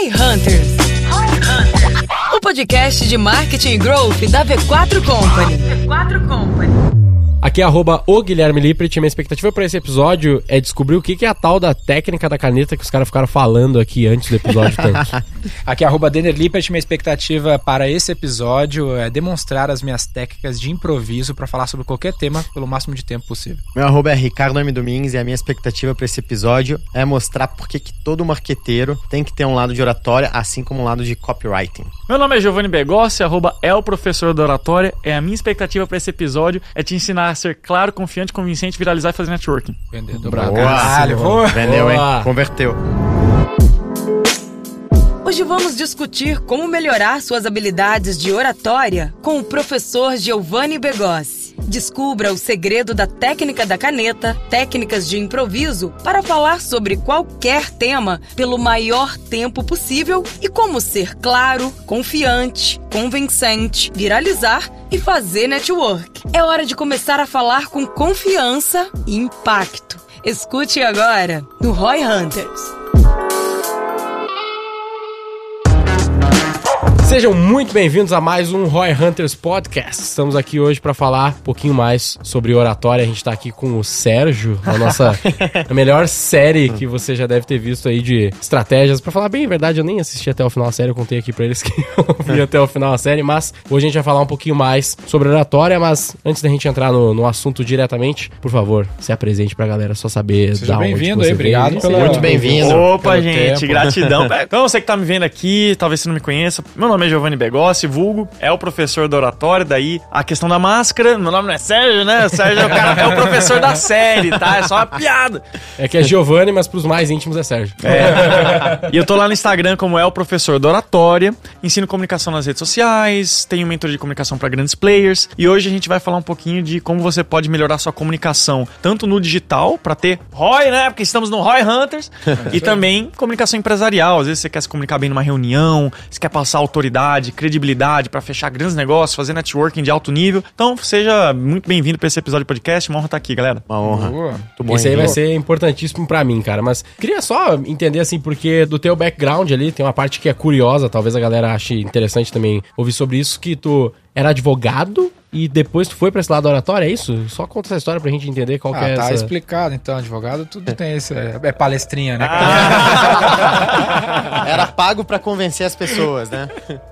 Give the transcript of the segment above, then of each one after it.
Roy Hunters. O podcast de marketing e growth da V4 Company. V4 Company. Aqui é arroba o Guilherme Lippert. Minha expectativa para esse episódio é descobrir o que, que é a tal da técnica da caneta que os caras ficaram falando aqui antes do episódio tanto. Aqui é arroba Denner Lippert. Minha expectativa para esse episódio é demonstrar as minhas técnicas de improviso para falar sobre qualquer tema pelo máximo de tempo possível. Meu arroba é Ricardo M. Domingues e a minha expectativa para esse episódio é mostrar por que todo marqueteiro tem que ter um lado de oratória, assim como um lado de copywriting. Meu nome é Giovanni Begossi, arroba é o professor da oratória. É a minha expectativa para esse episódio é te ensinar a ser claro, confiante, convincente, viralizar e fazer networking. Vendedor pra caralho. Boa. Vendeu, Boa. hein? Converteu. Hoje vamos discutir como melhorar suas habilidades de oratória com o professor Giovanni Begossi. Descubra o segredo da técnica da caneta, técnicas de improviso para falar sobre qualquer tema pelo maior tempo possível e como ser claro, confiante, convincente, viralizar e fazer network. É hora de começar a falar com confiança e impacto. Escute agora no Roy Hunters. Sejam muito bem-vindos a mais um Roy Hunters Podcast. Estamos aqui hoje para falar um pouquinho mais sobre oratória. A gente tá aqui com o Sérgio, a nossa a melhor série que você já deve ter visto aí de estratégias. Para falar bem a verdade, eu nem assisti até o final a série, eu contei aqui para eles que eu vi até o final a série, mas hoje a gente vai falar um pouquinho mais sobre oratória, mas antes da gente entrar no, no assunto diretamente, por favor, se apresente pra galera só saber Seja da onde bem-vindo aí, obrigado pela- Muito bem-vindo. Opa, gente, tempo. gratidão. então, você que tá me vendo aqui, talvez você não me conheça, meu nome é Giovanni Begossi, vulgo, é o professor da oratória, daí a questão da máscara, meu nome não é Sérgio, né? O Sérgio é o, cara, é o professor da série, tá? É só uma piada. É que é Giovanni, mas pros mais íntimos é Sérgio. E eu tô lá no Instagram como é o professor da oratória, ensino comunicação nas redes sociais, tenho mentor de comunicação para grandes players e hoje a gente vai falar um pouquinho de como você pode melhorar sua comunicação, tanto no digital para ter ROI, né? Porque estamos no ROI Hunters, e também comunicação empresarial. Às vezes você quer se comunicar bem numa reunião, você quer passar autoridade, credibilidade para fechar grandes negócios, fazer networking de alto nível. Então, seja muito bem-vindo para esse episódio de podcast. Uma honra estar aqui, galera. Uma honra. Boa. Muito bom. Esse aí vai ser importantíssimo pra mim, cara. Mas queria só entender, assim, porque do teu background ali, tem uma parte que é curiosa, talvez a galera ache interessante também ouvir sobre isso, que tu era advogado e depois tu foi pra esse lado da oratória, é isso? Só conta essa história pra gente entender qual que Ah, é tá essa... explicado, então, advogado, tudo tem esse. É, é palestrinha, né? Era pago pra convencer as pessoas, né?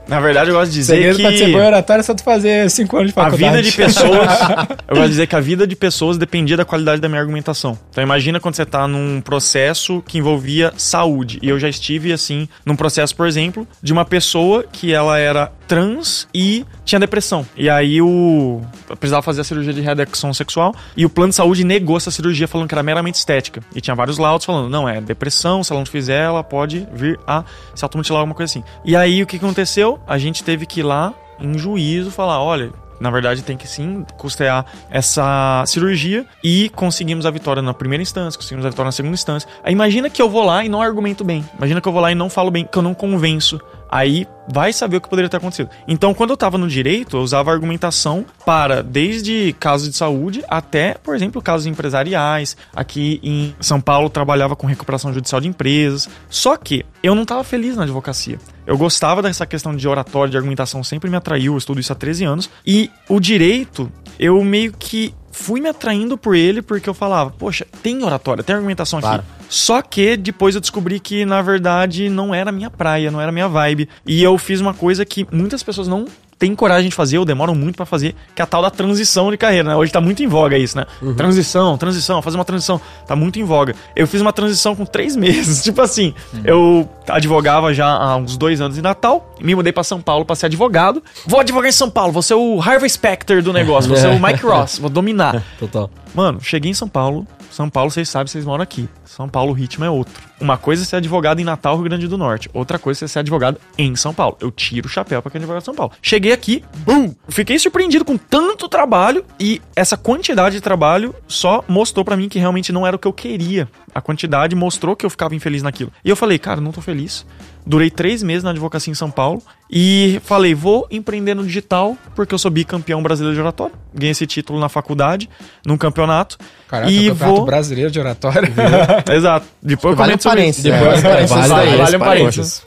Na verdade, eu gosto de dizer segredo pra ser bom que... oratório é só tu fazer cinco anos de A faculdade. vida de pessoas. eu gosto de dizer que a vida de pessoas dependia da qualidade da minha argumentação. Então imagina quando você tá num processo que envolvia saúde. E eu já estive, assim, num processo, por exemplo, de uma pessoa que ela era trans e tinha depressão. E aí o. precisava fazer a cirurgia de readequação sexual. E o plano de saúde negou essa cirurgia, falando que era meramente estética. E tinha vários laudos falando, não, é depressão, se ela não fizer, ela pode vir a se automutilar, alguma coisa assim. E aí o que aconteceu? A gente teve que ir lá em juízo falar, olha, na verdade, tem que sim custear essa cirurgia e conseguimos a vitória na primeira instância, conseguimos a vitória na segunda instância. Aí imagina que eu vou lá e não argumento bem. Imagina que eu vou lá e não falo bem, que eu não convenço. Aí vai saber o que poderia ter acontecido. Então, quando eu tava no direito, eu usava argumentação para desde casos de saúde até, por exemplo, casos empresariais. Aqui em São Paulo trabalhava com recuperação judicial de empresas. Só que eu não tava feliz na advocacia. Eu gostava dessa questão de oratória, de argumentação, sempre me atraiu, eu estudo isso há 13 anos. E o direito, eu meio que fui me atraindo por ele porque eu falava, poxa, tem oratória, tem argumentação Claro. aqui. Só que depois eu descobri que, na verdade, não era minha praia, não era minha vibe. E eu fiz uma coisa que muitas pessoas não têm coragem de fazer, ou demoram muito pra fazer, que é a tal da transição de carreira, né? Hoje tá muito em voga isso, né? Transição, transição, fazer uma transição. Tá muito em voga. Eu fiz uma transição com três meses. tipo assim, eu advogava já há uns dois anos em Natal, me mudei pra São Paulo pra ser advogado. Vou advogar em São Paulo, vou ser o Harvey Specter do negócio, vou ser o Mike Ross, vou dominar. Total. Mano, cheguei em São Paulo. São Paulo, vocês sabem, vocês moram aqui. São Paulo, o ritmo é outro. Uma coisa é ser advogado em Natal, Rio Grande do Norte. Outra coisa é ser advogado em São Paulo. Eu tiro o chapéu pra quem é advogado de São Paulo. Cheguei aqui, bum! Fiquei surpreendido com tanto trabalho e essa quantidade de trabalho só mostrou pra mim que realmente não era o que eu queria. A quantidade mostrou que eu ficava infeliz naquilo. E eu falei, cara, não tô feliz. Durei três meses na advocacia em São Paulo E falei, vou empreender no digital, porque eu sou bicampeão brasileiro de oratório. Ganhei esse título na faculdade, num campeonato. Caraca, e campeonato vou. brasileiro de oratório. Exato. Depois eu Vale um comento né? Depois- Vale um parênteses vale- vale um parênteses.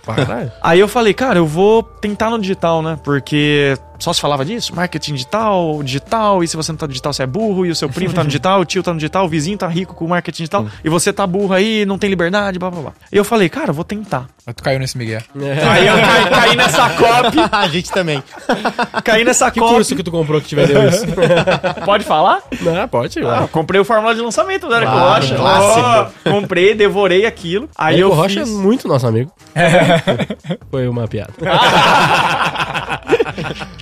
Aí eu falei, cara, eu vou tentar no digital, né? Porque só se falava disso, marketing digital, digital, e se você não tá no digital, você é burro, e o seu primo tá no digital, o tio tá no digital, o vizinho tá rico com o marketing digital, e você tá burro aí, não tem liberdade, blá blá blá. E eu falei, cara, eu vou tentar. Mas tu caiu nesse Miguel. Aí eu caí, caí nessa copy, A gente também. caí nessa Que copy. curso que tu comprou que te vendeu isso? Pode falar? Não, pode. Ah, comprei o fórmula de lançamento da Érico Claro, Rocha. clássico. Ó, comprei, devorei aquilo. Aí Érico eu Rocha fiz... é muito nosso amigo. Foi uma piada.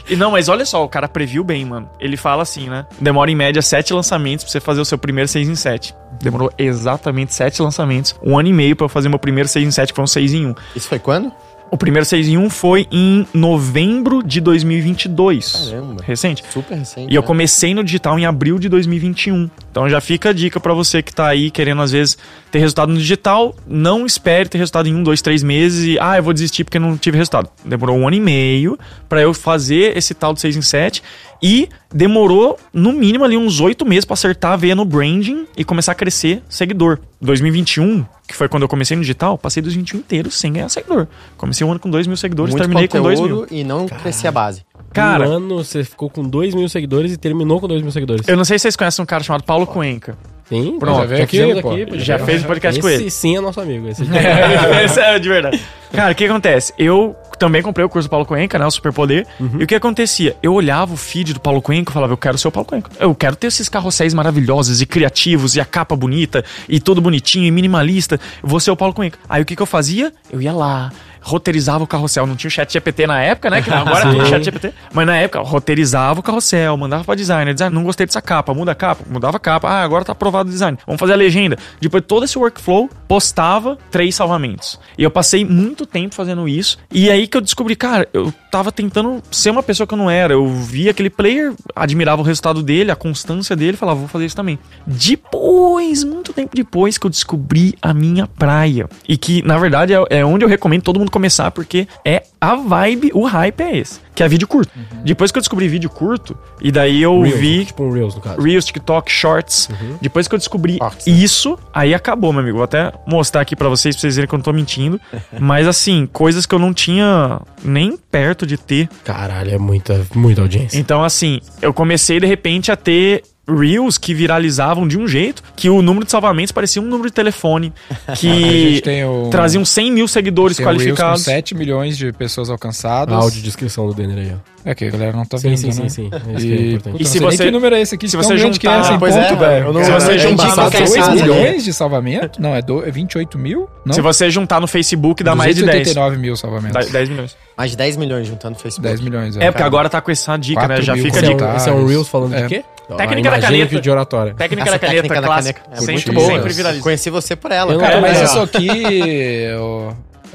E não, mas olha só, o cara previu bem, mano. Ele fala assim, né? Demora em média sete lançamentos pra você fazer o seu primeiro 6 em 7. Demorou exatamente sete lançamentos. Um ano e meio pra eu fazer meu primeiro 6 em 7, que foi um 6 em 1. Isso foi quando? O primeiro 6 em 1 foi em novembro de 2022. Caramba. Recente. Super recente. E eu né? comecei no digital em abril de 2021. Então já fica a dica pra você que tá aí querendo às vezes ter resultado no digital, não espere ter resultado em um, dois, três meses e ah, eu vou desistir porque não tive resultado. Demorou um ano e meio pra eu fazer esse tal de 6 em 7 e demorou no mínimo ali uns oito meses pra acertar a veia no branding e começar a crescer seguidor. 2021, que foi quando eu comecei no digital, passei 2021 inteiro sem ganhar seguidor. Comecei um ano com 2 mil seguidores, Muito terminei com 2 mil. e não crescia a base. Cara, um ano você ficou com 2 mil seguidores e terminou com 2 mil seguidores. eu não sei se vocês conhecem um cara chamado Paulo Cuenca. Sim, Pronto, já veio já aqui, pô. aqui, já fez um podcast esse com ele. sim é nosso amigo. Esse Esse é de verdade. Cara, o que acontece? Eu também comprei o curso do Paulo Cuenca, né? O Superpoder. E o que acontecia? Eu olhava o feed do Paulo Cuenca e falava, eu quero ser o Paulo Cuenca. Eu quero ter esses carrosséis maravilhosos e criativos e a capa bonita e tudo bonitinho e minimalista. Eu vou ser o Paulo Cuenca. Aí o que, que eu fazia? Eu ia lá, roteirizava o carrossel. Não tinha o chat GPT na época, né? Que agora tem o chat GPT. Mas na época, roteirizava o carrossel, mandava pra designer. Designer, não gostei dessa capa, muda a capa. Mudava a capa. Ah, agora tá aprovado o design. Vamos fazer a legenda. Depois de todo esse workflow, postava três salvamentos. E eu passei muito tempo fazendo isso. E aí que eu descobri, cara, eu tava tentando ser uma pessoa que eu não era. Eu via aquele player, admirava o resultado dele, a constância dele, falava, vou fazer isso também. Depois, muito tempo depois, que eu descobri a minha praia. E que, na verdade, é, é onde eu recomendo todo mundo começar, porque é a vibe, o hype é esse. Que é vídeo curto. Depois que eu descobri vídeo curto, e daí eu Reels, vi Tipo um Reels, no caso. Reels, TikTok, Shorts. Depois que eu descobri Shorts, isso, aí acabou, meu amigo. Vou até mostrar aqui pra vocês, pra vocês verem que eu não tô mentindo. Mas assim, coisas que eu não tinha nem perto de ter. Caralho, é muita, muita audiência. Então, assim, eu comecei de repente a ter Reels que viralizavam de um jeito que o número de salvamentos parecia um número de telefone. Que o- traziam 100 mil seguidores Tem o Reels qualificados. com 7 milhões de pessoas alcançadas. A audiodescrição do Denner aí, ó. É que a galera não tá Sim, vendo, sim, né? sim, sim. É que é E, se você- que número é esse aqui? se você grande que é juntar- esse pois ponto, é, velho. não- Se você eu juntar não no faço Facebook- 2 casa, né? milhões de salvamento? Não, é, do, é 28 mil? Não. Se você juntar no Facebook, dá mais de 10. 289 mil salvamentos. Dá 10 milhões. Mais de 10 milhões juntando no Facebook. 10 milhões. É, porque agora tá com essa dica, né? 4 Já fica a é, dica. um, esse é um Reels falando É. de quê? Técnica Ah, da caneta. de oratória. Técnica da caneta técnica da clássica. caneta. É sempre, muito boa. sempre viraliza. Conheci você por ela, Eu cara. Mas É. isso aqui,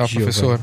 Gil, professor,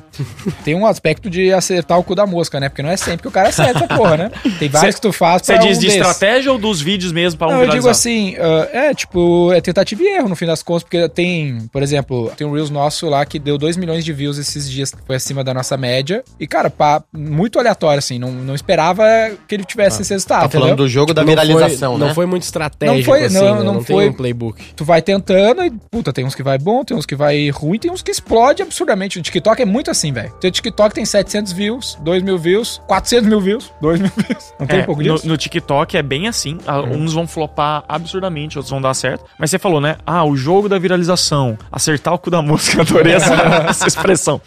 tem um aspecto de acertar o cu da mosca, né? Porque não é sempre que o cara acerta porra, né? Tem vários que tu faz Você diz um de desses. estratégia ou dos vídeos mesmo pra um Não, eu digo assim, ah, é tipo, é tentativa e erro no fim das contas, porque tem, por exemplo, tem um Reels nosso lá que deu 2 milhões de views esses dias, que foi acima da nossa média. E, cara, pá, muito aleatório, assim, não, não esperava que ele tivesse esse resultado, Tá falando entendeu? do jogo da Não viralização, foi, né? Não foi muito estratégico, Não foi- assim, não- né? não não foi- tem um playbook. Tu vai tentando e, puta, tem uns que vai bom, tem uns que vai ruim, tem uns que explode absurdamente. O TikTok é muito assim, velho. Teu TikTok tem 700 views, 2 mil views, 400 mil views, 2 mil views. Não tem É, um pouco no, disso? no TikTok é bem assim. ah, Uns vão flopar absurdamente, outros vão dar certo. Mas você falou, né? Ah, o jogo da viralização. Acertar o cu da mosca. Adorei essa, essa expressão.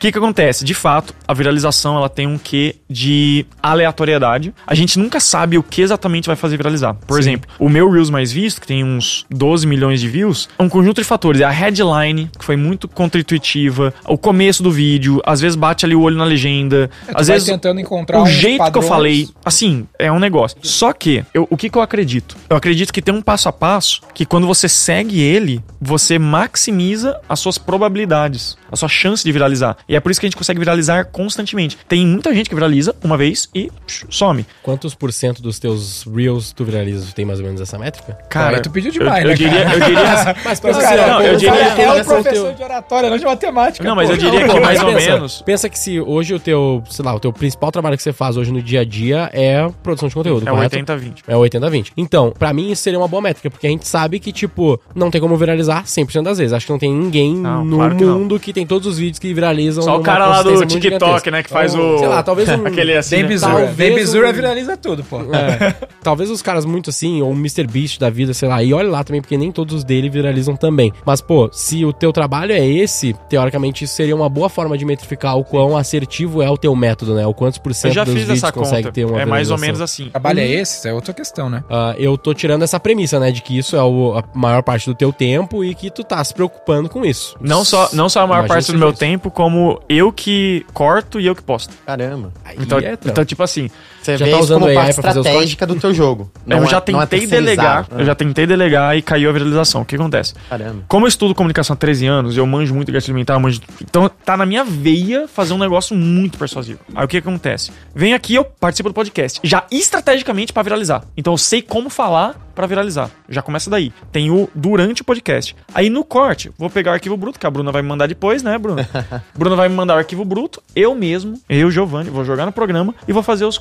O que que acontece? De fato, a viralização ela tem um quê de aleatoriedade. A gente nunca sabe o que exatamente vai fazer viralizar. Por exemplo, o meu Reels mais visto, que tem uns 12 milhões de views, é um conjunto de fatores. É a headline, que foi muito contra-intuitiva, o começo do vídeo, às vezes bate ali o olho na legenda, É, às vezes tentando encontrar o jeito que eu padrões. falei, assim, é um negócio. Só que, eu- o que, que eu acredito? Eu acredito que tem um passo a passo que quando você segue ele, você maximiza as suas probabilidades, a sua chance de viralizar. E é por isso que a gente consegue viralizar constantemente. Tem muita gente que viraliza uma vez e psh, some. Quantos por cento dos teus Reels tu viraliza? Tu tem mais ou menos essa métrica? Cara, tu pediu demais, eu, né, eu diria, cara? eu diria, Mas Mas, pensa cara, assim, ó, não, eu o diria é o professor teu- de oratória, não de matemática. Não, mas pô. eu diria que mas mais ou pensa, menos. Pensa que se hoje o teu, sei lá, o teu principal trabalho que você faz hoje no dia a dia é produção de conteúdo, É o correto? 80-20. É 80-20. Então, pra mim isso seria uma boa métrica, porque a gente sabe que, tipo, não tem como viralizar 100% das vezes. Acho que não tem ninguém Não, no claro que não. mundo que tem todos os vídeos que viralizam. Só o cara lá do TikTok, gigantesca. né, que faz Então, o- Sei lá, talvez um... Aquele assim, Bem né? bizura. Bem bizura um- viraliza tudo, pô. É. Talvez os caras muito assim, ou o Mr. Beast da vida, sei lá, e olha lá também, porque nem todos os dele viralizam também. Mas, pô, se o teu trabalho é esse, teoricamente isso seria uma boa forma de metrificar o quão assertivo é o teu método, né? O quantos por cento dos vídeos essa consegue conta. ter uma É mais ou menos assim. O trabalho é esse? Isso é outra questão, né? Ah, eu tô tirando essa premissa, né, de que isso é o- a maior parte do teu tempo e que tu tá se preocupando com isso. Não só, não só a maior Imagino parte do meu isso. tempo, como eu que corto e eu que posto. Caramba. Aí Então, é então tipo assim, Você Já vê tá isso usando como AI parte pra fazer estratégica do teu jogo. eu Não já é- não é tentei terceirizar. delegar, Ah, eu já tentei delegar e caiu a viralização. O que acontece? Caramba. Como eu estudo comunicação há 13 anos, eu manjo muito de gatilho mental, eu manjo... então tá na minha veia fazer um negócio muito persuasivo. Aí o que acontece? Vem aqui, eu participo do podcast, já estrategicamente pra viralizar. Então eu sei como falar pra viralizar. Já começa daí. Tem o durante o podcast. Aí no corte, vou pegar o arquivo bruto, que a Bruna vai me mandar depois, né, Bruna? Bruna vai me mandar o arquivo bruto, eu mesmo, eu, Giovanni, vou jogar no programa e vou fazer os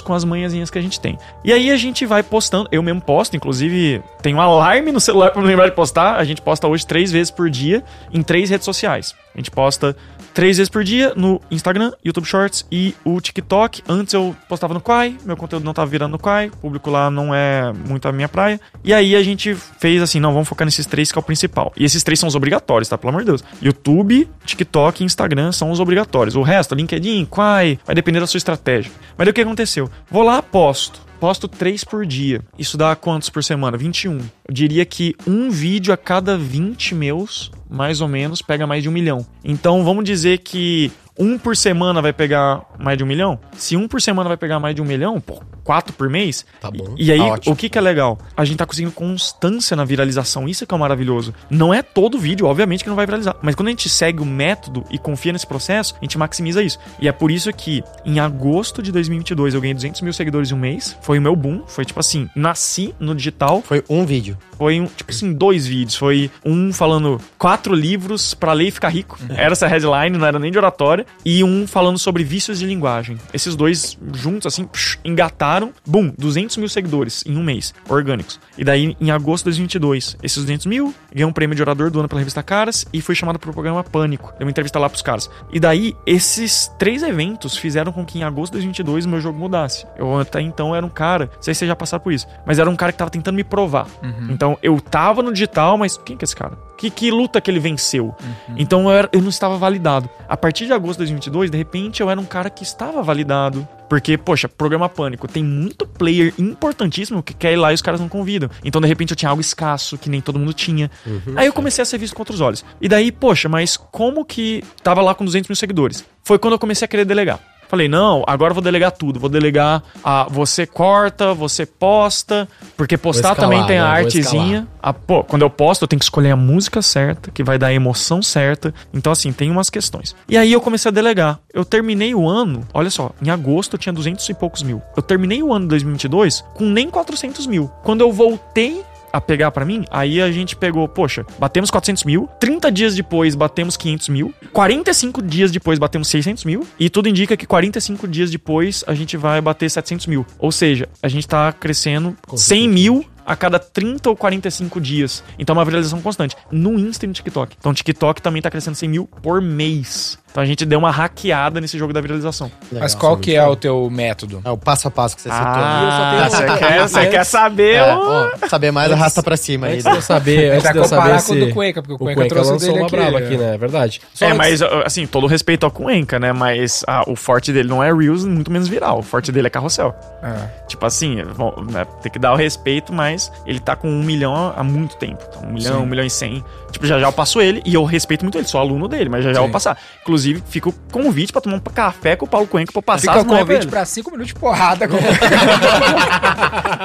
com as manhãzinhas que a gente tem. E aí a gente vai postando, eu mesmo posto, inclusive tem um alarme no celular pra me lembrar de postar. A gente posta hoje três vezes por dia em três redes sociais. A gente posta três vezes por dia no Instagram, YouTube Shorts e o TikTok. Antes eu postava no Quai, meu conteúdo não tava virando no Quai, público lá não é muito a minha praia. E aí a gente fez assim, não, vamos focar nesses três que é o principal. E esses três são os obrigatórios, tá? Pelo amor de Deus. YouTube, TikTok e Instagram são os obrigatórios. O resto, LinkedIn, Quai, vai depender da sua estratégia. Mas daí o que aconteceu? Vou lá, posto. Posto três por dia. Isso dá quantos por semana? 21. Eu diria que um vídeo a cada 20 meus, mais ou menos, pega mais de um milhão. Então vamos dizer que um por semana vai pegar mais de um milhão? Se um por semana vai pegar mais de um milhão, pô, quatro por mês. Tá bom. E aí, Tá o que, que é legal? A gente tá conseguindo constância na viralização. Isso que é maravilhoso. Não é todo vídeo, obviamente, que não vai viralizar. Mas quando a gente segue o método e confia nesse processo, a gente maximiza isso. E é por isso que, em agosto de 2022, eu ganhei 200 mil seguidores em um mês. Foi o meu boom. Foi tipo assim, nasci no digital. Foi um vídeo. Foi, um, tipo assim, dois vídeos. Foi um falando quatro livros pra ler e ficar rico. Era essa headline, não era nem de oratória. E um falando sobre vícios de linguagem. Esses dois juntos, assim, psh, engataram. Bum, 200 mil seguidores em um mês, orgânicos. E daí, em agosto de 2022, esses 200 mil, ganhei um prêmio de orador do ano pela revista Caras e fui chamado pro programa Pânico. Dei uma entrevista lá pros caras. E daí, esses três eventos fizeram com que em agosto de 2022 o meu jogo mudasse. Eu até então era um cara, não sei se vocês já passaram por isso, mas era um cara que tava tentando me provar. Então eu tava no digital, mas quem que é esse cara? Que, que luta que ele venceu? Então eu, era- eu não estava validado. A partir de agosto de 2022, de repente eu era um cara que estava validado. Porque, poxa, programa Pânico, tem muito player importantíssimo que quer ir lá e os caras não convidam. Então, de repente, eu tinha algo escasso que nem todo mundo tinha. Aí eu comecei a ser visto com outros olhos. E daí, poxa, mas como que tava lá com 200 mil seguidores? Foi quando eu comecei a querer delegar. Falei, não, agora eu vou delegar tudo. Vou delegar a você corta, você posta, porque postar escalar, também tem a né? Artezinha. A, pô, quando eu posto, eu tenho que escolher a música certa, que vai dar a emoção certa. Então, assim, tem umas questões. E aí eu comecei a delegar. Eu terminei o ano, olha só, em agosto eu tinha 200 e poucos mil. Eu terminei o ano de 2022 com nem 400 mil. Quando eu voltei a pegar pra mim, aí a gente pegou, poxa, batemos 400 mil, 30 dias depois batemos 500 mil, 45 dias depois batemos 600 mil, e tudo indica que 45 dias depois a gente vai bater 700 mil. Ou seja, a gente tá crescendo 100 mil a cada 30 ou 45 dias. Então é uma viralização constante. No Insta e no TikTok. Então o TikTok também tá crescendo 100 mil por mês. Então a gente deu uma hackeada nesse jogo da viralização. Mas qual que é o teu método? É o passo a passo que você citou. Ah, eu tenho- você quer, você quer saber? É, ó, saber mais arrasta pra cima aí. Antes de eu saber, antes de eu saber comparar se... com o do Cuenca, porque o Cuenca trouxe lançou dele uma aqui, braba é. aqui, né? É verdade. Só É, antes- mas assim, todo respeito ao Cuenca, né? Mas ah, o forte dele não é Reels, muito menos viral. O forte dele é carrossel. Ah. Tipo assim, bom, né, tem que dar o respeito, mas ele tá com um milhão há- muito tempo. Então, um milhão, um milhão e cem. Tipo, já já eu passo ele e eu respeito muito ele, sou aluno dele, mas já já eu Sim. vou passar. Inclusive, fica o convite pra tomar um café com o Paulo Cuenca pra passar Fica as o convite ele. pra 5 minutos de porrada. Com...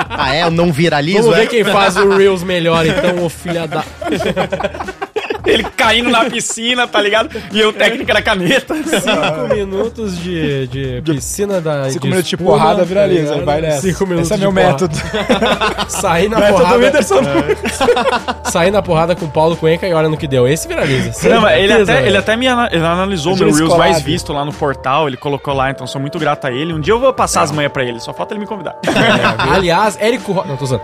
Ah, é? Eu não viralizo? Vamos é? ver quem faz o Reels melhor, então, ô filha da... Ele caindo na piscina, tá ligado? E eu, técnica da caneta. Cinco minutos de, de piscina da. Cinco minutos de porrada viraliza, tá vai nessa. Cinco minutos Esse é de meu método. Sair na Método porrada. Whindersson. Sair na porrada com o Paulo Cuenca e olha no que deu. Esse viraliza. Não, mas ele até, velho. ele até me ana- ele analisou o meu Reels mais visto lá no portal, ele colocou lá, então sou muito grato a ele. Um dia eu vou passar as manhas pra ele, só falta ele me convidar. Aliás, Érico Rocha. Não, tô usando.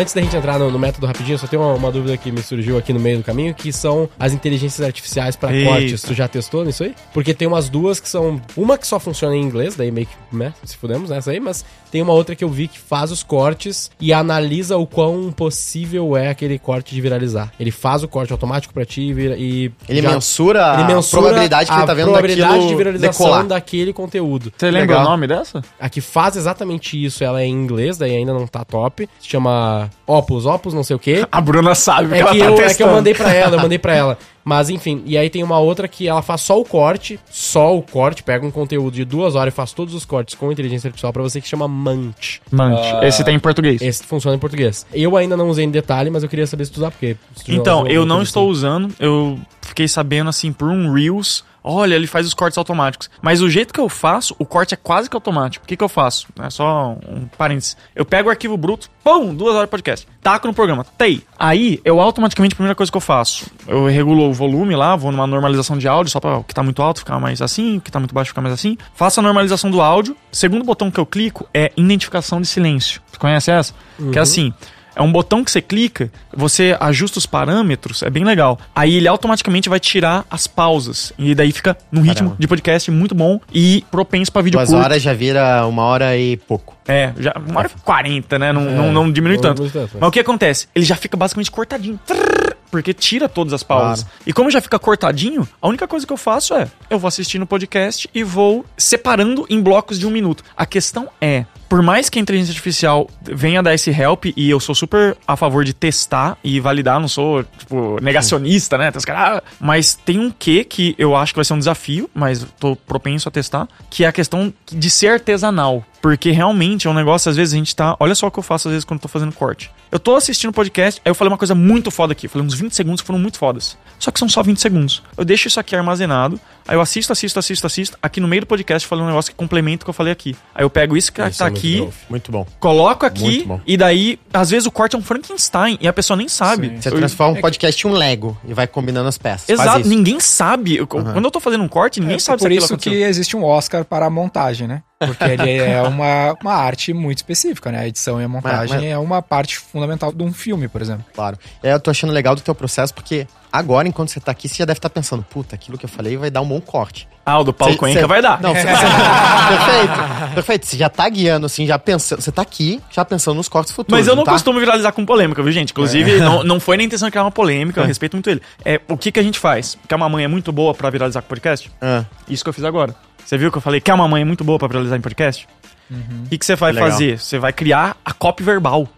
Antes da gente entrar no, no método rapidinho, só tem uma, uma dúvida que me surgiu aqui no meio do caminho, que são as inteligências artificiais para cortes. Tu já testou nisso aí? Porque tem umas duas que são... Uma que só funciona em inglês, daí meio que, né, se fudemos nessa aí, mas tem uma outra que eu vi que faz os cortes e analisa o quão possível é aquele corte de viralizar. Ele faz o corte automático pra ti e... e Ele já- mensura ele a mensura probabilidade que a ele tá vendo probabilidade de viralização decolar. daquele conteúdo. Você lembra Legal. o nome dessa? A que faz exatamente isso, ela é em inglês, daí ainda não tá top. Se chama Opus, Opus não sei o quê. A Bruna sabe, É que, ela eu, tá é que eu testando. mandei pra ela, eu mandei pra ela. Mas enfim, e aí tem uma outra que ela faz só o corte, só o corte, pega um conteúdo de duas horas e faz todos os cortes com inteligência artificial pra você que chama Munch. Munch. Esse tem em português. Esse funciona em português. Eu ainda não usei em detalhe, mas eu queria saber se tu usar, porque... se tu Então, eu não estou usando, eu fiquei sabendo assim por um Reels. Olha, ele faz os cortes automáticos. Mas o jeito que eu faço, o corte é quase que automático. O que, que eu faço? É só um parênteses. Eu pego o arquivo bruto, pum, duas horas de podcast. Taco no programa, tei. Aí, eu automaticamente, a primeira coisa que eu faço, eu regulo o volume lá, vou numa normalização de áudio, só pra o que tá muito alto ficar mais assim, o que tá muito baixo ficar mais assim. Faço a normalização do áudio. Segundo botão que eu clico é identificação de silêncio. Você conhece essa? Que é assim. É um botão que você clica, você ajusta os parâmetros, é bem legal. Aí ele automaticamente vai tirar as pausas. E daí fica num ritmo Caramba. de podcast muito bom e propenso pra vídeo Duas curto. horas já vira uma hora e pouco. É, já, uma hora e quarenta, né? Não, não, não diminui não tanto. diminui tanto, mas- Mas o que acontece? Ele já fica basicamente cortadinho. Trrr, Porque tira todas as pausas. Claro. E como já fica cortadinho, a única coisa que eu faço é: eu vou assistindo o podcast e vou separando em blocos de um minuto. A questão é. Por mais que a inteligência artificial venha dar esse help, e eu sou super a favor de testar e validar, não sou, tipo, negacionista, né? Ah, mas tem um quê que eu acho que vai ser um desafio, mas tô propenso a testar, que é a questão de ser artesanal. Porque realmente é um negócio, às vezes a gente tá. Olha só o que eu faço às vezes quando eu tô fazendo corte. Eu tô assistindo o podcast, aí eu falei uma coisa muito foda aqui. Eu falei uns 20 segundos que foram muito fodas. Só que são só 20 segundos. Eu deixo isso aqui armazenado, aí eu assisto, assisto, assisto, assisto. Aqui no meio do podcast falei um negócio que complementa o que eu falei aqui. Aí eu pego isso que Isso tá é muito aqui, bom. Muito bom. coloco aqui, Muito bom. e daí, às vezes o corte é um Frankenstein e a pessoa nem sabe. Sim. Você Eu- transforma um podcast em um Lego e vai combinando as peças. Faz Exato, isso. ninguém sabe. Eu- Quando eu tô fazendo um corte, ninguém É sabe por se aquilo isso que aconteceu. existe um Oscar para a montagem, né? Porque ele é uma, uma arte muito específica, né? A edição e a montagem Mas- mas- é uma parte fundamental de um filme, por exemplo. Claro. É, eu tô achando legal do teu processo, porque agora, enquanto você tá aqui, você já deve estar pensando, puta, aquilo que eu falei vai dar um bom corte. Ah, o do Paulo Cê- Cuenca cê- vai dar. Não, cê- perfeito. Perfeito. Você já tá guiando, assim, já pensando. Você tá aqui, já pensando nos cortes futuros. Mas eu não tá? costumo viralizar com polêmica, viu, gente? Inclusive, não, não foi na intenção de criar uma polêmica, eu respeito muito ele. É, o que, que a gente faz? Quer uma mãe é muito boa pra viralizar com podcast? Ah, Isso que eu fiz agora. Você viu que eu falei que uma mãe é muito boa pra viralizar em podcast? O que, que você vai Legal. fazer? Você vai criar a copy verbal.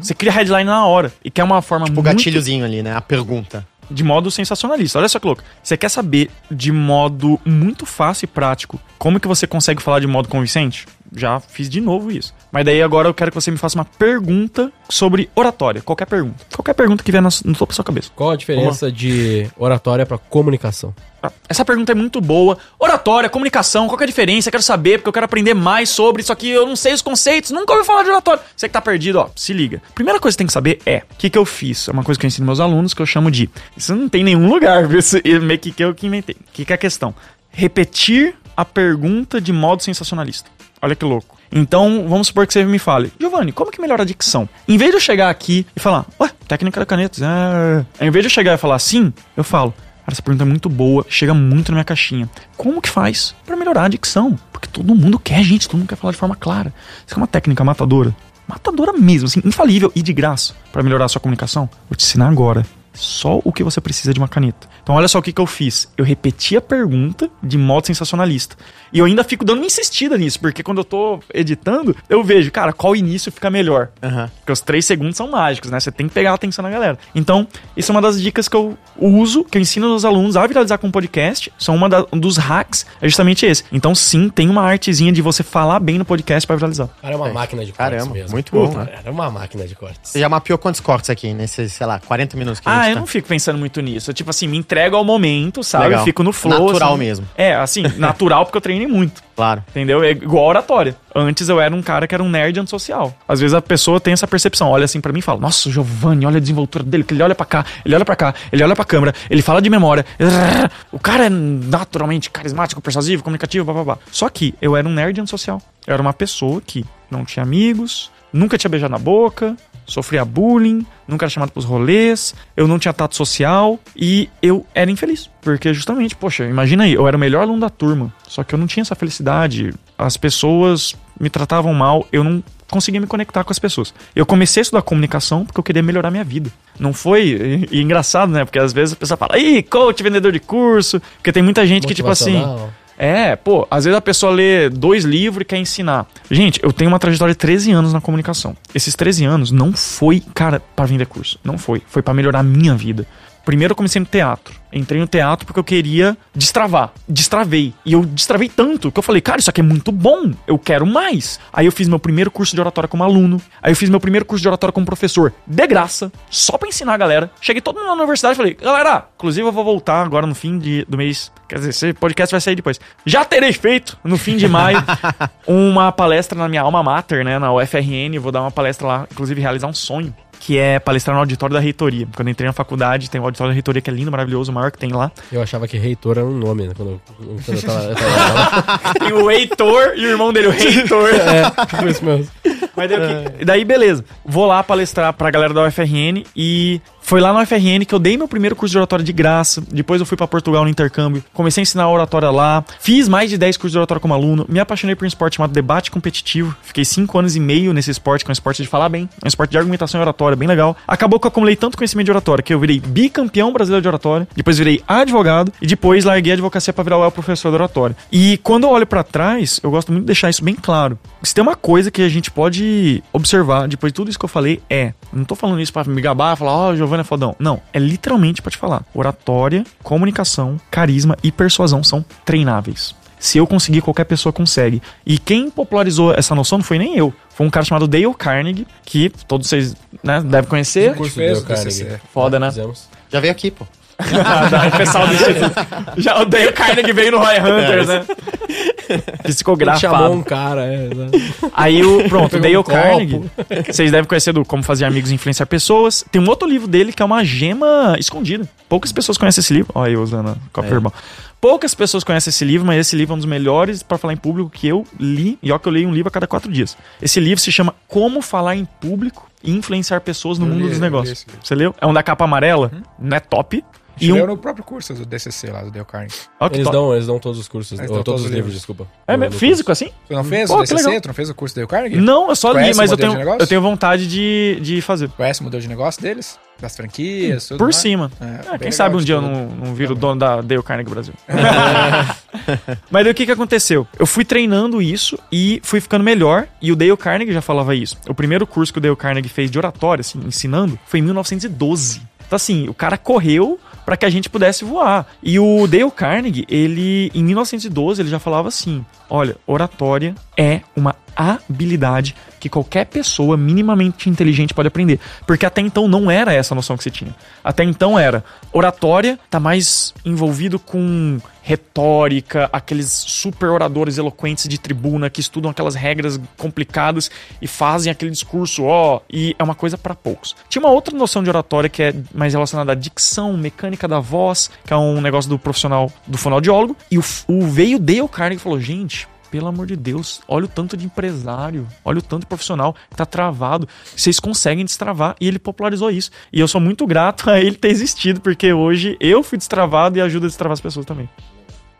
Você cria a headline na hora. E quer uma forma o muito gatilhozinho ali, né? A pergunta. de modo sensacionalista. Olha só que louco. Você quer saber de modo muito fácil e prático como que você consegue falar de modo convincente? Já fiz de novo isso. Mas daí agora eu quero que você me faça uma pergunta sobre oratória. Qualquer pergunta. Qualquer pergunta que vier no, no topo da sua cabeça. Qual a diferença de oratória pra comunicação? Ah, Essa pergunta é muito boa. Oratória, comunicação, qual é a diferença? Eu quero saber, porque eu quero aprender mais sobre isso aqui. Eu não sei os conceitos, nunca ouvi falar de oratória. Você que tá perdido, ó, se liga. Primeira coisa que você tem que saber é o que, que eu fiz. É uma coisa que eu ensino meus alunos que eu chamo de. Isso não tem em nenhum lugar, viu? Isso é meio que que eu que inventei. O que, que é a questão? Repetir a pergunta de modo sensacionalista. Olha que louco. Então, vamos supor que você me fale, Giovanni, como que melhora a dicção? Em vez de eu chegar aqui e falar, ué, técnica da caneta, é... em vez de eu chegar e falar assim, eu falo, cara, essa pergunta é muito boa, chega muito na minha caixinha. Como que faz pra melhorar a dicção? Porque todo mundo quer, gente, todo mundo quer falar de forma clara. Isso é uma técnica matadora. Matadora mesmo, assim, infalível e de graça pra melhorar a sua comunicação. Vou te ensinar agora. Só o que você precisa de uma caneta. Então olha só o que, que eu fiz. Eu repeti a pergunta de modo sensacionalista. E eu ainda fico dando uma insistida nisso, porque quando eu tô editando, eu vejo, cara, qual início fica melhor. Aham. Porque os três segundos são mágicos, né? Você tem que pegar a atenção da galera. Então, isso é uma das dicas que eu uso, que eu ensino aos alunos a viralizar com podcast. São uma da- um dos hacks, é justamente esse. Então, sim, tem uma artezinha de você falar bem no podcast pra viralizar. Cara, é uma máquina de cortes Caramba, mesmo. muito bom, Puta, né? Era uma máquina de cortes. Você já mapeou quantos cortes aqui nesses, sei lá, 40 minutos que a Ah, eu tá? não fico pensando muito nisso. Eu, tipo assim, me entrego ao momento, sabe? Legal. Eu fico no flow. Natural assim. mesmo. É, assim, natural porque eu treinei muito. Claro. Entendeu? É igual a oratória. Antes eu era um cara que era um nerd antissocial. Às vezes a pessoa tem essa percepção, olha assim pra mim e fala: Nossa, o Giovanni, olha a desenvoltura dele, que ele olha pra cá, ele olha pra cá, ele olha pra câmera, ele fala de memória. O cara é naturalmente carismático, persuasivo, comunicativo, blá. Só que eu era um nerd antissocial. Eu era uma pessoa que não tinha amigos, nunca tinha beijado na boca, sofria bullying, nunca era chamado pros rolês, eu não tinha tato social e eu era infeliz. Porque justamente, poxa, imagina aí, eu era o melhor aluno da turma, só que eu não tinha essa felicidade. As pessoas me tratavam mal, eu não conseguia me conectar com as pessoas. Eu comecei a estudar comunicação porque eu queria melhorar minha vida. Não foi. E, e engraçado, né? Porque às vezes a pessoa fala, ih, coach, vendedor de curso. Porque tem muita gente que, tipo assim. É, pô, às vezes a pessoa lê dois livros e quer ensinar. Gente, eu tenho uma trajetória de 13 anos na comunicação. Esses 13 anos não foi, cara, pra vender curso. Não foi. Foi pra melhorar a minha vida. Primeiro eu comecei no teatro. Entrei no teatro porque eu queria destravar. Destravei. E eu destravei tanto que eu falei, cara, isso aqui é muito bom. Eu quero mais. Aí eu fiz meu primeiro curso de oratória como aluno. Aí eu fiz meu primeiro curso de oratória como professor. De graça. Só pra ensinar a galera. Cheguei todo mundo na universidade e falei, galera, inclusive eu vou voltar agora no fim de- do mês. Quer dizer, esse podcast vai sair depois. Já terei feito, no fim de maio, uma palestra na minha alma mater, né? Na UFRN. Vou dar uma palestra lá, inclusive realizar um sonho que é palestrar no auditório da reitoria. Quando eu entrei na faculdade, tem o auditório da reitoria que é lindo, maravilhoso, o maior que tem lá. Eu achava que reitor era um nome, né? Quando, eu- quando eu tava. Eu tava Tem o Heitor e o irmão dele, o Reitor. é, tipo isso mesmo. Mas daí, que- daí, beleza. Vou lá palestrar pra galera da UFRN e foi lá na UFRN que eu dei meu primeiro curso de oratória de graça. Depois eu fui pra Portugal no intercâmbio. Comecei a ensinar oratória lá. Fiz mais de 10 cursos de oratória como aluno. Me apaixonei por um esporte chamado debate competitivo. Fiquei 5 anos e meio nesse esporte, que é um esporte de falar bem. É um esporte de argumentação e oratória, bem legal. Acabou que eu acumulei tanto conhecimento de oratória que eu virei bicampeão brasileiro de oratória. Depois virei advogado. E depois larguei a advocacia pra virar o professor de oratória. E quando eu olho pra trás, eu gosto muito de deixar isso bem claro. Se tem uma coisa que a gente pode observar depois de tudo isso que eu falei, é. Não tô falando isso pra me gabar, falar, ó, Giovanni é fodão. Não. É literalmente pra te falar. Oratória, comunicação, carisma e persuasão são treináveis. Se eu conseguir, qualquer pessoa consegue. E quem popularizou essa noção não foi nem eu. Foi um cara chamado Dale Carnegie, que todos vocês né, devem conhecer. Curso o DCC. Carnegie. Foda, né? Já veio aqui, pô. o pessoal do Instituto. Já o Dale Carnegie veio no Roy Hunters, né? Ele chamou Psicografado. um cara, é. exato. Aí o. Pronto, Dale um. Carnegie. Vocês devem conhecer do Como Fazer Amigos e Influenciar Pessoas. Tem um outro livro dele que é uma gema escondida. Poucas pessoas conhecem esse livro. Olha eu usando a cópia É. irmão. Poucas pessoas conhecem esse livro, mas esse livro é um dos melhores pra falar em público que eu li. E ó, que eu leio um livro a cada quatro dias. Esse livro se chama Como Falar em Público e Influenciar Pessoas no Eu Mundo li, dos Negócios. Você leu? É um da capa amarela. Não é top. E um. no próprio curso do DCC lá, do Dale Carnegie. Que Eles top. dão, eles dão todos os cursos. Ou todos todos os os livros, livros. desculpa. É No- mesmo? no físico curso. assim? Tu não fez Pô, o DCC? legal. Tu não fez o curso do Dale Carnegie? Não, eu só li, mas eu tenho, eu tenho vontade de, de fazer. Conhece o modelo de negócio deles? Das franquias? Por mais? cima. É, É, quem sabe um dia eu não, não viro dono da Dale Carnegie Brasil. Mas daí o que, que aconteceu? Eu fui treinando isso e fui ficando melhor. E o Dale Carnegie já falava isso. O primeiro curso que o Dale Carnegie fez de oratória, assim, ensinando, foi em 1912. Então, assim, o cara correu para que a gente pudesse voar. E o Dale Carnegie, ele, em 1912, ele já falava assim: olha, oratória é uma habilidade que qualquer pessoa minimamente inteligente pode aprender. Porque até então não era essa a noção que você tinha. Até então era oratória, tá mais envolvido com retórica, aqueles super oradores eloquentes de tribuna que estudam aquelas regras complicadas e fazem aquele discurso, ó, e é uma coisa para poucos. Tinha uma outra noção de oratória que é mais relacionada à dicção, mecânica da voz, que é um negócio do profissional, do fonoaudiólogo, e o, o veio Dale Carnegie e falou, gente, pelo amor de Deus, olha o tanto de empresário, olha o tanto de profissional que tá travado. Vocês conseguem destravar. E ele popularizou isso. E eu sou muito grato a ele ter existido, porque hoje eu fui destravado e ajuda a destravar as pessoas também.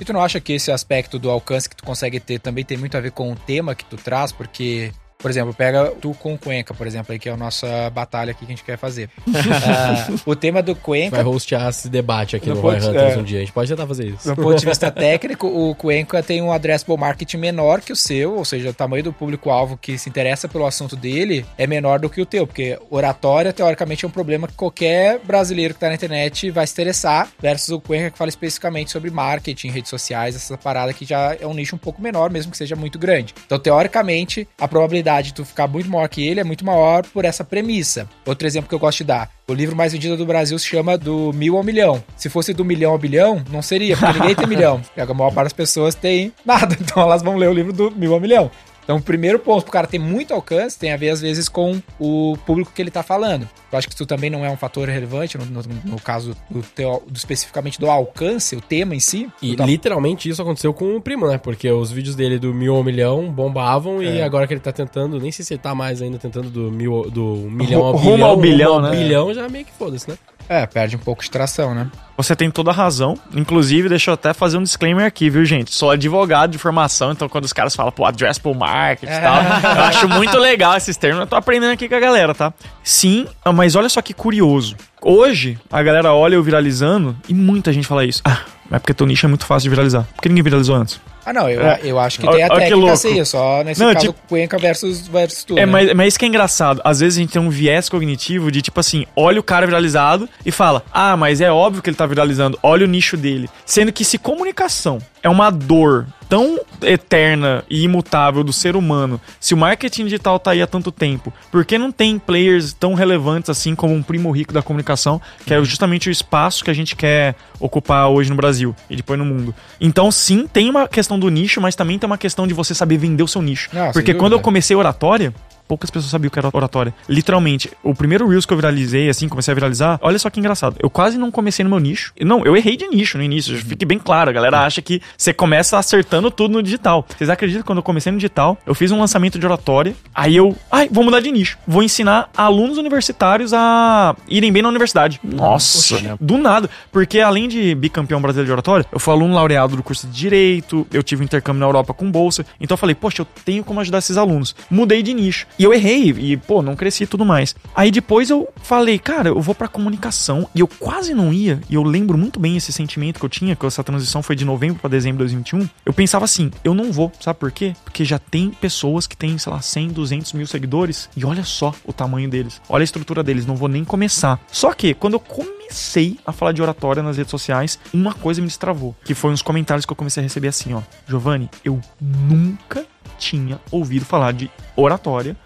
E tu não acha que esse aspecto do alcance que tu consegue ter também tem muito a ver com o tema que tu traz? Porque Por exemplo, pega tu com o Cuenca, por exemplo, aí, que é a nossa batalha aqui que a gente quer fazer. Ah, o tema do Cuenca. Vai hostear esse debate aqui no pode- Hunters é. um dia. A gente pode tentar fazer isso. Do ponto de vista técnico, o Cuenca tem um addressable market menor que o seu, ou seja, o tamanho do público-alvo que se interessa pelo assunto dele é menor do que o teu, porque oratória, teoricamente, é um problema que qualquer brasileiro que tá na internet vai se interessar, versus o Cuenca que fala especificamente sobre marketing, redes sociais, essa parada que já é um nicho um pouco menor, mesmo que seja muito grande. Então, teoricamente, a probabilidade de tu ficar muito maior que ele é muito maior por essa premissa. Outro exemplo que eu gosto de dar, o livro mais vendido do Brasil se chama Do Mil ao Milhão. Se fosse do milhão ao bilhão, não seria, porque ninguém tem milhão. Porque a maior parte das pessoas tem nada, então elas vão ler o livro do mil ao milhão. Então, o primeiro ponto pro cara ter muito alcance tem a ver, às vezes, com o público que ele tá falando. Eu acho que isso também não é um fator relevante no, no- no caso do, teu- do- especificamente do alcance, o tema em si. E Então, literalmente isso aconteceu com o Primo, né? Porque os vídeos dele do mil ao milhão bombavam e É. agora que ele tá tentando, nem sei se ele tá mais ainda tentando do, mil, do milhão ao Rumo bilhão. ao bilhão, rumo ao né? bilhão já meio que foda-se, né? É, perde um pouco de tração, né? Você tem toda a razão. Inclusive, deixa eu até fazer um disclaimer aqui, viu, gente? Sou advogado de formação, então quando os caras falam, pô, addressable market e tal, eu acho muito legal esses termos. Eu tô aprendendo aqui com a galera, tá? Sim, mas olha só que curioso. Hoje, a galera olha eu viralizando e muita gente fala isso. Ah, mas porque teu nicho é muito fácil de viralizar. Por que ninguém viralizou antes? Ah, não, eu, É. eu acho que tem a que técnica sim, só nesse Não, caso tipo- Cuenca versus, versus tu, É, né? mas, mas isso que é engraçado. Às vezes a gente tem um viés cognitivo de tipo assim, olha o cara viralizado e fala: Ah, mas é óbvio que ele tá viralizando, olha o nicho dele. Sendo que se comunicação é uma dor tão eterna e imutável do ser humano, se o marketing digital tá aí há tanto tempo, por que não tem players tão relevantes assim como um primo rico da comunicação, que é justamente o espaço que a gente quer ocupar hoje no Brasil e depois no mundo? Então, sim, tem uma questão do nicho, mas também tem uma questão de você saber vender o seu nicho. Ah, Porque quando eu comecei oratória, poucas pessoas sabiam o que era oratória. Literalmente, o primeiro Reels que eu viralizei, assim, comecei a viralizar, olha só que engraçado. Eu quase não comecei no meu nicho. Não, eu errei de nicho no início, fique bem claro. A galera acha que você começa acertando tudo no digital. Vocês acreditam que quando eu comecei no digital, eu fiz um lançamento de oratória, aí eu, ai, vou mudar de nicho. Vou ensinar alunos universitários a irem bem na universidade. Nossa, do nada. Porque além de bicampeão brasileiro de oratória, eu fui aluno laureado do curso de Direito, eu tive um intercâmbio na Europa com bolsa. Então eu falei, poxa, eu tenho como ajudar esses alunos. Mudei de nicho. E eu errei, e pô, não cresci e tudo mais. Aí depois eu falei, cara, eu vou pra comunicação. E eu quase não ia, e eu lembro muito bem esse sentimento que eu tinha, que essa transição foi de novembro pra dezembro de 2021. Eu pensava assim, eu não vou, sabe por quê? Porque já tem pessoas que têm, sei lá, 100, 200 mil seguidores, e olha só o tamanho deles. Olha a estrutura deles, não vou nem começar. Só que, quando eu comecei a falar de oratória nas redes sociais, uma coisa me destravou, que foi uns comentários que eu comecei a receber assim, ó. Giovanni, eu nunca tinha ouvido falar de oratória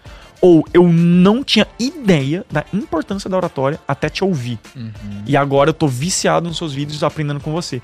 ou eu não tinha ideia da importância da oratória até te ouvir. E agora eu tô viciado nos seus vídeos aprendendo com você.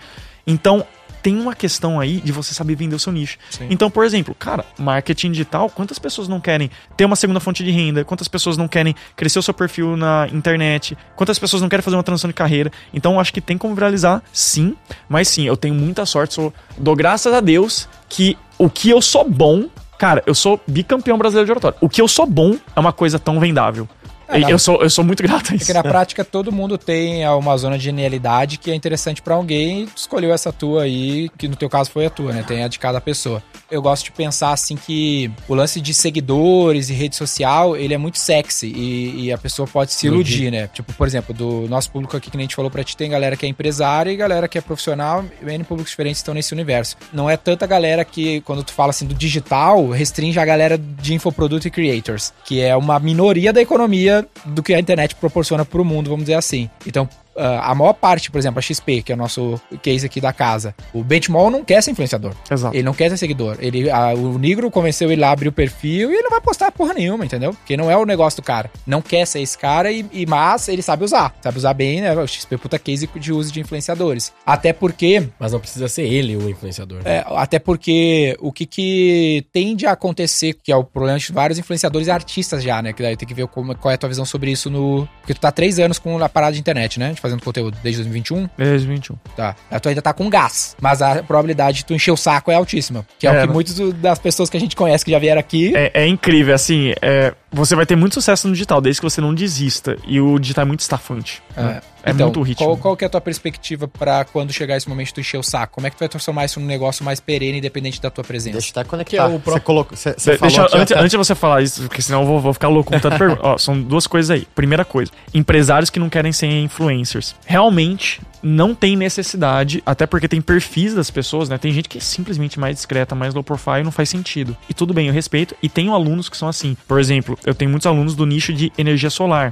Então, tem uma questão aí de você saber vender o seu nicho. Sim. Então, por exemplo, cara, marketing digital, quantas pessoas não querem ter uma segunda fonte de renda? Quantas pessoas não querem crescer o seu perfil na internet? Quantas pessoas não querem fazer uma transição de carreira? Então, acho que tem como viralizar, sim. Mas sim, eu tenho muita sorte, sou, dou graças a Deus que o que eu sou bom Cara, eu sou bicampeão brasileiro de oratória. O que eu sou bom é uma coisa tão vendável. É, eu, sou, eu sou muito grato a isso. Porque na prática todo mundo tem uma zona de genialidade que é interessante pra alguém e tu escolheu essa tua aí, que no teu caso foi a tua, né? Tem a de cada pessoa. Eu gosto de pensar assim que o lance de seguidores e rede social, ele é muito sexy e, e a pessoa pode se iludir, né? Tipo, por exemplo, do nosso público aqui que nem a gente falou pra ti, tem galera que é empresária e galera que é profissional, N públicos diferentes estão nesse universo. Não é tanta galera que, quando tu fala assim do digital, restringe a galera de infoproduto e creators, que é uma minoria da economia do que a internet proporciona pro mundo, vamos dizer assim. Então, a maior parte, por exemplo, a XP, que é o nosso case aqui da casa, o Benchmall não quer ser influenciador. Exato. Ele não quer ser seguidor. Ele, a- o Negro convenceu ele a abrir o perfil e ele não vai postar porra nenhuma, entendeu? Porque não é o negócio do cara. Não quer ser esse cara, e, e- mas ele sabe usar. Sabe usar bem, né? O XP é puta case de uso de influenciadores. Até porque Mas não precisa ser ele o influenciador. né? é, até porque o que, que tende a acontecer, que é o problema de vários influenciadores e artistas já, né? Que daí tem que ver como- qual é a tua visão sobre isso no. Porque tu tá três anos com a parada de internet, né? Fazendo conteúdo desde 2021. Desde 21. Tá. Aí Tu ainda tá com gás. Mas a probabilidade de tu encher o saco é altíssima. Que é, É, o que né? muitas das pessoas que a gente conhece que já vieram aqui. É, é incrível, assim, é, você vai ter muito sucesso no digital, desde que você não desista. E o digital é muito estafante. né? É então, muito ritmo. Qual, qual que é a tua perspectiva pra quando chegar esse momento de tu encher o saco? Como é que tu vai transformar isso num negócio mais perene, independente da tua presença? Deixa eu até conectar. Que é o Você colocou. Você, deixa, antes, até- antes de você falar isso, porque senão eu vou, vou ficar louco com tanta pergunta. Ó, são duas coisas aí. Primeira coisa, empresários que não querem ser influencers. Realmente não tem necessidade, até porque tem perfis das pessoas, né? Tem gente que é simplesmente mais discreta, mais low profile, não faz sentido. E tudo bem, eu respeito. E tenho alunos que são assim. Por exemplo, eu tenho muitos alunos do nicho de energia solar.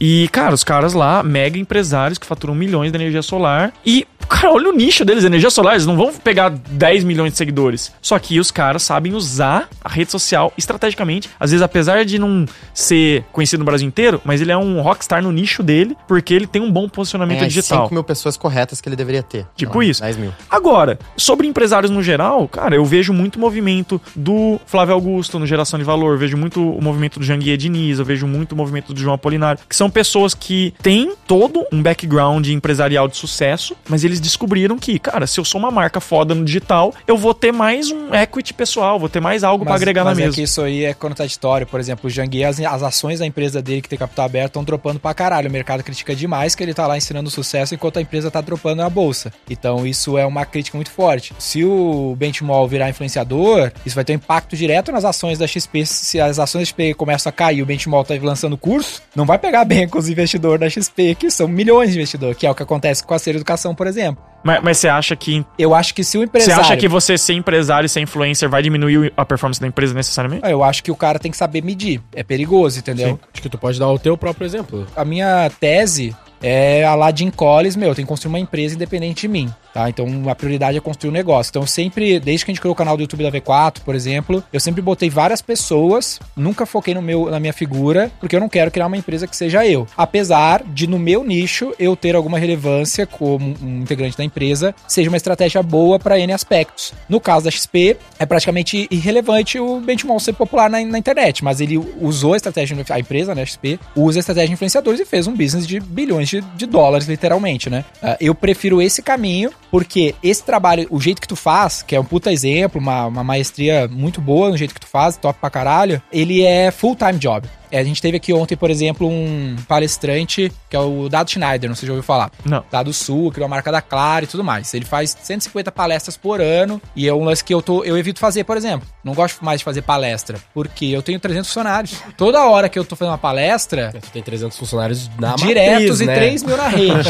E, cara, os caras lá, mega empresários que faturam milhões de energia solar. E, cara, olha o nicho deles, energia solar. Eles não vão pegar 10 milhões de seguidores. Só que os caras sabem usar a rede social estrategicamente. Às vezes, apesar de não ser conhecido no Brasil inteiro, mas ele é um rockstar no nicho dele, porque ele tem um bom posicionamento as digital. 5 mil pessoas corretas que ele deveria ter. Tipo isso. 10 mil. Agora, sobre empresários no geral, cara, eu vejo muito movimento do Flávio Augusto no Geração de Valor, vejo muito o movimento do Janguier Diniz, eu vejo muito o movimento do João Apolinário, que são pessoas que têm todo um background empresarial de sucesso, mas eles descobriram que, cara, se eu sou uma marca foda no digital, eu vou ter mais um equity pessoal, vou ter mais algo pra agregar mas na é mesa. que isso aí é contraditório. Por exemplo, o Janguier, as, as ações da empresa dele que tem capital aberto estão dropando pra caralho. O mercado critica demais que ele tá lá ensinando sucesso enquanto a empresa tá dropando na bolsa. Então isso é uma crítica muito forte. Se o Benchmall virar influenciador, isso vai ter um impacto direto nas ações da XP. Se as ações da XP começam a cair, o Benchmall tá lançando curso, não vai pegar bem com os investidores da XP, que são milhões de investidores, que é o que acontece com a Ser Educação, por exemplo. Mas, mas você acha que. Eu acho que se o Você empresário... acha que você ser empresário e ser influencer vai diminuir a performance da empresa necessariamente? Eu acho que o cara tem que saber medir. É perigoso, entendeu? Acho que tu pode dar o teu próprio exemplo. A minha tese é a lá de Incoles, meu, tem que construir uma empresa independente de mim, tá? Então a prioridade é construir um negócio. Então sempre, desde que a gente criou o canal do YouTube da V4, por exemplo, eu sempre botei várias pessoas, nunca foquei no meu, na minha figura, porque eu não quero criar uma empresa que seja eu. Apesar de no meu nicho eu ter alguma relevância como um integrante da empresa, seja uma estratégia boa para N aspectos. No caso da XP, é praticamente irrelevante o benchmark ser popular na, na internet, mas ele usou a estratégia, a empresa, né, a XP, usa a estratégia de influenciadores e fez um business de bilhões de, de dólares, literalmente, né? Ah, eu prefiro esse caminho, porque esse trabalho, o jeito que tu faz, que é um puta exemplo, uma, uma maestria muito boa no jeito que tu faz, top pra caralho, ele é full-time job. É, a gente teve aqui ontem, por exemplo, um palestrante, que é o Dado Schneider, não sei se já ouviu falar. Não. Dado Sul, criou a marca da Clara e tudo mais. Ele faz 150 palestras por ano e é um lance que eu, tô, eu evito fazer, por exemplo. Não gosto mais de fazer palestra, porque eu tenho 300 funcionários. Toda hora que eu tô fazendo uma palestra, Tu tem 300 funcionários na diretos matriz, e né? 3 mil na rede.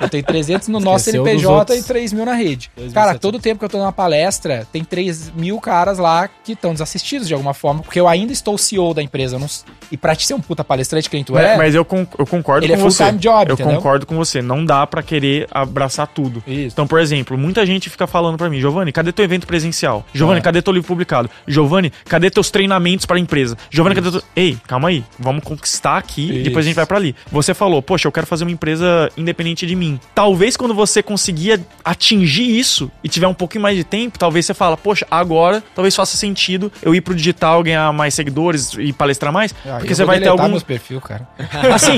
eu tenho 300 no nosso Esqueceu CNPJ outros. e 3 mil na rede. 2.700. Cara, todo tempo que eu tô numa palestra, tem 3 mil caras lá que estão desassistidos de alguma forma, porque eu ainda estou CEO da empresa. eu não e pra te ser um puta palestrante que nem tu é, mas eu, con- eu concordo Ele com é você. full-time job, eu entendeu? concordo com você. Não dá pra querer abraçar tudo. Isso. Então, por exemplo, muita gente fica falando pra mim, Giovanni, cadê teu evento presencial? Giovanni, É. cadê teu livro publicado? Giovanni, cadê teus treinamentos pra empresa? Giovanni, cadê teu... Ei, calma aí. Vamos conquistar aqui, Isso. depois a gente vai pra ali. Você falou, poxa, eu quero fazer uma empresa independente de mim. Talvez quando você conseguir atingir isso e tiver um pouquinho mais de tempo, talvez você fala, poxa, agora talvez faça sentido eu ir pro digital, ganhar mais seguidores e palestrar mais, Ah, porque você vai ter algum meus perfil, cara. Assim,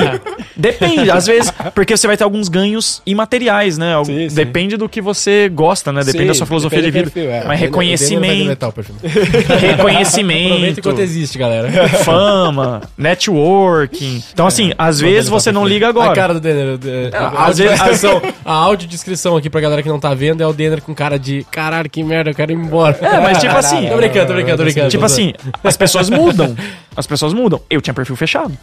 depende, às vezes, porque você vai ter alguns ganhos imateriais, né? Sim, sim. Depende do que você gosta, né? Depende Sim, da sua filosofia de vida. perfil, é. Mas reconhecimento, reconhecimento, enquanto existe, galera. fama, networking. Então, assim, às vezes você não liga A agora. cara do Denner. de- É, a, às vezes- a audiodescrição aqui pra galera que não tá vendo é o Denner com cara de caralho, que merda, eu quero ir embora. É, mas tipo assim, Tô brincando, tô brincando, tô brincando. Tipo assim, as pessoas mudam. As pessoas mudam. Eu tinha perfil fechado.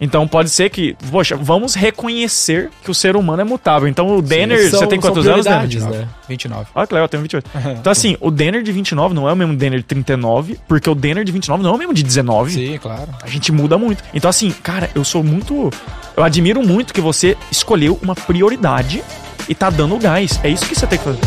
Então pode ser que, poxa, vamos reconhecer que o ser humano é mutável. Então o Denner, São- você tem quantos anos, Denner? prioridades, né? 29. Olha que legal, eu tenho 28. Então, assim, o Denner de 29 não é o mesmo Denner de 39, porque o Denner de 29 não é o mesmo de 19. Sim, claro. A gente muda muito. Então, assim, cara, eu sou muito. Eu admiro muito que você escolheu uma prioridade e tá dando gás. É isso que você tem que fazer.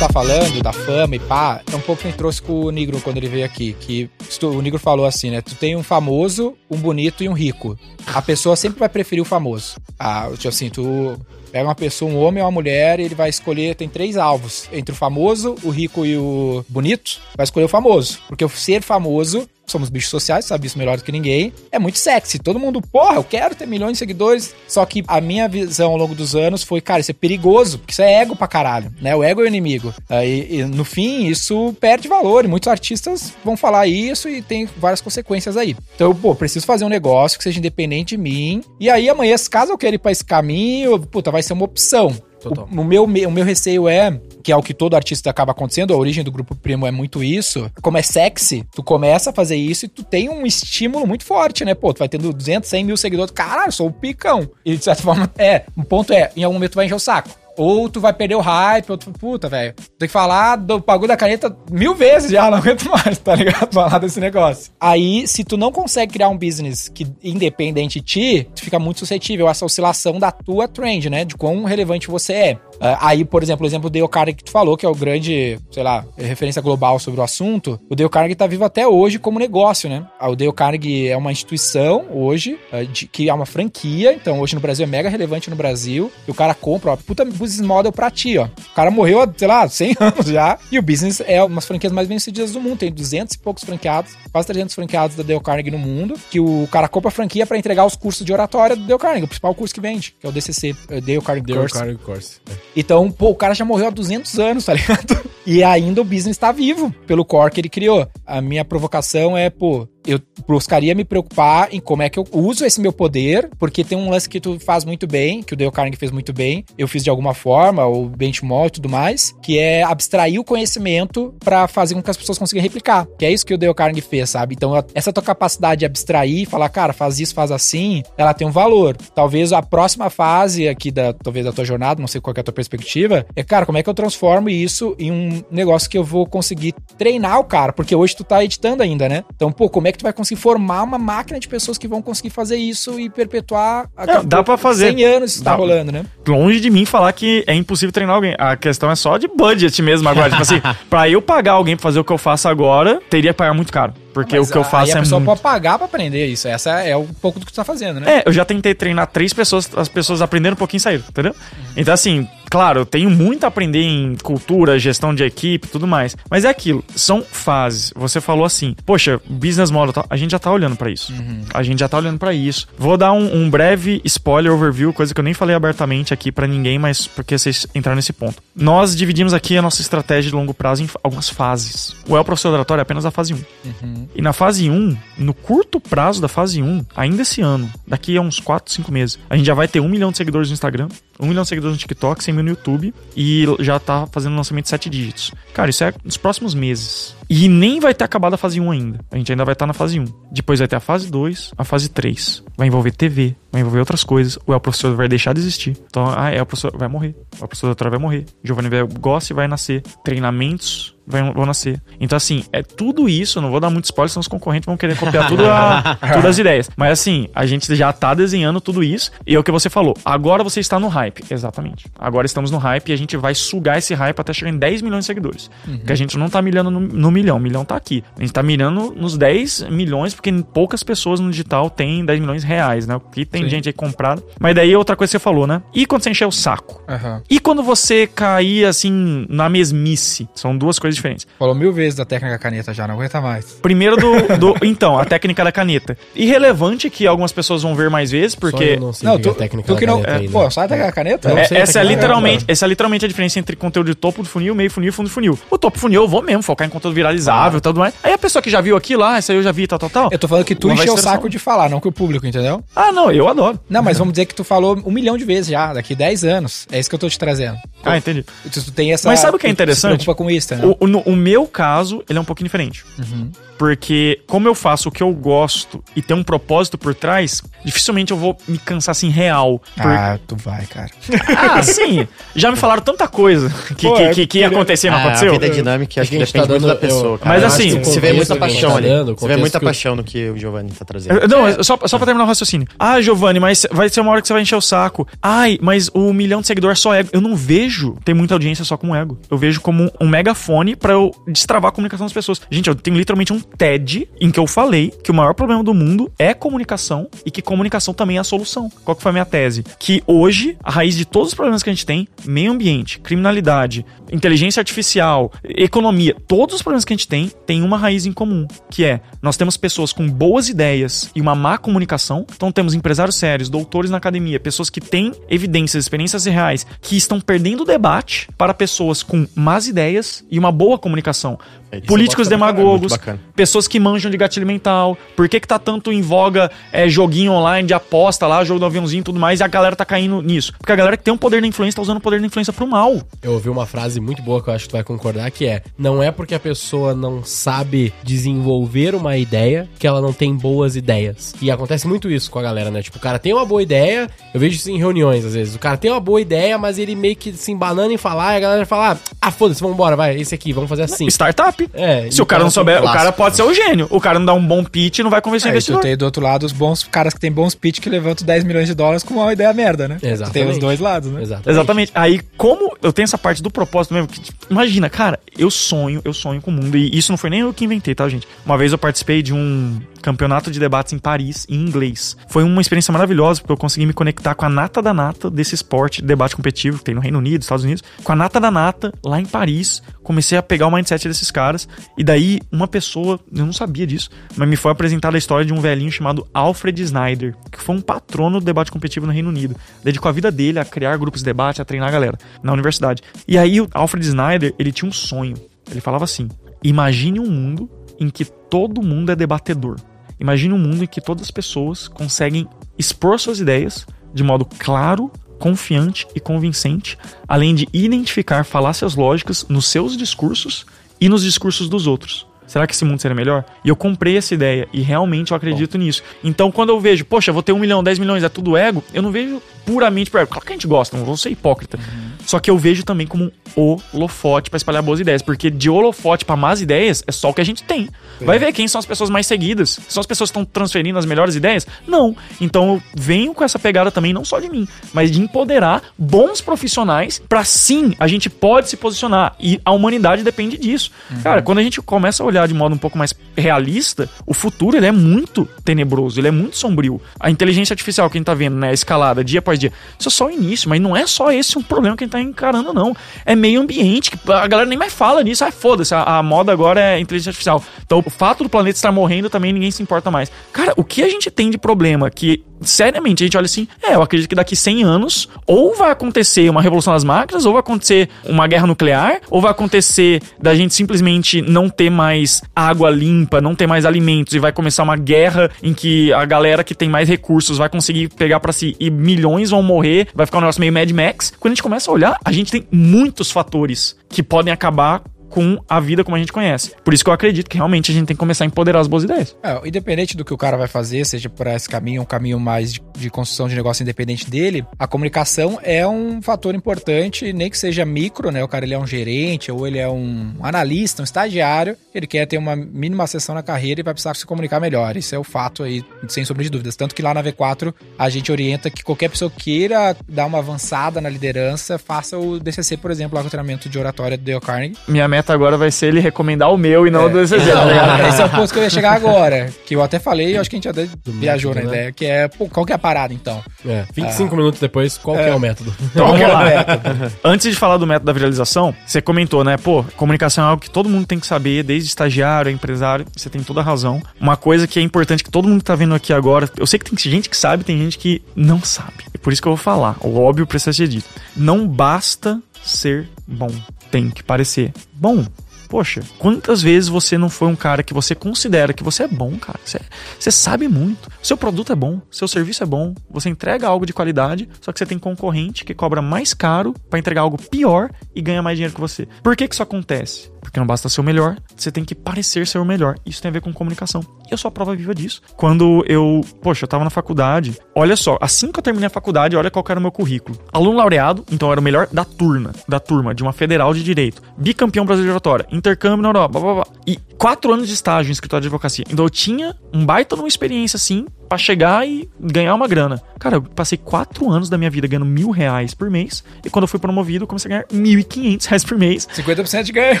Tá falando, da fama e pá, é um pouco que a gente trouxe com o Negro quando ele veio aqui. Que o Negro falou assim, né? Tu tem um famoso, um bonito e um rico. A pessoa sempre vai preferir o famoso. Ah, tipo assim, tu pega uma pessoa, um homem ou uma mulher, e ele vai escolher, tem três alvos. Entre o famoso, o rico e o bonito, vai escolher o famoso. Porque o ser famoso somos bichos sociais, sabe isso melhor do que ninguém. É muito sexy. Todo mundo, porra, eu quero ter milhões de seguidores. Só que a minha visão ao longo dos anos foi, cara, isso é perigoso, porque isso é ego pra caralho, né? O ego é o inimigo. Uh, e, e, no fim, isso perde valor. E muitos artistas vão falar isso e tem várias consequências aí. Então, pô, preciso fazer um negócio que seja independente de mim. E aí, amanhã, caso eu queira ir pra esse caminho, puta, vai ser uma opção. O, o, meu, o meu receio é, que é o que todo artista acaba acontecendo, a origem do Grupo Primo é muito isso. Como é sexy, tu começa a fazer isso e tu tem um estímulo muito forte, né? Pô, tu vai tendo 200, 100 mil seguidores. Caralho, sou o picão. E de certa forma, é. Um ponto é, em algum momento tu vai encher o saco. Ou tu vai perder o hype, ou tu, puta, velho. Tem que falar do bagulho da caneta mil vezes já, não aguento mais, tá ligado? Falar desse negócio. Aí, se tu não consegue criar um business que independente de ti, tu fica muito suscetível a essa oscilação da tua trend, né? De quão relevante você é. Uh, aí, por exemplo, o exemplo do Dale Carnegie que tu falou, que é o grande, sei lá, referência global sobre o assunto, o Dale Carnegie tá vivo até hoje como negócio, né? Ah, o Dale Carnegie é uma instituição hoje, de, que é uma franquia, então hoje no Brasil é mega relevante no Brasil, e o cara compra, ó, puta business model pra ti, ó. O cara morreu há, sei lá, 100 anos já, e o business é uma das franquias mais vencidas do mundo, tem 200 e poucos franqueados, quase 300 franqueados da Dale Carnegie no mundo, que o cara compra a franquia para entregar os cursos de oratória do Dale Carnegie, o principal curso que vende, que é o DCC, é Dale Carnegie Dale Course. Carnegie Course. É. Então, pô, o cara já morreu há 200 anos, tá ligado? E ainda o business tá vivo pelo core que ele criou. A minha provocação é, pô, eu buscaria me preocupar em como é que eu uso esse meu poder, porque tem um lance que tu faz muito bem, que o Dale Carnegie fez muito bem, eu fiz de alguma forma, o benchmark e tudo mais, que é abstrair o conhecimento para fazer com que as pessoas consigam replicar. Que é isso que o Dale Carnegie fez, sabe? Então, essa tua capacidade de abstrair, falar, cara, faz isso, faz assim, ela tem um valor. Talvez a próxima fase aqui da, talvez da tua jornada, não sei qual é a tua perspectiva, é, cara, como é que eu transformo isso em um negócio que eu vou conseguir treinar o cara? Porque hoje tu tá editando ainda, né? Então, pô, como é que tu vai conseguir formar uma máquina de pessoas que vão conseguir fazer isso e perpetuar Não, dá para fazer 100 anos isso tá rolando, né? Longe de mim falar que é impossível treinar alguém. A questão é só de budget mesmo agora. tipo assim, pra eu pagar alguém pra fazer o que eu faço agora, teria que pagar muito caro. Porque Mas o que eu faço aí é. a pessoa muito... pode pagar pra aprender isso. Essa é um pouco do que tu tá fazendo, né? É, eu já tentei treinar três pessoas, as pessoas aprenderam um pouquinho e saíram, entendeu? Uhum. Então, assim, claro, eu tenho muito a aprender em cultura, gestão de equipe tudo mais. Mas é aquilo, são fases. Você falou assim, poxa, business model, a gente já tá olhando para isso. Uhum. A gente já tá olhando para isso. Vou dar um, um, breve spoiler overview, coisa que eu nem falei abertamente aqui para ninguém, mas porque vocês entraram nesse ponto. Nós dividimos aqui a nossa estratégia de longo prazo em algumas fases. O El Professor Oratório é apenas a fase 1. Uhum. E na fase 1, no curto prazo da fase 1, ainda esse ano, daqui a uns 4, 5 meses, a gente já vai ter um milhão de seguidores no Instagram, um milhão de seguidores no TikTok, 100 mil no YouTube e já tá fazendo lançamento de 7 dígitos. Cara, isso é nos próximos meses. E nem vai ter acabado a fase 1 ainda. A gente ainda vai estar tá na fase 1. Depois vai ter a fase 2, a fase 3. Vai envolver TV, vai envolver outras coisas. O El Professor vai deixar de existir. Então, ah, o professor vai morrer. O professor doutor vai morrer. Giovanni Gossi vai nascer. Treinamentos vão nascer. Então, assim, é tudo isso. Não vou dar muito spoiler, senão os concorrentes vão querer copiar tudo a, todas as ideias. Mas, assim, a gente já tá desenhando tudo isso. E é o que você falou. Agora você está no hype. Exatamente. Agora estamos no hype e a gente vai sugar esse hype até chegar em 10 milhões de seguidores. Uhum. Porque a gente não tá milhando no, no, milhão. O milhão tá aqui. A gente tá mirando nos 10 milhões, porque poucas pessoas no digital têm 10 milhões reais, né? Porque tem Sim. gente aí comprada. Mas daí outra coisa que você falou, né? E quando você encher o saco? Uhum. E quando você cair, assim, na mesmice? São duas coisas diferentes. Falou mil vezes da técnica da caneta já, não aguenta mais. Primeiro do, do então, a técnica da caneta. Irrelevante que algumas pessoas vão ver mais vezes, porque... não, não tu, técnica tu que não... É, pô, sai da caneta? É, essa, é literalmente, essa é literalmente a diferença entre conteúdo de topo do funil, meio funil e fundo do funil. O topo funil eu vou mesmo focar em conteúdo viralizável e tudo mais. Aí a pessoa que já viu aquilo, ah, essa aí eu já vi, tal, tal, tal. Eu tô falando que tu encheu o saco de falar, não que o público, entendeu? Ah, não, eu adoro. Não, mas vamos dizer que tu falou um milhão de vezes já, daqui 10 anos. É isso que eu tô te trazendo. Ah, entendi. Tu, tu tem essa... Mas sabe o que é interessante? Tu se preocupa com isso, né? O, no, o meu caso, ele é um pouquinho diferente. Uhum. Porque, como eu faço o que eu gosto e tem um propósito por trás, dificilmente eu vou me cansar assim real. Por... Ah, tu vai, cara. Ah, sim. Já me falaram tanta coisa que, Pô, que, que, que ia acontecer, não ah, aconteceu? A vida é dinâmica, acho que depende tá dando, muito da pessoa. Eu, Mas assim, se vê muita paixão ali. Você vê muita paixão no que o Giovanni tá trazendo. Não, é. só, só pra terminar o raciocínio. Ah, Giovanni, mas vai ser uma hora que você vai encher o saco. Ai, mas o milhão de seguidores só é. Eu não vejo ter muita audiência só como ego. Eu vejo como um megafone pra eu destravar a comunicação das pessoas. Gente, eu tenho literalmente um TED em que eu falei que o maior problema do mundo é comunicação e que comunicação também é a solução. Qual que foi a minha tese? Que hoje, a raiz de todos os problemas que a gente tem, meio ambiente, criminalidade, inteligência artificial, economia, todos os problemas que a gente tem, tem uma raiz em comum, que é nós temos pessoas com boas ideias e uma má comunicação. Então temos empresários sérios, doutores na academia, pessoas que têm evidências, experiências reais, que estão perdendo o debate para pessoas com más ideias e uma boa comunicação. É, isso Políticos demagogos, bacana. pessoas que manjam de gatilho mental. Por que, que tá tanto em voga é, joguinho online de aposta lá, jogo do aviãozinho e tudo mais, e a galera tá caindo nisso? Porque a galera que tem um poder da influência tá usando o poder da influência pro mal. Eu ouvi uma frase muito boa que eu acho que tu vai concordar, que é: não é porque a pessoa não sabe desenvolver uma ideia que ela não tem boas ideias. E acontece muito isso com a galera, né? Tipo, o cara tem uma boa ideia, eu vejo isso em reuniões às vezes. O cara tem uma boa ideia, mas ele meio que se embanando em falar, e a galera fala: ah, foda-se, vambora, vai, esse aqui, vamos fazer assim. Startup. É, Se o cara não um souber, o cara pode ser o gênio. O cara não dá um bom pitch e não vai convencer o Aí É, tu investidor. tem do outro lado os bons caras que tem bons pitch que levantam 10 milhões de dólares com uma ideia merda, né? Exatamente. Tem os dois lados, né? Exatamente. Exatamente. Aí, como eu tenho essa parte do propósito mesmo, que, tipo, imagina, cara, eu sonho, eu sonho com o mundo. E isso não foi nem eu que inventei, tá, gente? Uma vez eu participei de um campeonato de debates em Paris, em inglês. Foi uma experiência maravilhosa, porque eu consegui me conectar com a nata da nata desse esporte, de debate competitivo, que tem no Reino Unido, Estados Unidos. Com a nata da nata, lá em Paris, comecei a pegar o mindset desses caras. E daí, uma pessoa, eu não sabia disso, mas me foi apresentada a história de um velhinho chamado Alfred Snyder, que foi um patrono do debate competitivo no Reino Unido. Dedicou a vida dele a criar grupos de debate, a treinar a galera na universidade. E aí, o Alfred Snyder, ele tinha um sonho. Ele falava assim: imagine um mundo em que todo mundo é debatedor. Imagine um mundo em que todas as pessoas conseguem expor suas ideias de modo claro, confiante e convincente, além de identificar falácias lógicas nos seus discursos e nos discursos dos outros. Será que esse mundo seria melhor? E eu comprei essa ideia e realmente eu acredito nisso. Então, quando eu vejo, poxa, vou ter um milhão, dez milhões, é tudo ego, eu não vejo puramente ego. Claro que a gente gosta, não vou ser hipócrita. Só que eu vejo também como um holofote pra espalhar boas ideias. Porque de holofote pra más ideias é só o que a gente tem. Vai ver quem são as pessoas mais seguidas. São as pessoas que estão transferindo as melhores ideias? Não. Então eu venho com essa pegada também, não só de mim, mas de empoderar bons profissionais pra sim a gente pode se posicionar. E a humanidade depende disso. Cara, quando a gente começa a olhar de modo um pouco mais realista, o futuro ele é muito tenebroso, ele é muito sombrio. A inteligência artificial que a gente tá vendo, né, escalada dia após isso é só o início, mas não é só esse um problema que a gente tá encarando, não. É meio ambiente, que a galera nem mais fala nisso. Ah, foda-se, a, a moda agora é inteligência artificial. Então, o fato do planeta estar morrendo também ninguém se importa mais. Cara, o que a gente tem de problema que seriamente, a gente olha assim, é, eu acredito que daqui 100 anos, ou vai acontecer uma revolução das máquinas, ou vai acontecer uma guerra nuclear, ou vai acontecer da gente simplesmente não ter mais água limpa, não ter mais alimentos, e vai começar uma guerra em que a galera que tem mais recursos vai conseguir pegar pra si e milhões vão morrer, vai ficar um negócio meio Mad Max. Quando a gente começa a olhar, a gente tem muitos fatores que podem acabar com a vida como a gente conhece. Por isso que eu acredito que realmente a gente tem que começar a empoderar as boas ideias. É, independente do que o cara vai fazer, seja por esse caminho, um caminho mais de, de construção de negócio independente dele, a comunicação é um fator importante, nem que seja micro, né? O cara ele é um gerente ou ele é um analista, um estagiário, ele quer ter uma mínima sessão na carreira e vai precisar se comunicar melhor. Isso é o fato aí, sem sombra de dúvidas. Tanto que lá na V4 a gente orienta que qualquer pessoa queira dar uma avançada na liderança, faça o DCC, por exemplo, lá com o treinamento de oratória do Dale Carnegie. Minha meta agora vai ser ele recomendar o meu e não o do ECG, tá ligado? Esse é o ponto que eu ia chegar agora. Que eu até falei, eu acho que a gente até viajou na método, né? ideia. Que é, pô, qual que é a parada então? É, 25 minutos depois, qual que é o método? Então, Qual que vamos é o lá. método? Antes de falar do método da viralização, você comentou, né? Pô, comunicação é algo que todo mundo tem que saber, desde estagiário a empresário. Você tem toda a razão. Uma coisa que é importante que todo mundo que tá vendo aqui agora, eu sei que tem gente que sabe, tem gente que não sabe. É por isso que eu vou falar. O óbvio precisa ser dito. Não basta ser bom. Tem que parecer bom. Poxa, quantas vezes você não foi um cara que você considera que você é bom, cara? Você, você sabe muito. Seu produto é bom, seu serviço é bom, você entrega algo de qualidade, só que você tem concorrente que cobra mais caro para entregar algo pior e ganha mais dinheiro que você. Por que que isso acontece? Porque não basta ser o melhor, você tem que parecer ser o melhor. Isso tem a ver com comunicação. E eu sou a prova viva disso. Quando eu, poxa, eu tava na faculdade, olha só, assim que eu terminei a faculdade, olha qual era o meu currículo. Aluno laureado, então eu era o melhor da turma, da turma, de uma federal de direito. Bicampeão brasileiro de oratória, intercâmbio na Europa, blá, blá, blá. E quatro anos de estágio em escritório de advocacia. Então eu tinha um baita de uma experiência assim pra chegar e ganhar uma grana. Cara, eu passei quatro anos da minha vida ganhando mil reais por mês. E quando eu fui promovido, eu comecei a ganhar mil e quinhentos reais por mês. 50% de ganho.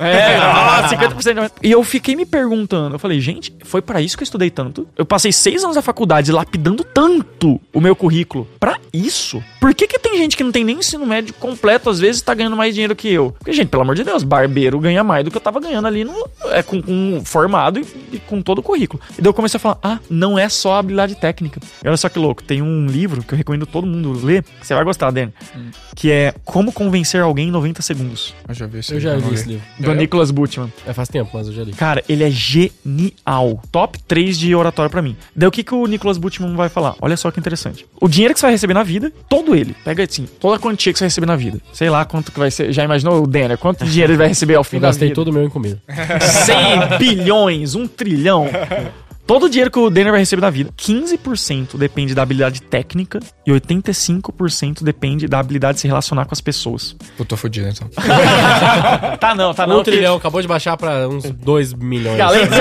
É, nossa, 50% de. E eu fiquei me perguntando, eu falei, gente, foi pra isso que eu estudei tanto? Eu passei seis anos na faculdade lapidando tanto o meu currículo pra isso? Por que que tem gente que não tem nem ensino médio completo, às vezes tá ganhando mais dinheiro que eu? Porque, gente, pelo amor de Deus, barbeiro ganha mais do que eu tava ganhando ali no, é, com, com formado e, e com todo o currículo. E daí eu comecei a falar, ah, não é só habilidade técnica. E olha só que louco, tem um livro que eu recomendo todo mundo ler, que você vai gostar, Dani, que é Como Convencer Alguém em 90 Segundos, Eu já vi esse Eu já li não esse livro. do Nicholas Butman. É, faz tempo, mas eu já li. Cara, ele é genial. Top 3 de oratório pra mim. Daí o que, que o Nicholas Butman vai falar? Olha só que interessante. O dinheiro que você vai receber na vida, todo ele. Pega assim, toda a quantia que você vai receber na vida. Sei lá quanto que vai ser. Já imaginou o Denner? Quanto dinheiro ele vai receber ao fim Eu da gastei vida? todo o meu em comida. 100 bilhões, 1 trilhão. Todo o dinheiro que o Denner vai receber da vida, 15% depende da habilidade técnica e 85% depende da habilidade de se relacionar com as pessoas. Pô, tô fudido então. Tá não, tá um não. trilhão, acabou de baixar pra uns 2 milhões. Além de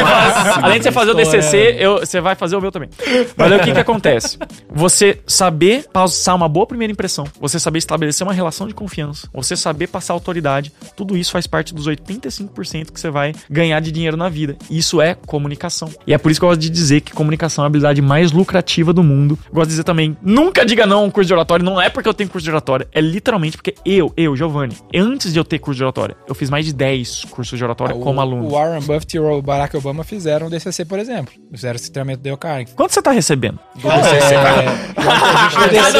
além de você fazer o. DCC, eu- você vai fazer o meu também. Mas aí o que que acontece? Você saber passar uma boa primeira impressão, você saber estabelecer uma relação de confiança, você saber passar autoridade, tudo isso faz parte dos 85% que você vai ganhar de dinheiro na vida. Isso é comunicação. E é por isso que eu gosto de dizer que comunicação é a habilidade mais lucrativa do mundo. Gosto de dizer também, nunca diga não a um curso de oratório, não é porque eu tenho curso de oratório, é literalmente porque eu, eu, Giovanni, antes de eu ter curso de oratório, eu fiz mais de 10 cursos de oratória como aluno. O Warren Buffett e o Barack Obama fizeram o DCC, por exemplo. Fizeram esse treinamento do Dale Carnegie. Quanto você tá recebendo? O Cada DCC,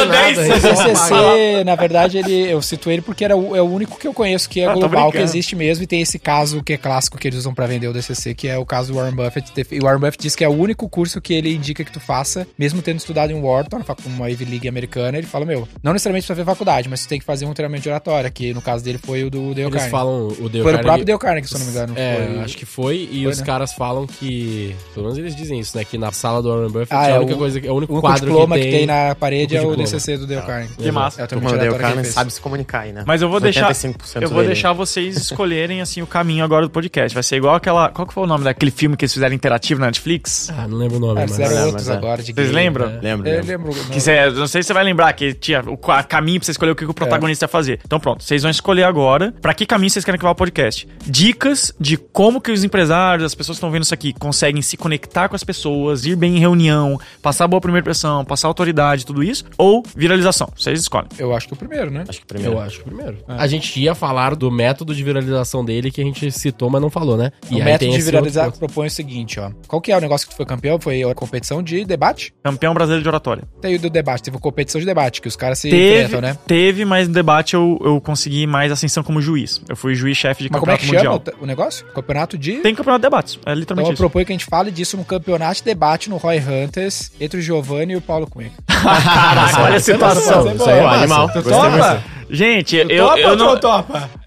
vez. o DCC, na verdade, ele, eu cito ele porque era o, é o único que eu conheço que é Ah, global, que existe mesmo, e tem esse caso que é clássico que eles usam pra vender o DCC, que é o caso do Warren Buffett. E o Warren Buffett diz que é o único curso que ele indica que tu faça, mesmo tendo estudado em Wharton, uma Ivy League americana, ele fala, meu, não necessariamente pra fazer faculdade, mas tu tem que fazer um treinamento de oratória, que no caso dele foi o do Dale Eles Carnegie. falam, o Dale Foi Carnegie- próprio Dale Carnegie, se eu não me engano. É, foi. acho que foi. E Foi, os né? caras falam que. Pelo menos eles dizem isso, né? Que na sala do Warren Buffett Ah, é é a única o- coisa, é o único O único quadro diploma que que tem, na parede é o diploma. DCC do Dale Carnegie. Que massa. É o treinamento de oratória sabe se comunicar aí, né? Mas eu vou deixar. 85% Eu vou dele. deixar vocês escolherem assim o caminho agora do podcast. Vai ser igual aquela. Qual que foi o nome daquele filme que eles fizeram interativo na Netflix? Ah, não lembro o nome, Ah, mas. fizeram é, outros é. agora de Vocês lembram? Lembro, Eu lembro. lembro. Que cê, não sei se você vai lembrar que tinha o ca- caminho pra você escolher o que, que o protagonista ia fazer. Então pronto, vocês vão escolher agora pra que caminho vocês querem que vá o podcast. Dicas de como que os empresários, as pessoas que estão vendo isso aqui, conseguem se conectar com as pessoas, ir bem em reunião, passar boa primeira impressão, passar autoridade, tudo isso, ou viralização. Vocês escolhem. Eu acho que o primeiro, né? Acho que primeiro. Eu acho que primeiro. A gente ia falar do método de viralização dele que a gente citou, mas não falou, né? o aí método tem de viralizar propõe o seguinte, ó. Qual que é o negócio que tu foi campeão? Foi a competição de debate? Campeão brasileiro de oratória. Tem o do debate, teve a competição de debate, que os caras se Teve, enfrentam, né? teve, mas no debate eu, eu consegui mais ascensão como juiz. Eu fui juiz-chefe de Mas como é campeonato que chama mundial. o, o negócio? Campeonato de... Tem campeonato de debates. É Então literalmente eu isso. proponho que a gente fale disso no campeonato de debate no Roy Hunters entre o Giovanni e o Paulo Cunha. Caraca, olha a situação. Isso aí é animal. Tu topa? Gente, eu, eu, eu não.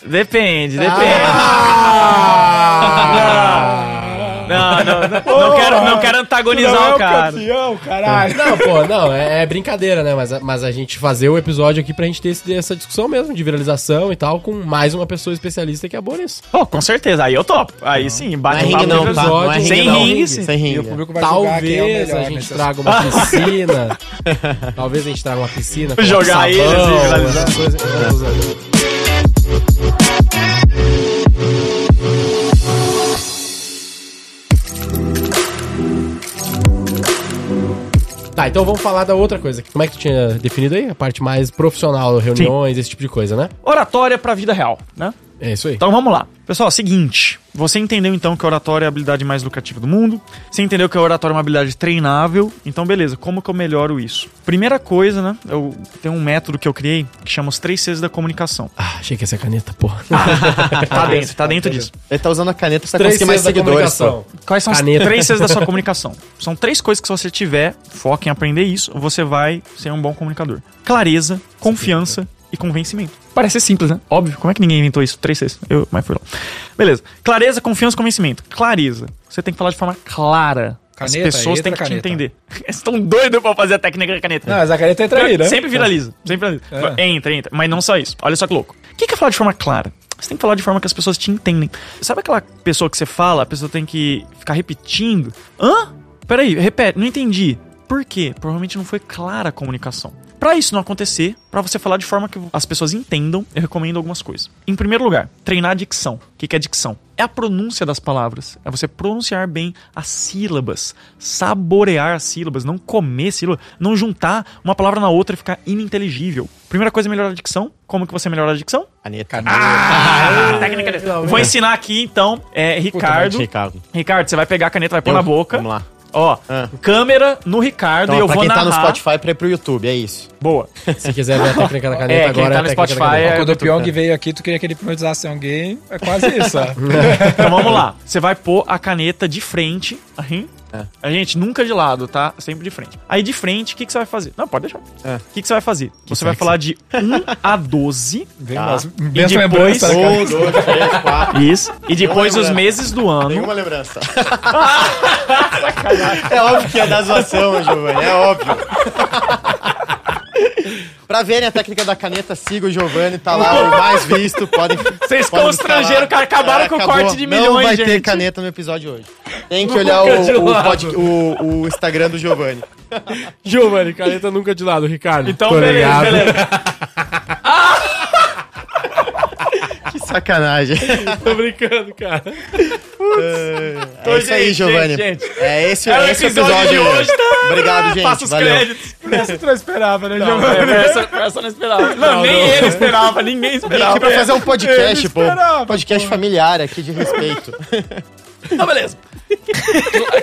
Depende, depende. Não, não, não, não quero, não quero antagonizar o cara. campeão, caralho. Não, pô, não, é, é brincadeira, né? Mas, a- mas a gente fazer o episódio aqui pra gente ter esse- essa discussão mesmo de viralização e tal, com mais uma pessoa especialista que é boa nisso. Oh, com certeza, aí eu topo. Aí sim, Não bate é um ringue papo não, tá? Não é episódio, ringue sem não. ringue, Sem E o ringue. público vai julgar quem é o Talvez melhor a gente traga uma piscina. Talvez a gente traga uma piscina. Jogar ele, assim, viralizar. Tá, então vamos falar da outra coisa. Como é que tu tinha definido aí? A parte mais profissional, reuniões, esse tipo de coisa, né? Oratória pra vida real, né? É isso aí. Então vamos lá. Pessoal, seguinte. Você entendeu então que a oratória é a habilidade mais lucrativa do mundo. Você entendeu que a oratória é uma habilidade treinável. Então, beleza, como que eu melhoro isso? Primeira coisa, né? Eu tenho um método que eu criei que chama os três Cs da comunicação. Ah, achei que ia ser caneta, porra. Tá dentro, tá dentro disso. Ele tá usando a caneta pra conseguir mais seguidores. pô. Quais são Caneta. os três Cs da sua comunicação? São três coisas que se você tiver, foca em aprender isso, você vai ser um bom comunicador. Clareza, confiança e convencimento. Parece simples, né? Óbvio. Como é que ninguém inventou isso? Três Cs. Eu, mas foi lá. Beleza. Clareza, confiança e convencimento. Clareza. Você tem que falar de forma clara. Caneta, As pessoas têm que te caneta. entender. Eles estão doidos pra fazer a técnica da caneta. Não, mas a caneta entra aí, né? Sempre viraliza. Sempre viraliza. É. Entra, entra. Mas não só isso. Olha só que louco. O que que é falar de forma clara? Você tem que falar de forma que as pessoas te entendem. Sabe aquela pessoa que você fala, a pessoa tem que ficar repetindo? Hã? Peraí, repete, não entendi. Por quê? Provavelmente não foi clara a comunicação. Para isso não acontecer, para você falar de forma que as pessoas entendam, eu recomendo algumas coisas. Em primeiro lugar, treinar a dicção. O que é dicção? É a pronúncia das palavras. É você pronunciar bem as sílabas, saborear as sílabas, não comer sílabas, não juntar uma palavra na outra e ficar ininteligível. Primeira coisa é melhorar a dicção. Como que você melhora a dicção? Caneta. Ah, técnica de... Vou ensinar aqui então, é, Ricardo. Ricardo. Ricardo, você vai pegar a caneta, vai pôr Eu- na boca. Vamos lá. Ó, Ah. câmera no Ricardo Então, e eu pra vou quem tá no narrar. Spotify, pra ir pro YouTube, é isso. Boa. Se quiser ver a técnica da caneta É, agora, tá é a no Spotify caneta. é- Quando o Pyong bem. veio aqui, tu queria que ele hipnotizasse alguém. É quase isso. Então vamos lá. Você vai pôr a caneta de frente. Assim. É. A gente nunca de lado, tá? Sempre de frente. Aí de frente, o que, que você vai fazer? Não, pode deixar. É. O que, que você vai fazer? você vai falar de 1 a 12. Vem Tá. E depois-? Um, dois, três, quatro. Isso. E depois os meses do ano. Nenhuma lembrança. é óbvio que é da zoação, Giovanni, é óbvio. Pra verem a técnica da caneta, siga o Giovanni, tá lá o mais visto, podem... Vocês podem constrangeram, cara, acabaram com o corte de Não milhões, vai ter gente. caneta no episódio hoje. Tem que olhar o, o, pod- o- o Instagram do Giovanni. Giovanni, caneta nunca de lado, Ricardo. Então, Tô beleza, ligado. beleza. Que sacanagem. Tô brincando, cara. É isso aí, Giovanni. gente, gente. É esse, o esse episódio episódio. de hoje, tá? Obrigado, gente. Passa os Valeu. créditos. Essa tu não esperava, né, Não, Giovanni? essa, essa não esperava. Não, nem não. ele esperava, ninguém Vim esperava. aqui pra fazer um podcast, Ele pô. esperava, Podcast familiar aqui de respeito. Não, beleza.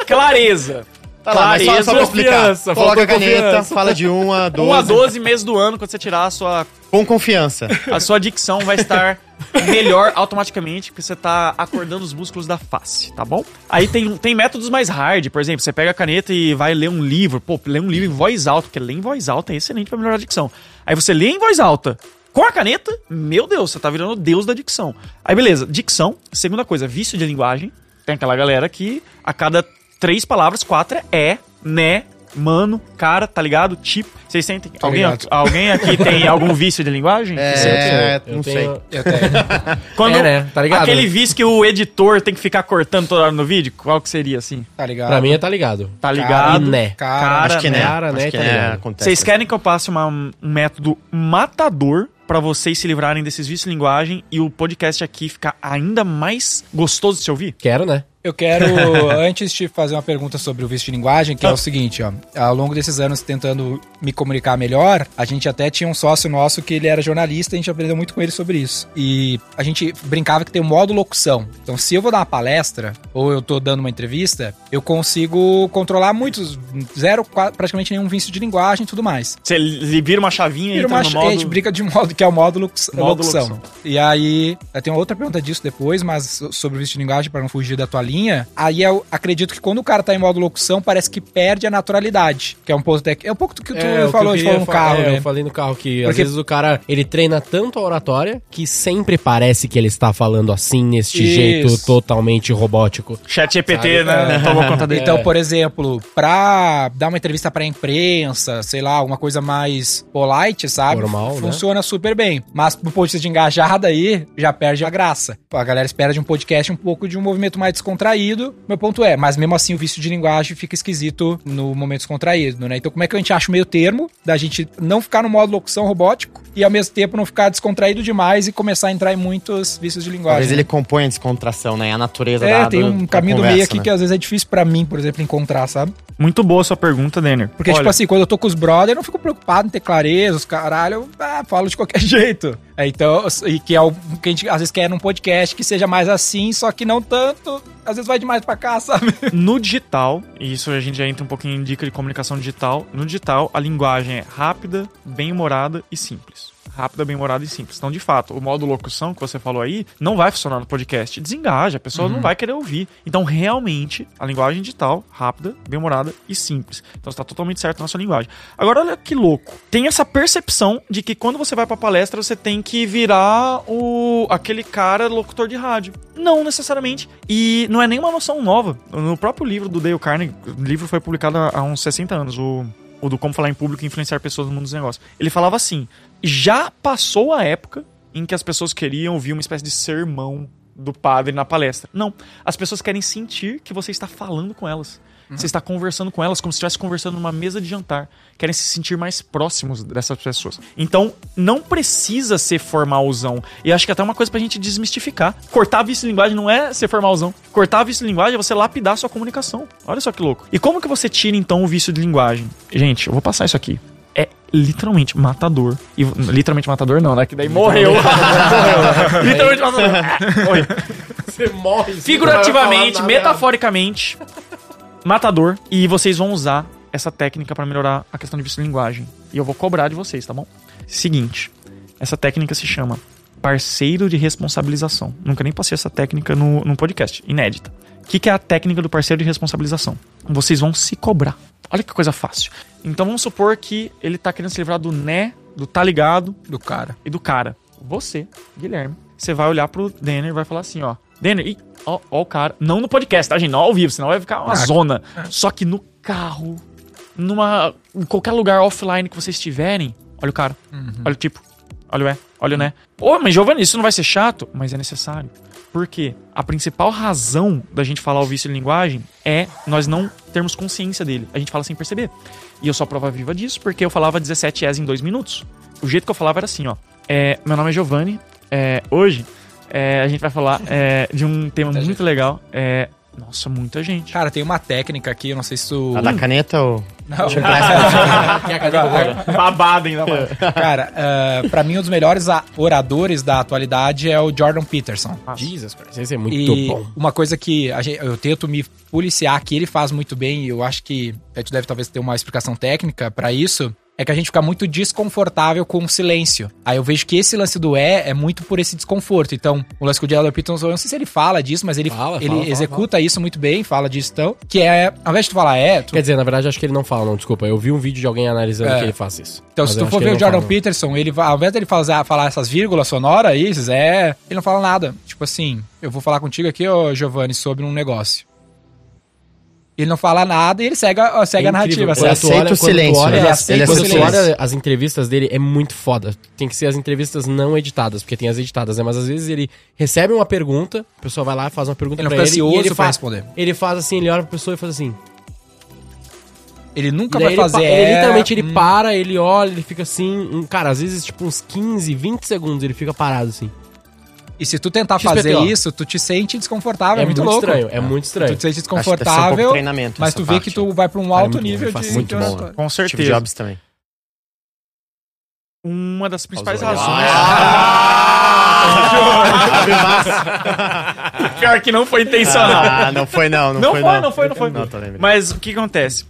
Clareza. Tá lá, mas só, só pra explicar. Coloca a caneta, confiança. fala de 1 a 12. 1 a 12 meses do ano, quando você tirar a sua, Com confiança. a sua dicção vai estar melhor automaticamente, porque você tá acordando os músculos da face, tá bom? Aí tem, tem métodos mais hard, por exemplo, você pega a caneta e vai ler um livro, pô, lê um livro em voz alta, porque ler em voz alta é excelente pra melhorar a dicção. Aí você lê em voz alta, com a caneta, meu Deus, você tá virando o deus da dicção. Aí beleza, dicção, segunda coisa, vício de linguagem. Tem aquela galera que a cada três palavras, quatro é é, né, mano, cara, tá ligado? Tipo, vocês sentem? alguém, ligado. alguém aqui tem algum vício de linguagem? É, Eu não tenho- sei. Eu tenho. Quando É, né? Tá ligado? Aquele vício que o editor tem que ficar cortando toda hora no vídeo, qual que seria assim? Tá ligado? Pra mim é tá ligado. Tá Cara, ligado? e né. Cara, Cara, Acho que né? né. Cara, Acho né, que tá né, acontece. Vocês querem que eu passe uma- um método matador pra vocês se livrarem desses vícios de linguagem e o podcast aqui ficar ainda mais gostoso de se ouvir? Quero, né? Eu quero, antes de fazer uma pergunta sobre o vício de linguagem, que é o seguinte, ó. Ao longo desses anos tentando me comunicar melhor, a gente até tinha um sócio nosso que ele era jornalista e a gente aprendeu muito com ele sobre isso. E a gente brincava que tem um modo locução. Então, se eu vou dar uma palestra ou eu tô dando uma entrevista, eu consigo controlar muitos, zero, praticamente nenhum vício de linguagem e tudo mais. Você li- vira uma chavinha e entra uma, no modo... A gente brinca de modo que é o modo, lux, Modo locução. locução. E aí, eu tenho outra pergunta disso depois, mas so- sobre o vício de linguagem, para não fugir da tua linha. Aí eu acredito que quando o cara tá em modo locução, parece que perde a naturalidade. Que é um ponto até. É um pouco do que tu É, o que falou, gente queria falou no carro, é, né? Eu falei no carro que às Porque- vezes o cara, ele treina tanto a oratória que sempre parece que ele está falando assim, neste Isso. jeito totalmente robótico. Chat GPT, Sabe? né? É. Tomou conta dele. Então, por exemplo, pra dar uma entrevista pra imprensa, sei lá, alguma coisa mais polite, sabe? Formal, né? Funciona super bem. Mas do ponto de de engajada aí, já perde a graça. A galera espera de um podcast um pouco de um movimento mais descontraído. Meu ponto é, mas mesmo assim o vício de linguagem fica esquisito no momento descontraído, né? Então como é que a gente acha o meio termo da gente não ficar no modo locução robótico e ao mesmo tempo não ficar descontraído demais e começar a entrar em muitos vícios de linguagem? Talvez né? ele compõe a descontração, né? A natureza É, da tem do- um caminho do conversa, meio aqui né? que às vezes é difícil pra mim, por exemplo, encontrar, sabe? Muito boa a sua pergunta, Denner. Porque, Olha, tipo assim, quando eu tô com os brothers, eu não fico preocupado em ter clareza, os caralho, eu ah, falo de qualquer jeito. É, então, e que é o que a gente às vezes quer num podcast que seja mais assim, só que não tanto, às vezes vai demais pra cá, sabe? No digital, e isso a gente já entra um pouquinho em dica de comunicação digital. No digital, a linguagem é rápida, bem-humorada e simples. Rápida, bem-humorada e simples. Então, de fato, o modo locução que você falou aí não vai funcionar no podcast. Desengaja, a pessoa não vai querer ouvir. Então, realmente, a linguagem digital, rápida, bem-humorada e simples. Então, está totalmente certo na sua linguagem. Agora, olha que louco. Tem essa percepção de que quando você vai pra palestra, você tem que virar o aquele cara locutor de rádio. Não necessariamente. E não é nenhuma noção nova. No próprio livro do Dale Carnegie, o livro foi publicado há há uns 60 anos, o, o do Como Falar em Público e Influenciar Pessoas no Mundo dos Negócios. Ele falava assim: já passou a época em que as pessoas queriam ouvir uma espécie de sermão do padre na palestra. Não. As pessoas querem sentir que você está falando com elas. Você está conversando com elas como se estivesse conversando numa mesa de jantar. Querem se sentir mais próximos dessas pessoas. Então, não precisa ser formalzão. E acho que até uma coisa pra gente desmistificar. Cortar a vice-linguagem não é ser formalzão. Cortar a vice-linguagem é você lapidar a sua comunicação. Olha só que louco. E como que você tira, então, o vício de linguagem? Gente, eu vou passar isso aqui é literalmente matador. E literalmente matador não, né? Que daí morreu. morreu. literalmente matador. Oi. Você morre. Figurativamente, metaforicamente, matador. E vocês vão usar essa técnica para melhorar a questão de vício de linguagem. E eu vou cobrar de vocês, tá bom? Seguinte, essa técnica se chama parceiro de responsabilização. Nunca nem passei essa técnica no, no podcast, inédita. O que, que é a técnica do parceiro de responsabilização? Vocês vão se cobrar. Olha que coisa fácil. Então vamos supor que ele tá querendo se livrar do né, do tá ligado Do cara. e do cara. Você, Guilherme, você vai olhar pro Denner e vai falar assim, ó. Denner, ih, ó, ó o cara. Não no podcast, tá, gente? Não ao vivo, senão vai ficar uma Ah, zona. Só que no carro, numa. em qualquer lugar offline que vocês estiverem, olha o cara. Olha o tipo. Olha o é. Olha o né. Ô, mas Giovanni, isso não vai ser chato? Mas é necessário. Por quê? A principal razão da gente falar o vício de linguagem é nós não termos consciência dele. A gente fala sem perceber. E eu sou a prova viva disso porque eu falava 17 S em dois minutos. O jeito que eu falava era assim, ó. É, meu nome é Giovanni. É, hoje é, a gente vai falar é, de um tema muito legal. É, nossa, muita gente. Cara, tem uma técnica aqui, eu não sei se tu. A da caneta ou. Não. Babado ainda mais. Cara, uh, pra mim, um dos melhores oradores da atualidade é o Jordan Peterson. Jesus Christ, esse é muito E bom. uma coisa que a gente- eu tento me policiar que ele faz muito bem, e eu acho que a gente deve talvez ter uma explicação técnica pra isso, é que a gente fica muito desconfortável com o silêncio. Aí eu vejo que esse lance do é é muito por esse desconforto. Então, o lance com o Jordan Peterson, eu não sei se ele fala disso, mas ele, Fala, ele fala, fala, executa isso muito bem, fala disso então, que é, ao invés de tu falar é, tu Quer dizer, na verdade, acho que ele não fala, não, desculpa. Eu vi um vídeo de alguém analisando É. que ele faz isso. Então, se tu for que ver ele o Jordan fala. Peterson, ele ao invés dele fazer, falar essas vírgulas sonoras aí, é, ele não fala nada. Tipo assim, eu vou falar contigo aqui, ô Giovanni, sobre um negócio. Ele não fala nada e ele segue, a- segue É a narrativa. Ele aceita o silêncio. olha- né? Ele aceita o Quando tu o silêncio. olha as entrevistas dele, é muito foda. Tem que ser as entrevistas não editadas, porque tem as editadas, né? Mas às vezes ele recebe uma pergunta, a pessoa vai lá e faz uma pergunta Ele pra ele. e ele pra faz, responder. Ele faz assim, ele olha pra pessoa e faz assim. Ele nunca daí vai ele fazer. ele, é, literalmente ele hum, para, ele olha, ele fica assim. um- cara, às vezes, tipo, uns 15, 20 segundos ele fica parado assim. E se tu tentar XPTO. fazer isso, tu te sente desconfortável. É, É, muito, muito, louco. estranho, é muito Tu estranho. te sente um desconfortável, treinamento mas tu vê parte. que tu vai pra um é alto muito bom, nível de, muito de bom, né? Com Steve certeza. Jobs também. Uma das principais razões. Ah! Pior que não foi intencional. Ah, não foi não, não, Não foi, foi, não foi, não foi. Não, tô lembrando. Mas o que acontece?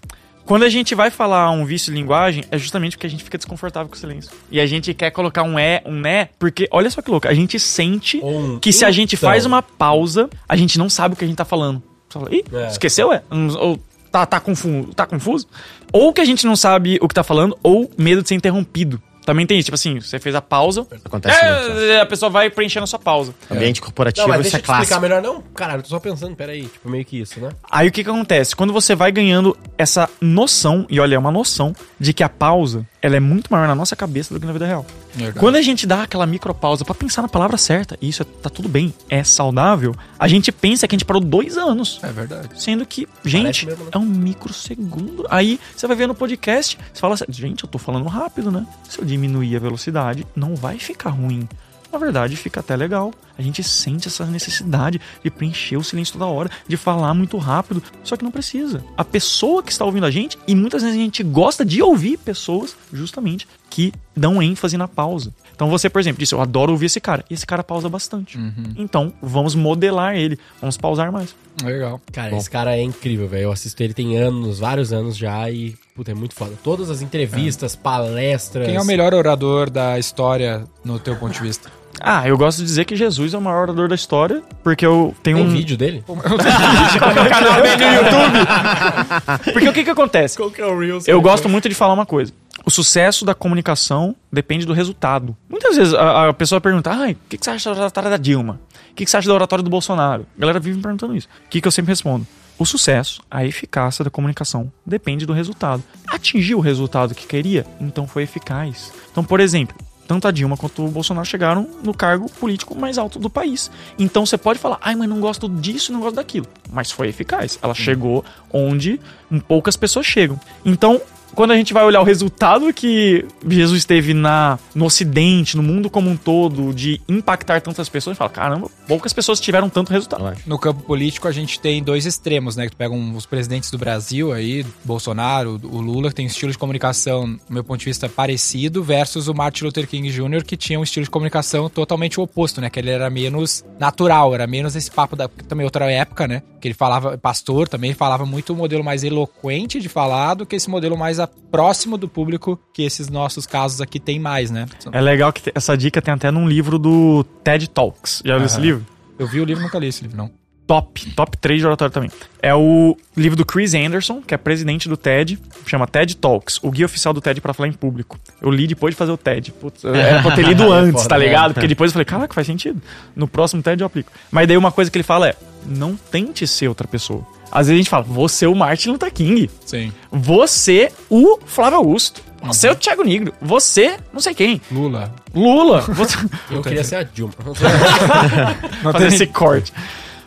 Quando a gente vai falar um vício de linguagem, é justamente porque a gente fica desconfortável com o silêncio. E a gente quer colocar um é, um né, porque olha só que louco, a gente sente um que se a gente então. faz uma pausa, a gente não sabe o que a gente tá falando. Você fala, Ih, É. esqueceu, é? Ou tá, tá, confuso, tá confuso? Ou que a gente não sabe o que tá falando, ou medo de ser interrompido. Também tem isso, tipo assim, você fez a pausa, Acontece muito. né? é, a pessoa vai preenchendo a sua pausa. Ambiente corporativo, Não, mas isso deixa é eu te explicar clássico. melhor. Não, caralho, eu tô só pensando, peraí. Tipo, meio que isso, né? Aí o que que acontece? Quando você vai ganhando essa noção, e olha, é uma noção, de que a pausa, ela é muito maior na nossa cabeça do que na vida real. Verdade. Quando a gente dá aquela micropausa pra pensar na palavra certa, e isso é- tá tudo bem, é saudável, a gente pensa que a gente parou dois anos. É verdade. Sendo que, gente, mesmo, né? é um microsegundo. Aí você vai ver no podcast, você fala assim, gente, eu tô falando rápido, né? Se eu diminuir a velocidade, não vai ficar ruim. Na verdade, fica até legal. A gente sente essa necessidade de preencher o silêncio toda hora, de falar muito rápido, só que não precisa. A pessoa que está ouvindo a gente, e muitas vezes a gente gosta de ouvir pessoas, justamente, que dão ênfase na pausa. Então você, por exemplo, disse, eu adoro ouvir esse cara, e esse cara pausa bastante. Então, vamos modelar ele, vamos pausar mais. Legal. Cara, esse cara é incrível, velho. Eu assisto ele tem anos, vários anos já e, puta, é muito foda. Todas as entrevistas, palestras. Quem é o melhor orador da história no teu ponto de vista? Ah, eu gosto de dizer que Jesus é o maior orador da história, porque eu tenho Tem um vídeo dele? canal dele no YouTube. Porque o que que acontece? Qual que é o Reels? Eu gosto muito de falar uma coisa. O sucesso da comunicação depende do resultado. Muitas vezes a, a pessoa pergunta: ai, o que, que você acha da oratória da Dilma? O que, que você acha da oratória do Bolsonaro? A galera vive me perguntando isso. O que, que eu sempre respondo? O sucesso, a eficácia da comunicação depende do resultado. Atingiu o resultado que queria? Então foi eficaz. Então, por exemplo, tanto a Dilma quanto o Bolsonaro chegaram no cargo político mais alto do país. Então você pode falar, ai, mas não gosto disso, não gosto daquilo. Mas foi eficaz. Ela chegou onde poucas pessoas chegam. Então, quando a gente vai olhar o resultado que Jesus teve na, no Ocidente, no mundo como um todo, de impactar tantas pessoas, a gente fala, caramba, poucas pessoas tiveram tanto resultado. No campo político, a gente tem dois extremos, né? Que tu pega um, os presidentes do Brasil aí, Bolsonaro, o Lula, que tem um estilo de comunicação, do meu ponto de vista, parecido, versus o Martin Luther King Jr., que tinha um estilo de comunicação totalmente oposto, né? Que ele era menos natural, era menos esse papo da também outra época, né? Que ele falava, pastor também, ele falava muito o modelo mais eloquente de falar do que esse modelo mais próximo do público que esses nossos casos aqui tem mais, né? É legal que essa dica tem até num livro do TED Talks. Já viu esse livro? Eu vi o livro, nunca li esse livro, não. top, top 3 de oratório também. É o livro do Chris Anderson, que é presidente do TED, chama TED Talks, o guia oficial do TED pra falar em público. Eu li depois de fazer o TED. Putz, era pra ter lido antes, Foda, tá né? ligado? Porque depois eu falei, caraca, faz sentido. No próximo TED eu aplico. Mas daí uma coisa que ele fala é, não tente ser outra pessoa. Às vezes a gente fala, você é o Martin Luther King. Sim. Você, o Flávio Augusto. Você é o Thiago Negro. Você, não sei quem. Lula. Lula. Você... Eu queria ser a Dilma. fazer esse corte.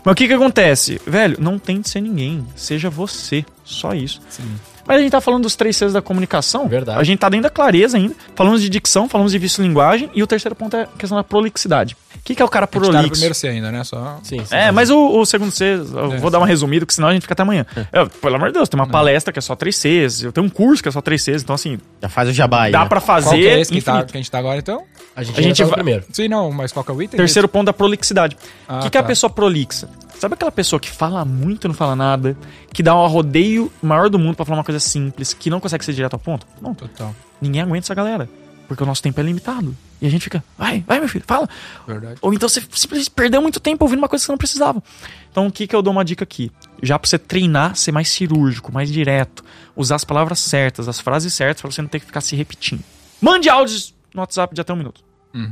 Mas o que que acontece? Velho, não tente ser ninguém. Seja você. Só isso. Mas a gente tá falando dos três Cs da comunicação. Verdade. A gente tá dentro da clareza ainda. Falamos de dicção, falamos de vício-linguagem. E o terceiro ponto é a questão da prolixidade. O que, que é o cara A gente tá no prolixo? primeiro C ainda, né? Só... Sim, sim. É, mas o, o segundo C, eu É. vou dar uma resumida, porque senão a gente fica até amanhã. É, pelo amor de Deus, tem uma palestra que é só três Cs, eu tenho um curso que é só três Cs, então assim, Já faz o jabá aí. dá né? pra fazer Qual que é esse que, tá, que a gente tá agora, então? A gente, A gente tá vai- primeiro. Sim, não, mas qual que é o item? Terceiro ponto da prolixidade. O Ah, que, que é a tá. pessoa prolixa? Sabe aquela pessoa que fala muito e não fala nada, que dá um rodeio maior do mundo pra falar uma coisa simples, que não consegue ser direto ao ponto? Não, Total. ninguém aguenta essa galera. Porque o nosso tempo é limitado. E a gente fica, vai, vai, meu filho, fala. Verdade. Ou então você simplesmente perdeu muito tempo ouvindo uma coisa que você não precisava. Então o que, que eu dou uma dica aqui? Já pra você treinar, ser mais cirúrgico, mais direto, usar as palavras certas, as frases certas, pra você não ter que ficar se repetindo. Mande áudios no WhatsApp de até um minuto.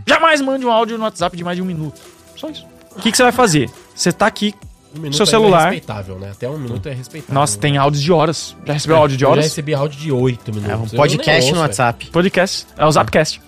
Jamais mande um áudio no WhatsApp de mais de um minuto. Só isso. O que, que você vai fazer? Você tá aqui. Um minuto Seu ainda celular. É respeitável, né? Até um minuto é respeitável. Nossa, né? tem áudios de horas. Já recebeu áudio de Eu já horas? recebi áudio de 8 minutos. É um podcast ouço, no. WhatsApp. Podcast. É o Zapcast.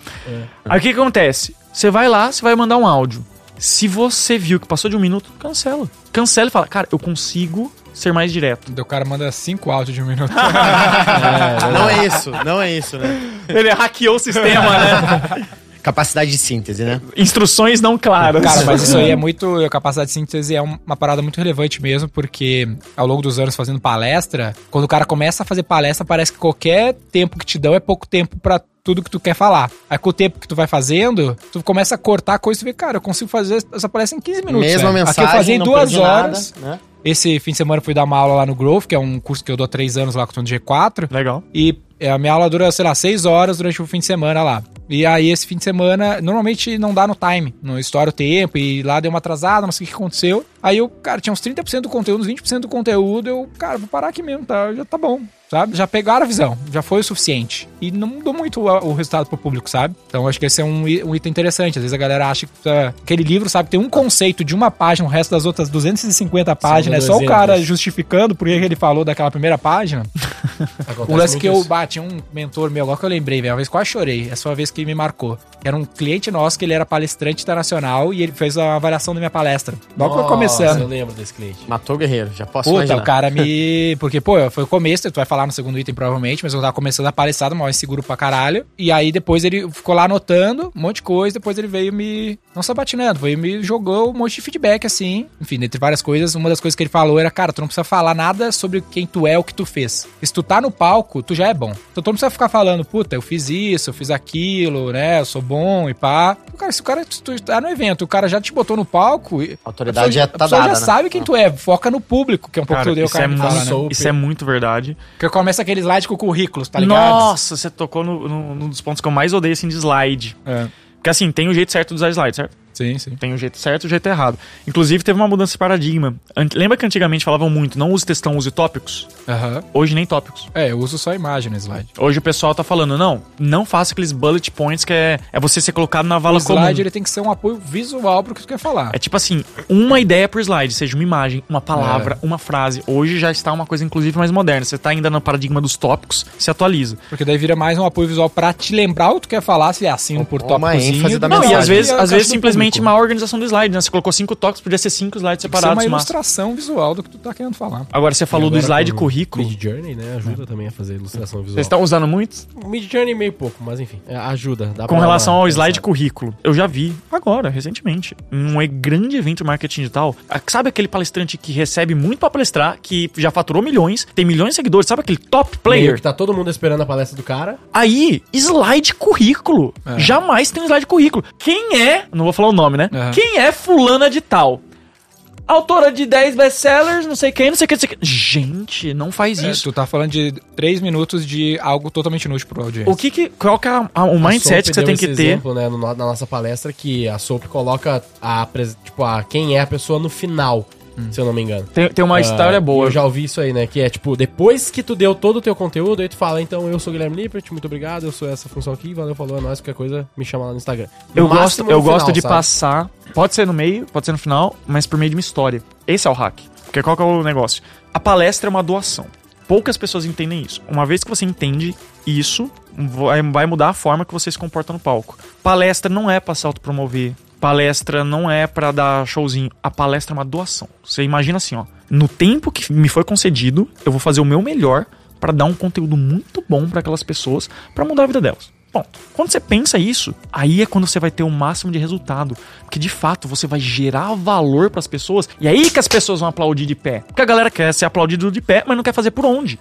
Aí o que, que acontece? Você vai lá, você vai mandar um áudio. Se você viu que passou de um minuto, cancela. Cancela e fala, cara, eu consigo ser mais direto. Então o cara manda cinco áudios de um minuto. Não é isso, não é isso, né? Ele hackeou o sistema, né? Capacidade de síntese, né? Instruções não claras. Cara, mas isso aí é muito. A capacidade de síntese é um- uma parada muito relevante mesmo, porque ao longo dos anos fazendo palestra, quando o cara começa a fazer palestra, parece que qualquer tempo que te dão é pouco tempo pra tudo que tu quer falar. Aí com o tempo que tu vai fazendo, tu começa a cortar a coisa e tu vê, cara, eu consigo fazer essa palestra em 15 minutos. Mesma né? mensagem, Aqui eu fazia em duas horas. nada, né? Esse fim de semana eu fui dar uma aula lá no Growth, que é um curso que eu dou há três anos lá com o G4. Legal. E é, a minha aula dura, sei lá, seis horas durante o fim de semana lá. E aí, esse fim de semana, normalmente não dá no time, não estoura o tempo, e lá deu uma atrasada, não sei o que aconteceu. Aí eu, cara, tinha uns 30% do conteúdo, uns 20% do conteúdo, eu, cara, vou parar aqui mesmo, tá? Já tá bom, sabe? Já pegaram a visão, já foi o suficiente. E não mudou muito o, o resultado pro público, sabe? Então acho que esse é um, i- um item interessante. Às vezes a galera acha que tá, aquele livro, sabe, tem um conceito de uma página, o resto das outras 250 páginas, é só o cara justificando por que ele falou daquela primeira página. Acontece O lance que eu bati um mentor meu, agora que eu lembrei, velho, uma vez quase chorei. Essa foi uma vez que me marcou. Era um cliente nosso que ele era palestrante internacional e ele fez a avaliação da minha palestra. Logo que eu começando. Eu lembro desse cliente. Matou o guerreiro, já posso Puta, imaginar. o cara me. Porque, pô, foi o começo, tu vai falar no segundo item provavelmente, mas eu tava começando a palestrada, mal inseguro pra caralho. E aí depois ele ficou lá anotando um monte de coisa, depois ele veio me. Não sabatinando, veio me jogou um monte de feedback assim. Enfim, dentre várias coisas, uma das coisas que ele falou era, cara, tu não precisa falar nada sobre quem tu é, o que tu fez. Se tu tá no palco, tu já é bom. Então tu não precisa ficar falando, puta, eu fiz isso, eu fiz aquilo, né? Eu sou bom e pá. Cara, se o cara se tu tá no evento, o cara já te botou no palco. e- A autoridade a já pessoa- tá a pessoa dada, já né? sabe quem tu é, foca no público, que é um pouco Cara, que eu dei o isso, cara é fala, né? Isso é muito verdade. Porque começa aquele slide com o currículo, tá ligado? Nossa, você tocou no, no- num dos pontos que eu mais odeio, assim, de slide. É. Porque assim, tem o jeito certo de usar slide, certo? Sim, sim. Tem o jeito certo e o jeito errado. Inclusive, teve uma mudança de paradigma. An- Lembra que antigamente falavam muito, não use textão, use tópicos? Aham. Hoje nem tópicos. É, eu uso só imagem no slide. Hoje o pessoal tá falando, não, não faça aqueles bullet points que é, é você ser colocado na O vala comum. slide ele tem que ser um apoio visual pro que tu quer falar. É tipo assim, uma ideia por slide, seja uma imagem, uma palavra, É. uma frase. Hoje já está uma coisa, inclusive, mais moderna. Você tá ainda no paradigma dos tópicos, se atualiza. Porque daí vira mais um apoio visual pra te lembrar o que tu quer falar, se é assim, um por Ou uma ênfase da Não, e mensagem. às vezes, é a às vezes simplesmente público. má organização do slide, né? Você colocou cinco toques, podia ser cinco slides Tem que ser separados. uma massa. ilustração visual do que tu tá querendo falar. Agora você falou do slide currículo. Mid Journey, né? Ajuda também a fazer ilustração visual. Vocês estão usando muito? Mid Journey meio pouco, mas enfim, é, ajuda. dá Com pra relação uma ao slide currículo, eu já vi agora, recentemente, em um grande evento de marketing digital. Ah, Sabe aquele palestrante que recebe muito pra palestrar, que já faturou milhões, tem milhões de seguidores, sabe aquele top Meio player? que tá todo mundo esperando a palestra do cara. Aí, slide currículo. É. Jamais tem um slide currículo. Quem é, não vou falar o nome, né? Aham. Quem é fulana de tal? Autora de 10 best-sellers, não sei quem, não sei o que, não sei o que. Gente, não faz É, isso. tu tá falando de três minutos de algo totalmente inútil pro audiência. O que que, qual que é a- a- o A mindset que você tem que ter? exemplo, né, no- na nossa palestra que a Soap coloca a, tipo, a quem é a pessoa no final, se eu não me engano. Tem, tem uma Ah, história boa. Eu já ouvi isso aí, né? Que é tipo, depois que tu deu todo o teu conteúdo, aí tu fala, então eu sou o Guilherme Lippert, muito obrigado, eu sou essa função aqui, valeu, falou, é nóis, qualquer coisa, me chama lá no Instagram. No Eu gosto, eu no gosto final, de sabe? passar. Pode ser no meio, pode ser no final, mas por meio de uma história. Esse é o hack. Porque qual que é o negócio? A palestra é uma doação. Poucas pessoas entendem isso. Uma vez que você entende isso, vai, vai mudar a forma que você se comporta no palco. Palestra não é pra se autopromover. Palestra não é pra dar showzinho. A palestra é uma doação. Você imagina assim, ó. No tempo que me foi concedido, eu vou fazer o meu melhor pra dar um conteúdo muito bom pra aquelas pessoas, pra mudar a vida delas. Ponto. Quando você pensa isso, aí é quando você vai ter o máximo de resultado. Porque de fato você vai gerar valor pras pessoas. E aí que as pessoas vão aplaudir de pé. Porque a galera quer ser aplaudido de pé, mas não quer fazer por onde.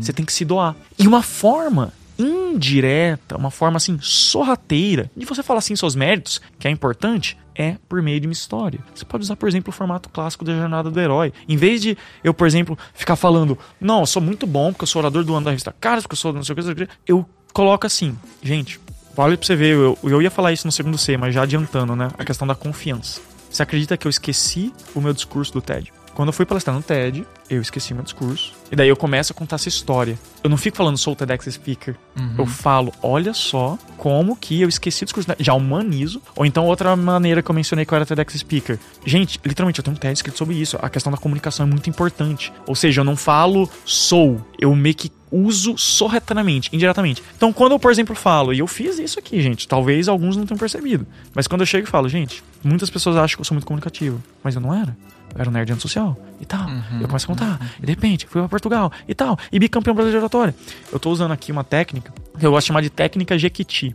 Você tem que se doar. E uma forma indireta, uma forma assim sorrateira de você falar assim seus méritos, que é importante, é por meio de uma história. Você pode usar, por exemplo, o formato clássico da jornada do herói. Em vez de eu, por exemplo, ficar falando, não, eu sou muito bom porque eu sou orador do ano da revista Caras, porque eu sou não sei o que, não sei o que", eu coloco assim, gente, vale pra você ver, eu, eu ia falar isso no segundo C, mas já adiantando, né? A questão da confiança. Você acredita que eu esqueci o meu discurso do TED? Quando eu fui palestrar no TED, eu esqueci meu discurso. E daí eu começo a contar essa história. Eu não fico falando sou o TEDx Speaker. Eu falo, olha só como que eu esqueci o discurso. Já humanizo. Ou então outra maneira que eu mencionei que eu era TEDx Speaker. Gente, literalmente, eu tenho um TED escrito sobre isso. A questão da comunicação é muito importante. Ou seja, eu não falo sou. Eu meio que uso sorrateiramente, indiretamente. Então, quando eu, por exemplo, falo, e eu fiz isso aqui, gente, talvez alguns não tenham percebido, mas quando eu chego e falo, gente, muitas pessoas acham que eu sou muito comunicativo, mas eu não era. Eu era um nerd antissocial e tal. eu começo a contar, e de repente, fui pra Portugal e tal, e bicampeão brasileiro de oratória. Eu tô usando aqui uma técnica que eu gosto de chamar de técnica Jequiti.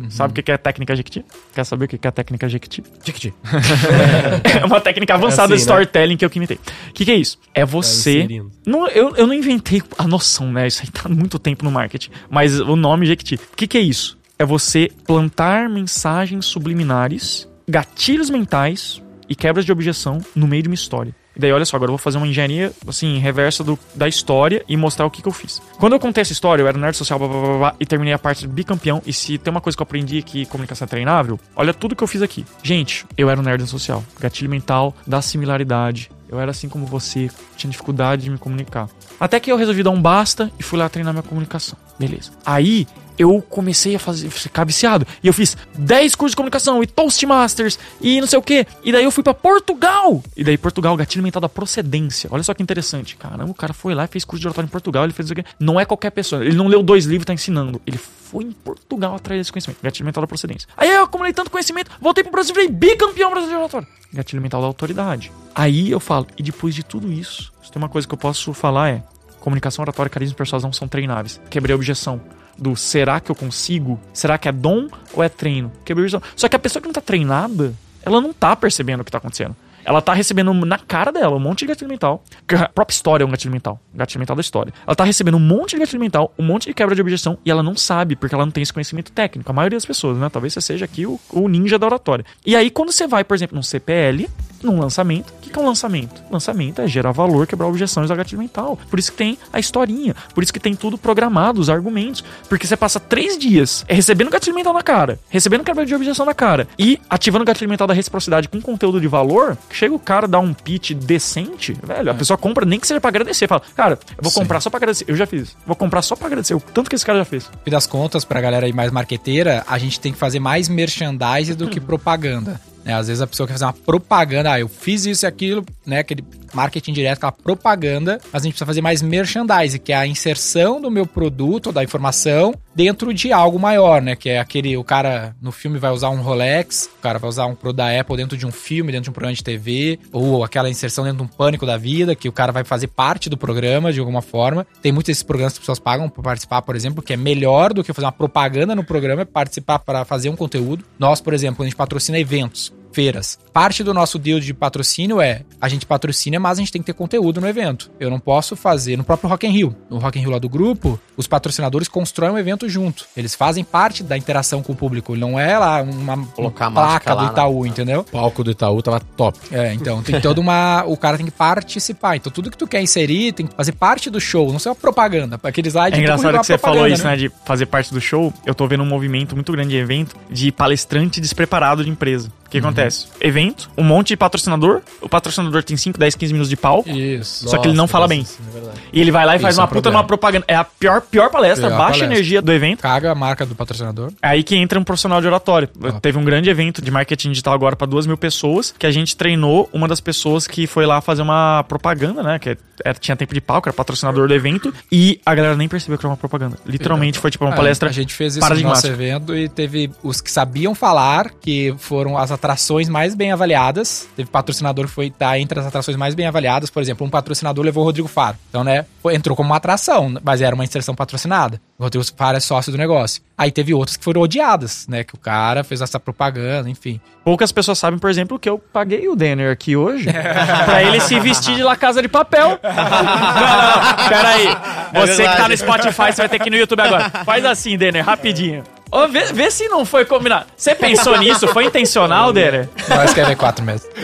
Você Sabe o que é técnica Jequiti? Quer saber o que é a técnica Jequiti? Tic-tic. É uma técnica avançada É assim, de storytelling que eu que imitei. O que, que é isso? É você. inserindo. Não, eu, eu não inventei a noção, né? Isso aí tá há muito tempo no marketing. Mas o nome Jequiti. O que, que é isso? É você plantar mensagens subliminares, gatilhos mentais e quebras de objeção no meio de uma história. E daí, olha só, agora eu vou fazer uma engenharia, assim, reversa do, da história e mostrar o que, que eu fiz. Quando eu contei essa história, eu era nerd social, blá, blá, blá, blá, e terminei a parte do bicampeão. E se tem uma coisa que eu aprendi que comunicação é treinável, olha tudo que eu fiz aqui. Gente, eu era um nerd social. Gatilho mental da similaridade. Eu era assim como você, tinha dificuldade de me comunicar. Até que eu resolvi dar um basta e fui lá treinar minha comunicação. Beleza. Aí eu comecei a fazer, ficar viciado. E eu fiz 10 cursos de comunicação e Toastmasters e não sei o que. E daí eu fui pra Portugal. E daí Portugal, gatilho mental da procedência. Olha só que interessante. Caramba, o cara foi lá e fez curso de oratório em Portugal. Ele fez isso aqui. Não é qualquer pessoa. Ele não leu dois livros e tá ensinando. Ele foi em Portugal atrás desse conhecimento. Gatilho mental da procedência. Aí eu acumulei tanto conhecimento, voltei pro Brasil e virei bicampeão brasileiro de oratório. Gatilho mental da autoridade. Aí eu falo, e depois de tudo isso, se tem uma coisa que eu posso falar é: comunicação, oratória, carisma e persuasão são treináveis. Quebrei a objeção do será que eu consigo? Será que é dom ou é treino? Objeção. Só que a pessoa que não tá treinada, ela não tá percebendo o que tá acontecendo. Ela tá recebendo na cara dela um monte de gatilho mental. Que A própria história é um gatilho mental. Gatilho mental da história. Ela tá recebendo um monte de gatilho mental, um monte de quebra de objeção, e ela não sabe, porque ela não tem esse conhecimento técnico. A maioria das pessoas, né? Talvez você seja aqui o, o ninja da oratória. E aí, quando você vai, por exemplo, num CPL, num lançamento. O que que é um lançamento? Lançamento é gerar valor, quebrar objeções da gatilho mental. Por isso que tem a historinha, por isso que tem tudo programado, os argumentos. Porque você passa três dias recebendo gatilho mental na cara, recebendo quebra de objeção na cara e ativando o gatilho mental da reciprocidade com conteúdo de valor, chega o cara dá um pitch decente, velho, a pessoa compra nem que seja pra agradecer. Fala, cara, eu vou Sim. comprar só pra agradecer. Eu já fiz. Vou comprar só pra agradecer o tanto que esse cara já fez. fim das contas, pra galera aí mais marqueteira, a gente tem que fazer mais merchandise do que propaganda. Né? Às vezes a pessoa quer fazer uma propaganda, ah, eu fiz isso e aquilo, né? Aquele marketing direto, aquela propaganda, mas a gente precisa fazer mais merchandise, que é a inserção do meu produto, da informação, dentro de algo maior, né? Que é aquele, o cara no filme vai usar um Rolex, o cara vai usar um produto da Apple dentro de um filme, dentro de um programa de TV, ou aquela inserção dentro de um pânico da vida, que o cara vai fazer parte do programa de alguma forma. Tem muitos desses programas que as pessoas pagam para participar, por exemplo, que é melhor do que fazer uma propaganda no programa, é participar para fazer um conteúdo. Nós, por exemplo, a gente patrocina eventos feiras. Parte do nosso deal de patrocínio é a gente patrocina, mas a gente tem que ter conteúdo no evento. Eu não posso fazer no próprio Rock in Rio. No Rock in Rio lá do grupo, os patrocinadores constroem um evento junto. Eles fazem parte da interação com o público. Não é lá uma, Colocar placa lá do na- Itaú, entendeu? O palco do Itaú tava top. É, então tem toda uma. O cara tem que participar. Então tudo que tu quer inserir tem que fazer parte do show, não ser uma propaganda. Aquele slide É tu engraçado que você falou propaganda, isso, né? De fazer parte do show. Eu tô vendo um movimento muito grande de evento de palestrante despreparado de empresa. O que acontece? Evento, um monte de patrocinador. O patrocinador tem 5, 10, 15 minutos de pau. Isso. Só que ele não fala bem. isso é. E ele vai lá e faz Isso é uma um puta problema. numa propaganda. É a pior, pior palestra, Pior baixa palestra. energia do evento. Caga a marca do patrocinador. É aí que entra um profissional de oratório. Ah. Teve um grande evento de marketing digital agora para duas mil pessoas, que a gente treinou uma das pessoas que foi lá fazer uma propaganda, né? Que era- tinha tempo de palco, era patrocinador do evento, e a galera nem percebeu que era uma propaganda. Literalmente foi tipo uma É, palestra. A gente fez isso no nosso evento e teve os que sabiam falar, que foram as atrações mais bem avaliadas. Teve patrocinador que foi tá entre as atrações mais bem avaliadas. Por exemplo, um patrocinador levou o Rodrigo Faro. Então, né, entrou como uma atração, mas era uma inserção patrocinada. O Rodrigo Faro é sócio do negócio. Aí teve outras que foram odiadas, né? Que o cara fez essa propaganda, enfim. Poucas pessoas sabem, por exemplo, que eu paguei o Denner aqui hoje pra ele se vestir de La Casa de Papel. não, não, não, pera aí. Você que tá no Spotify, você vai ter que ir no YouTube agora. Faz assim, Denner, rapidinho. Ô, vê, vê se não foi combinado. Você pensou nisso? Foi intencional, Denner? Nós quer ver quatro meses.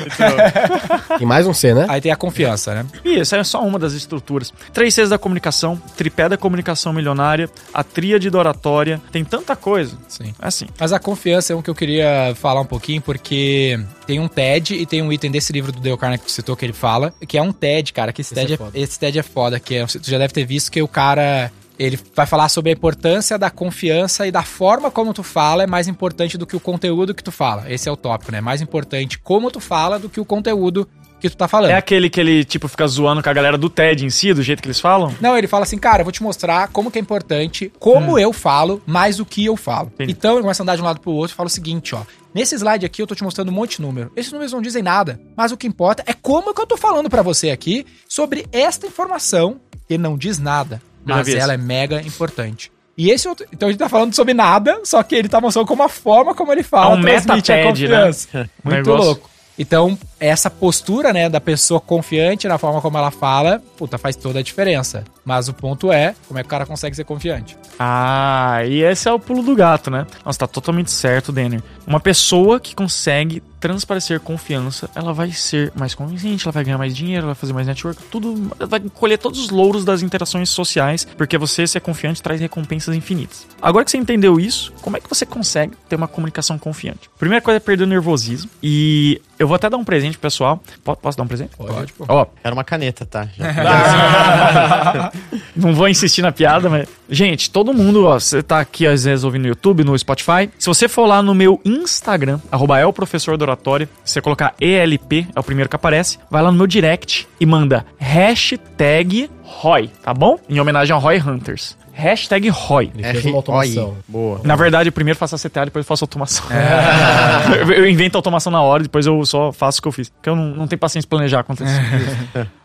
E mais um C, né? Aí tem a confiança, né? E essa é só uma das estruturas. Três Cs da comunicação, tripé da comunicação milionária, a tríade da oratória. Tem tanta coisa. Sim. É assim. Mas a confiança é um que eu queria falar um pouquinho, porque tem um TED e tem um item desse livro do Dale Carnegie que tu citou que ele fala, que é um TED, cara, que esse, Esse TED, é é foda. esse TED é foda, que é, tu já deve ter visto que o cara... Ele vai falar sobre a importância da confiança e da forma como tu fala é mais importante do que o conteúdo que tu fala. Esse é o tópico, né? Mais importante como tu fala do que o conteúdo que tu tá falando. É aquele que ele, tipo, fica zoando com a galera do TED em si, do jeito que eles falam? Não, ele fala assim, cara, eu vou te mostrar como que é importante, como eu falo, mais do que eu falo. Entendi. Então ele começa a andar de um lado pro outro e fala o seguinte, ó. Nesse slide aqui eu tô te mostrando um monte de número. Esses números não dizem nada, mas o que importa é como que eu tô falando pra você aqui sobre esta informação que não diz nada, mas ela é mega importante. E esse outro, então a gente tá falando sobre nada, só que ele tá mostrando como a forma como ele fala É um transmite a meta-TED, né? confiança. Um Muito negócio. louco. Então, essa postura, né, da pessoa confiante na forma como ela fala, puta, faz toda a diferença. Mas o ponto é, como é que o cara consegue ser confiante? Ah, e esse é o pulo do gato, né? Nossa, tá totalmente certo, Denner. Uma pessoa que consegue transparecer confiança, ela vai ser mais convincente, ela vai ganhar mais dinheiro, ela vai fazer mais network, tudo, vai colher todos os louros das interações sociais, porque você ser confiante traz recompensas infinitas. Agora que você entendeu isso, como é que você consegue ter uma comunicação confiante? Primeira coisa é perder o nervosismo, e eu vou até dar um presente pro pessoal. Po- Posso dar um presente? Pode, pô. Ó, Era uma caneta, tá? Já- Não vou insistir na piada, mas. Gente, todo mundo, ó, você tá aqui às vezes ouvindo no YouTube, no Spotify. Se você for lá no meu Instagram, arroba é o professor do oratório, se você colocar ELP, é o primeiro que aparece, vai lá no meu direct e manda hashtag ROI, tá bom? Em homenagem ao Roy Hunters. Hashtag ROI. Ele fez uma automação. Boa. Na verdade, primeiro faço a CTA, depois faço automação. eu, eu invento a automação na hora, depois eu só faço o que eu fiz. Porque eu não, não tenho paciência de planejar acontecer.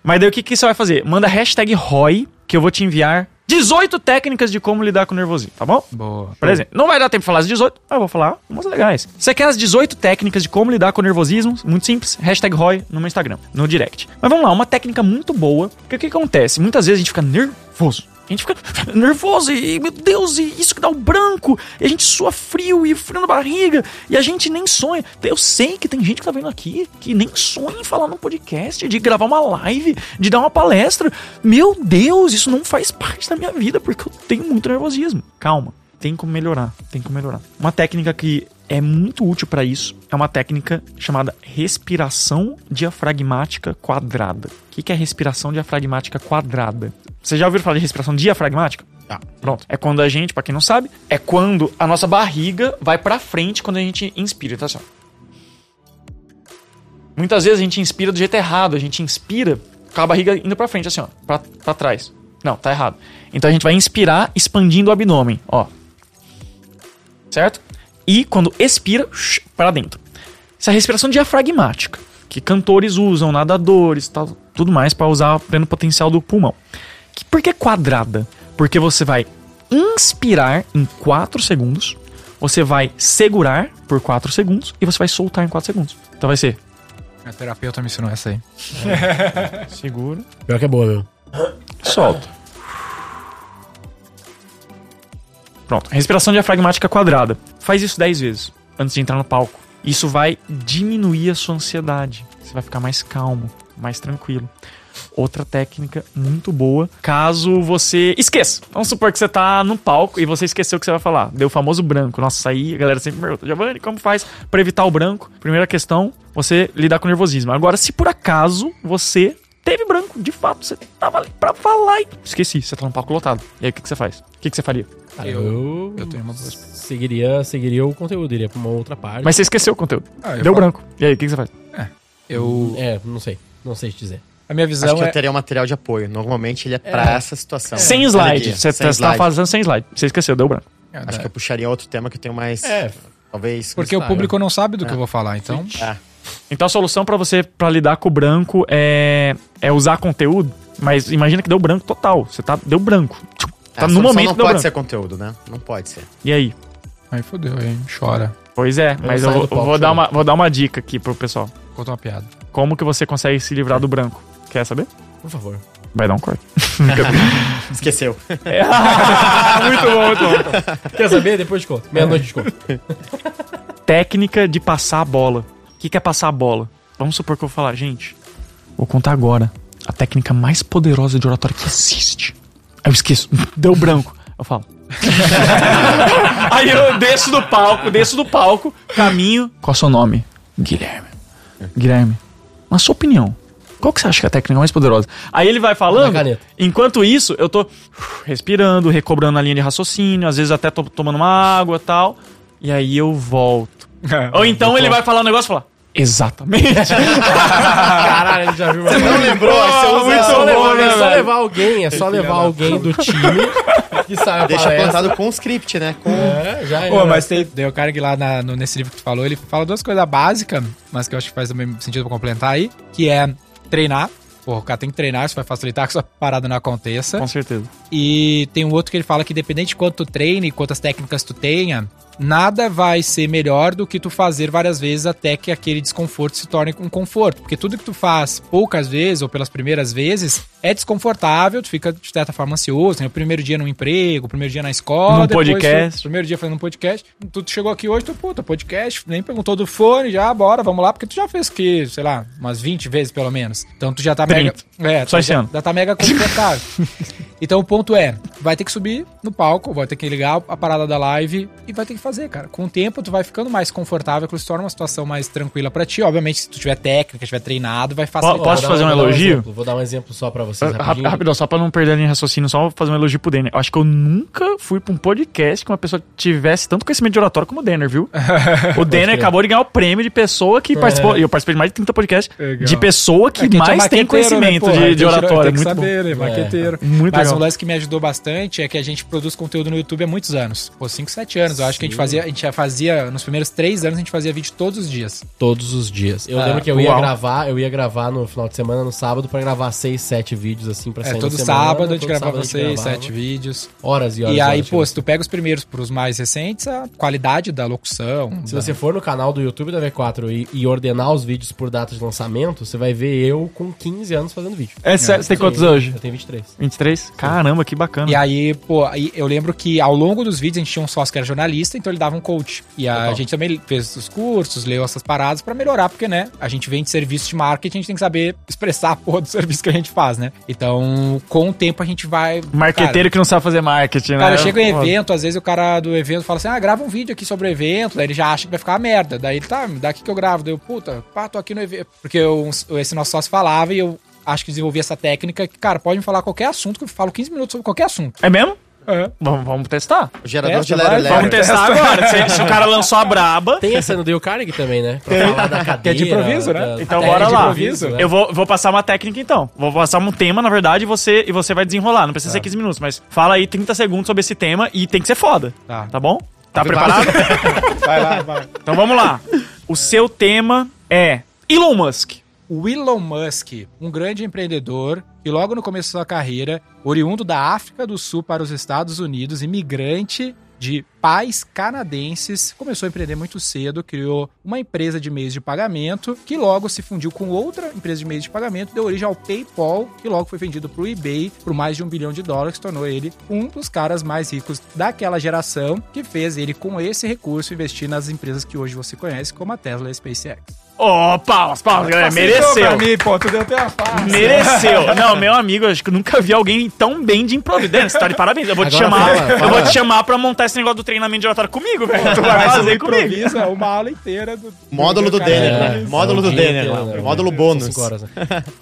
Mas daí o que, que você vai fazer? Manda hashtag ROI, que eu vou te enviar 18 técnicas de como lidar com o nervosismo, tá bom? Boa. Por exemplo, não vai dar tempo de falar as 18, mas eu vou falar umas legais. Você quer as 18 técnicas de como lidar com o nervosismo? Muito simples, hashtag ROI no meu Instagram, no direct. Mas vamos lá, uma técnica muito boa, porque o que acontece? Muitas vezes a gente fica nervoso. A gente fica nervoso e, meu Deus, e isso que dá o branco. E a gente sua frio e frio na barriga. E a gente nem sonha. Eu sei que tem gente que tá vendo aqui que nem sonha em falar num podcast, de gravar uma live, de dar uma palestra. Meu Deus, isso não faz parte da minha vida porque eu tenho muito nervosismo. Calma, tem como melhorar, tem como melhorar. Uma técnica que é muito útil para isso é uma técnica chamada respiração diafragmática quadrada. O que, é respiração diafragmática quadrada? Você já ouviu falar de respiração diafragmática? Tá. Pronto. É quando a gente, pra quem não sabe, é quando a nossa barriga vai pra frente quando a gente inspira, tá só. Muitas vezes a gente inspira do jeito errado, a gente inspira com a barriga indo pra frente, assim, ó, pra trás. Não, tá errado. Então a gente vai inspirar expandindo o abdômen, ó. Certo? E quando expira, para dentro. Essa é a respiração diafragmática, que cantores usam, nadadores, tal, tudo mais para usar o pleno potencial do pulmão. Que, por que quadrada? Porque você vai inspirar em 4 segundos, você vai segurar por 4 segundos e você vai soltar em 4 segundos. Então vai ser A terapeuta me ensinou essa aí. segura, Pior que é boa, meu. solta. Pronto, respiração diafragmática quadrada. Faz isso 10 vezes antes de entrar no palco. Isso vai diminuir a sua ansiedade. Você vai ficar mais calmo, mais tranquilo. Outra técnica muito boa, caso você esqueça. Vamos supor que você tá no palco e você esqueceu o que você vai falar. Deu o famoso branco. Nossa, aí a galera sempre pergunta, Giovanni, como faz pra evitar o branco? Primeira questão, você lidar com nervosismo. Agora, se por acaso você de fato, você tava ali pra falar e esqueci, você tá no palco lotado. E aí o que, que você faz? O que, que você faria? Cara, Eu- eu, tenho uma boa seguiria, seguiria o conteúdo, iria pra uma outra parte. Mas você esqueceu o conteúdo. Ah, eu Deu falo- branco. E aí, o que, que você faz? Eu, É, não sei. Não sei te dizer. a minha visão Acho que é... eu teria um material de apoio. Normalmente ele é pra essa situação. Sem slide. Você sem tá slide. fazendo sem slide. Você esqueceu, deu branco. Acho que eu puxaria outro tema que eu tenho mais. É, Talvez. Porque o público não sabe do que eu vou falar, então... É. Então a solução pra você para lidar com o branco é é usar conteúdo, mas imagina que deu branco total. Você tá deu branco. Tá a no momento não deu pode branco. ser conteúdo, né? Não pode ser. E aí? Aí fodeu, aí chora. Pois é, mas eu, vou, palco vou dar uma vou dar uma dica aqui pro pessoal. Conta uma piada. Como que você consegue se livrar do branco? Quer saber? por favor. Vai dar um corte. Esqueceu. muito bom, muito bom. Quer saber? Depois de conta. Meia-noite de conta. Técnica de passar a bola. O que que é passar a bola? Vamos supor que eu vou falar, gente, vou contar agora a técnica mais poderosa de oratória que existe. Aí eu esqueço, deu branco. Eu falo. Aí eu desço do palco, desço do palco, caminho. Qual é o seu nome? Guilherme. Guilherme, na sua opinião, qual que você acha que é a técnica mais poderosa? Aí ele vai falando. Enquanto isso, eu tô respirando, recobrando a linha de raciocínio, às vezes até tô tomando uma água e tal. E aí eu volto. Ou então ele vai falar um negócio e falar. Exatamente. Caralho, ele já viu. Você Não lembrou? Você usa é só, levar, né, é só velho? levar alguém, é só levar alguém do time que sabe Deixa palestra. plantado com script, né? Com... É, já Pô, mas tem, tem o cara que lá na- no- nesse livro que tu falou, ele fala duas coisas básicas, mas que eu acho que faz também sentido pra complementar aí, que é treinar. Porra, o cara tem que treinar, isso vai facilitar que essa parada não aconteça. Com certeza. E tem um outro que ele fala que dependente de quanto tu treine, quantas técnicas tu tenha, nada vai ser melhor do que tu fazer várias vezes até que aquele desconforto se torne um conforto. Porque tudo que tu faz poucas vezes ou pelas primeiras vezes é desconfortável, tu fica de certa forma ansioso. Tem o primeiro dia no emprego, o primeiro dia na escola, Num depois podcast. tu- primeiro dia fazendo um podcast. Tu chegou aqui hoje, tu, puta, podcast, nem perguntou do fone, já, bora, vamos lá, porque tu já fez que, sei lá, umas 20 vezes pelo menos. Então tu já tá mega. 30. É, Só tu esse já, ano. já tá mega confortável. então o ponto é, vai ter que subir no palco, vai ter que ligar a parada da live e vai ter que fazer, cara. Com o tempo tu vai ficando mais confortável, que se torna uma situação mais tranquila pra ti. Obviamente, se tu tiver técnica, tiver treinado, vai facilitar. Posso fazer um elogio? exemplo, vou dar um exemplo só pra vocês Rapidão, rapidinho. rapidão, só pra não perder a linha de raciocínio, só vou fazer um elogio pro Denner. Eu acho que eu nunca fui pra um podcast que uma pessoa tivesse tanto conhecimento de oratório como o Denner, viu? O Denner acabou de ganhar o prêmio de pessoa que participou. E eu participei de mais de 30 podcasts Legal. de pessoa que É, é mais tem né, conhecimento porra? de, de oratório. Tem que Muito bom. saber, né? Maqueteiro. Muito Mas legal. um lance que me ajudou bastante é que a gente produz conteúdo no YouTube há muitos anos. Pô, 5, 7 anos. Eu acho que a gente fazia, a gente já fazia, nos primeiros 3 anos, a gente fazia vídeo todos os dias. Todos os dias. Eu Ah, lembro que eu ia uau. gravar, eu ia gravar no final de semana, no sábado, pra gravar seis, sete vídeos, assim, pra É, sair todo na semana. sábado a gente Todo gravava sábado a gente 6, gravava. 7 vídeos. Horas e horas E aí, horas, pô, se tu pega os primeiros pros mais recentes, a qualidade da locução. Se você for no canal do YouTube da V4 e, e ordenar os vídeos por data de lançamento, você vai ver eu com 15 anos fazendo vídeo. É sério, você tem quantos Sim, hoje? Eu tenho 23. 23? Caramba, Caramba, que bacana. E aí, pô, aí eu lembro que ao longo dos vídeos a gente tinha um sócio que era jornalista, então ele dava um coach. E a Legal. gente também fez os cursos, leu essas paradas pra melhorar, porque, né, a gente vende serviço de marketing, a gente tem que saber expressar a porra do serviço que a gente faz, né? Então, com o tempo a gente vai. Marqueteiro que não sabe fazer marketing, Cara, né? cara chega em evento, às vezes o cara do evento fala assim: ah, grava um vídeo aqui sobre o evento, daí ele já acha que vai ficar uma merda. Daí ele, tá, me dá aqui que eu gravo. Daí eu, puta, pá, tô aqui no evento. Porque eu- esse nosso sócio falava e eu acho que desenvolvi essa técnica que, cara, pode me falar qualquer assunto, que eu falo 15 minutos sobre qualquer assunto. É mesmo? É. Vamos, vamos testar. O gerador Testa, de vai, Lero vamos Lero. testar agora. Se, se o cara lançou a braba. Tem essa no Dale Carnegie também, né? Pra falar da cadeira. Que é de improviso, né? da- Então bora de lá. improviso, né? Eu vou, vou passar uma técnica então. Vou passar um tema, na verdade, e você, e você vai desenrolar. Não precisa ser 15 minutos, mas fala aí 30 segundos sobre esse tema e tem que ser foda. Tá. Tá bom? Tá preparado? Vai lá, vai. então vamos lá. O seu tema é Elon Musk. O Elon Musk, um grande empreendedor que logo no começo da sua carreira, oriundo da África do Sul para os Estados Unidos, imigrante de pais canadenses, começou a empreender muito cedo, criou uma empresa de meios de pagamento, que logo se fundiu com outra empresa de meios de pagamento, deu origem ao PayPal, que logo foi vendido para o eBay por mais de um bilhão de dólares, tornou ele um dos caras mais ricos daquela geração, que fez ele, com esse recurso, investir nas empresas que hoje você conhece, como a Tesla e a SpaceX. Ô, palmas, palmas, galera. Mereceu. Pra mim, pô, tu deu até. Mereceu. Não, meu amigo, eu acho que eu nunca vi alguém tão bem de improviso. Dan, Você tá de parabéns. Eu vou te Agora chamar. fala, Eu fala. vou te chamar pra montar esse negócio do treinamento de oratório comigo, velho. Tu vai fazer comigo. é uma aula inteira do... Módulo do. Denner, É, né? Módulo do Denner né? Módulo bônus. horas, né?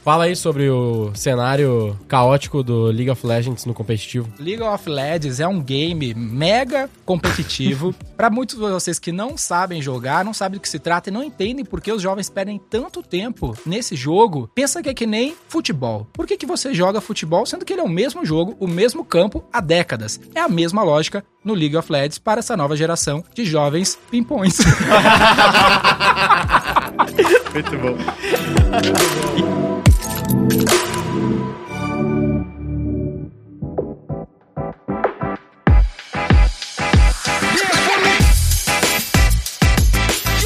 Fala aí sobre o cenário caótico do League of Legends no competitivo. League of Legends é um game mega competitivo. Pra muitos de vocês que não sabem jogar, não sabem do que se trata e não entendem por que os jovens perdem tanto tempo nesse jogo, pensa que é que nem futebol. Por que, que você joga futebol sendo que ele é o mesmo jogo, o mesmo campo há décadas? É a mesma lógica no League of Legends para essa nova geração de jovens pimpões. Muito bom.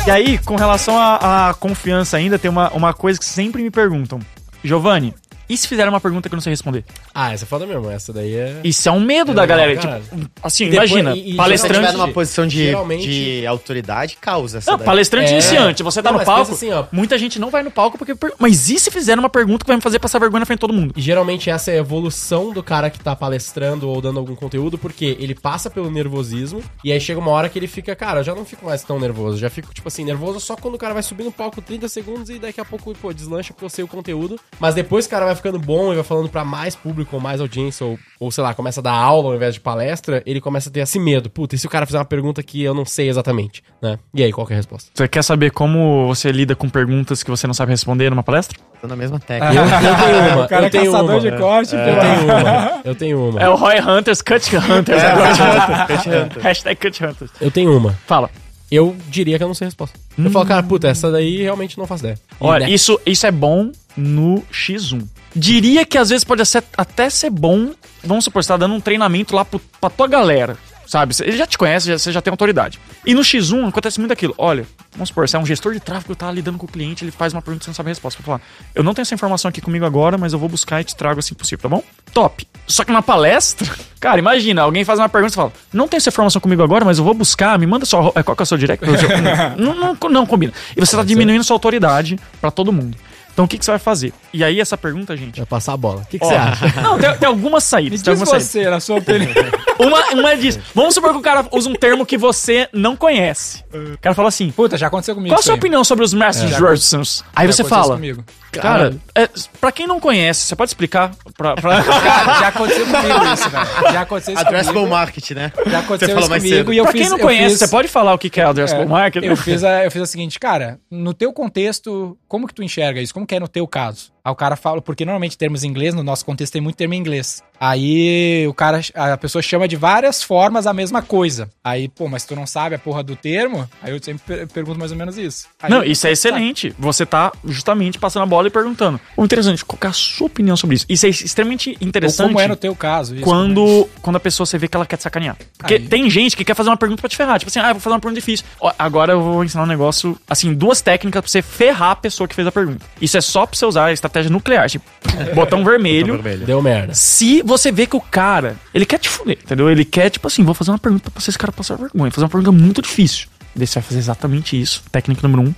E aí, com relação à confiança ainda, tem uma, uma coisa que sempre me perguntam. Giovanni, e se fizer uma pergunta que eu não sei responder? Ah, essa é foda mesmo. Essa daí é. Isso é um medo da É, galera. caralho. Tipo, assim, Depois- imagina, e- e palestrante... numa posição de, geralmente- de autoridade, causa essa Não, daí. palestrante É. iniciante, você tá Não, no palco, assim, ó. muita gente não vai no palco porque... Mas e se fizer uma pergunta que vai me fazer passar vergonha na frente de todo mundo? E geralmente essa é a evolução do cara que tá palestrando ou dando algum conteúdo, porque ele passa pelo nervosismo e aí chega uma hora que ele fica, cara, eu já não fico mais tão nervoso, já fico, tipo assim, nervoso só quando o cara vai subir no palco 30 segundos e daqui a pouco, pô, deslancha pra você o conteúdo. Mas depois o cara vai ficando bom e vai falando pra mais público ou mais audiência, ou, ou sei lá, começa a dar aula ao invés de palestra, ele começa a ter esse medo. Puta, e se o cara fizer uma pergunta que eu não sei exatamente, né? E aí, qual que é a resposta? Você quer saber como você lida com perguntas que você não sabe responder numa palestra? Tô na mesma Eu, técnica. eu tenho uma, o cara eu é tenho caçador uma. de corte, Eu pô. tenho uma, eu tenho uma. É o Roy Hunters, Cut Hunters. agora. Cut Hunters. Hashtag Cut Hunters. Eu tenho uma. Fala. Eu diria que eu não sei a resposta. Eu falo, cara, puta, essa daí realmente não faço ideia. E, Olha, né, isso, isso é bom no X1. Diria que às vezes pode ser- até ser bom, vamos supor, você tá dando um treinamento lá pro, pra tua galera, sabe? Ele já te conhece, já- você já tem autoridade. E no X1 acontece muito aquilo. Olha, vamos supor, você é um gestor de tráfego, tá lidando com o cliente, ele faz uma pergunta que você não sabe a resposta. Falar, eu não tenho essa informação aqui comigo agora, mas eu vou buscar e te trago assim possível, tá bom? Top. Só que na palestra, cara, imagina, alguém faz uma pergunta e fala, não tenho essa informação comigo agora, mas eu vou buscar, me manda só, qual que é o seu direct? não, não, não combina. E você tá diminuindo sua autoridade pra todo mundo. Então o que, que você vai fazer? E aí essa pergunta, gente. Vai passar a bola. O que, que você acha? Não, tem, tem algumas Me saídas. diz Tem saídas. você, na sua opinião. Uma, uma é disso. Vamos supor que o cara usa um termo que você não conhece. O cara fala assim: Puta, já aconteceu comigo qual a sua aí. opinião sobre os Messengers? Aí Já você fala. comigo. Cara, é, pra quem não conhece, você pode explicar? Pra, pra- Cara, já aconteceu comigo isso, velho. Já aconteceu isso Addressable comigo. market, né? Já Você aconteceu falou isso comigo cedo. e eu pra fiz... quem não eu conhece, fiz- você pode falar o que que é addressable É, market? Eu fiz, a, eu fiz o seguinte, cara, no teu contexto, como que tu enxerga isso? Como que é no teu caso? Aí o cara fala, porque normalmente termos em inglês, no nosso contexto tem muito termo em inglês. Aí o cara, a pessoa chama de várias formas a mesma coisa. Aí, pô, mas tu não sabe a porra do termo? Aí eu sempre per- pergunto mais ou menos isso. Aí Não, eu- isso é excelente. Você tá justamente passando a bola e perguntando. O interessante, qual que é a sua opinião sobre isso? Isso é extremamente Ou interessante. como é no teu caso isso. quando, quando a pessoa você vê que ela quer te sacanear. Porque Aí. tem gente que quer fazer uma pergunta pra te ferrar. Tipo assim, ah, eu vou fazer uma pergunta difícil. Ó, agora eu vou ensinar um negócio, assim, duas técnicas pra você ferrar a pessoa que fez a pergunta. Isso é só pra você usar, estratégia estratégia nuclear, tipo, botão vermelho. Deu merda. Se você vê que o cara, ele quer te fuder, entendeu? Ele quer, tipo assim, vou fazer uma pergunta pra esse cara passar vergonha. Fazer uma pergunta muito difícil. Daí você vai fazer exatamente isso. Técnica número um.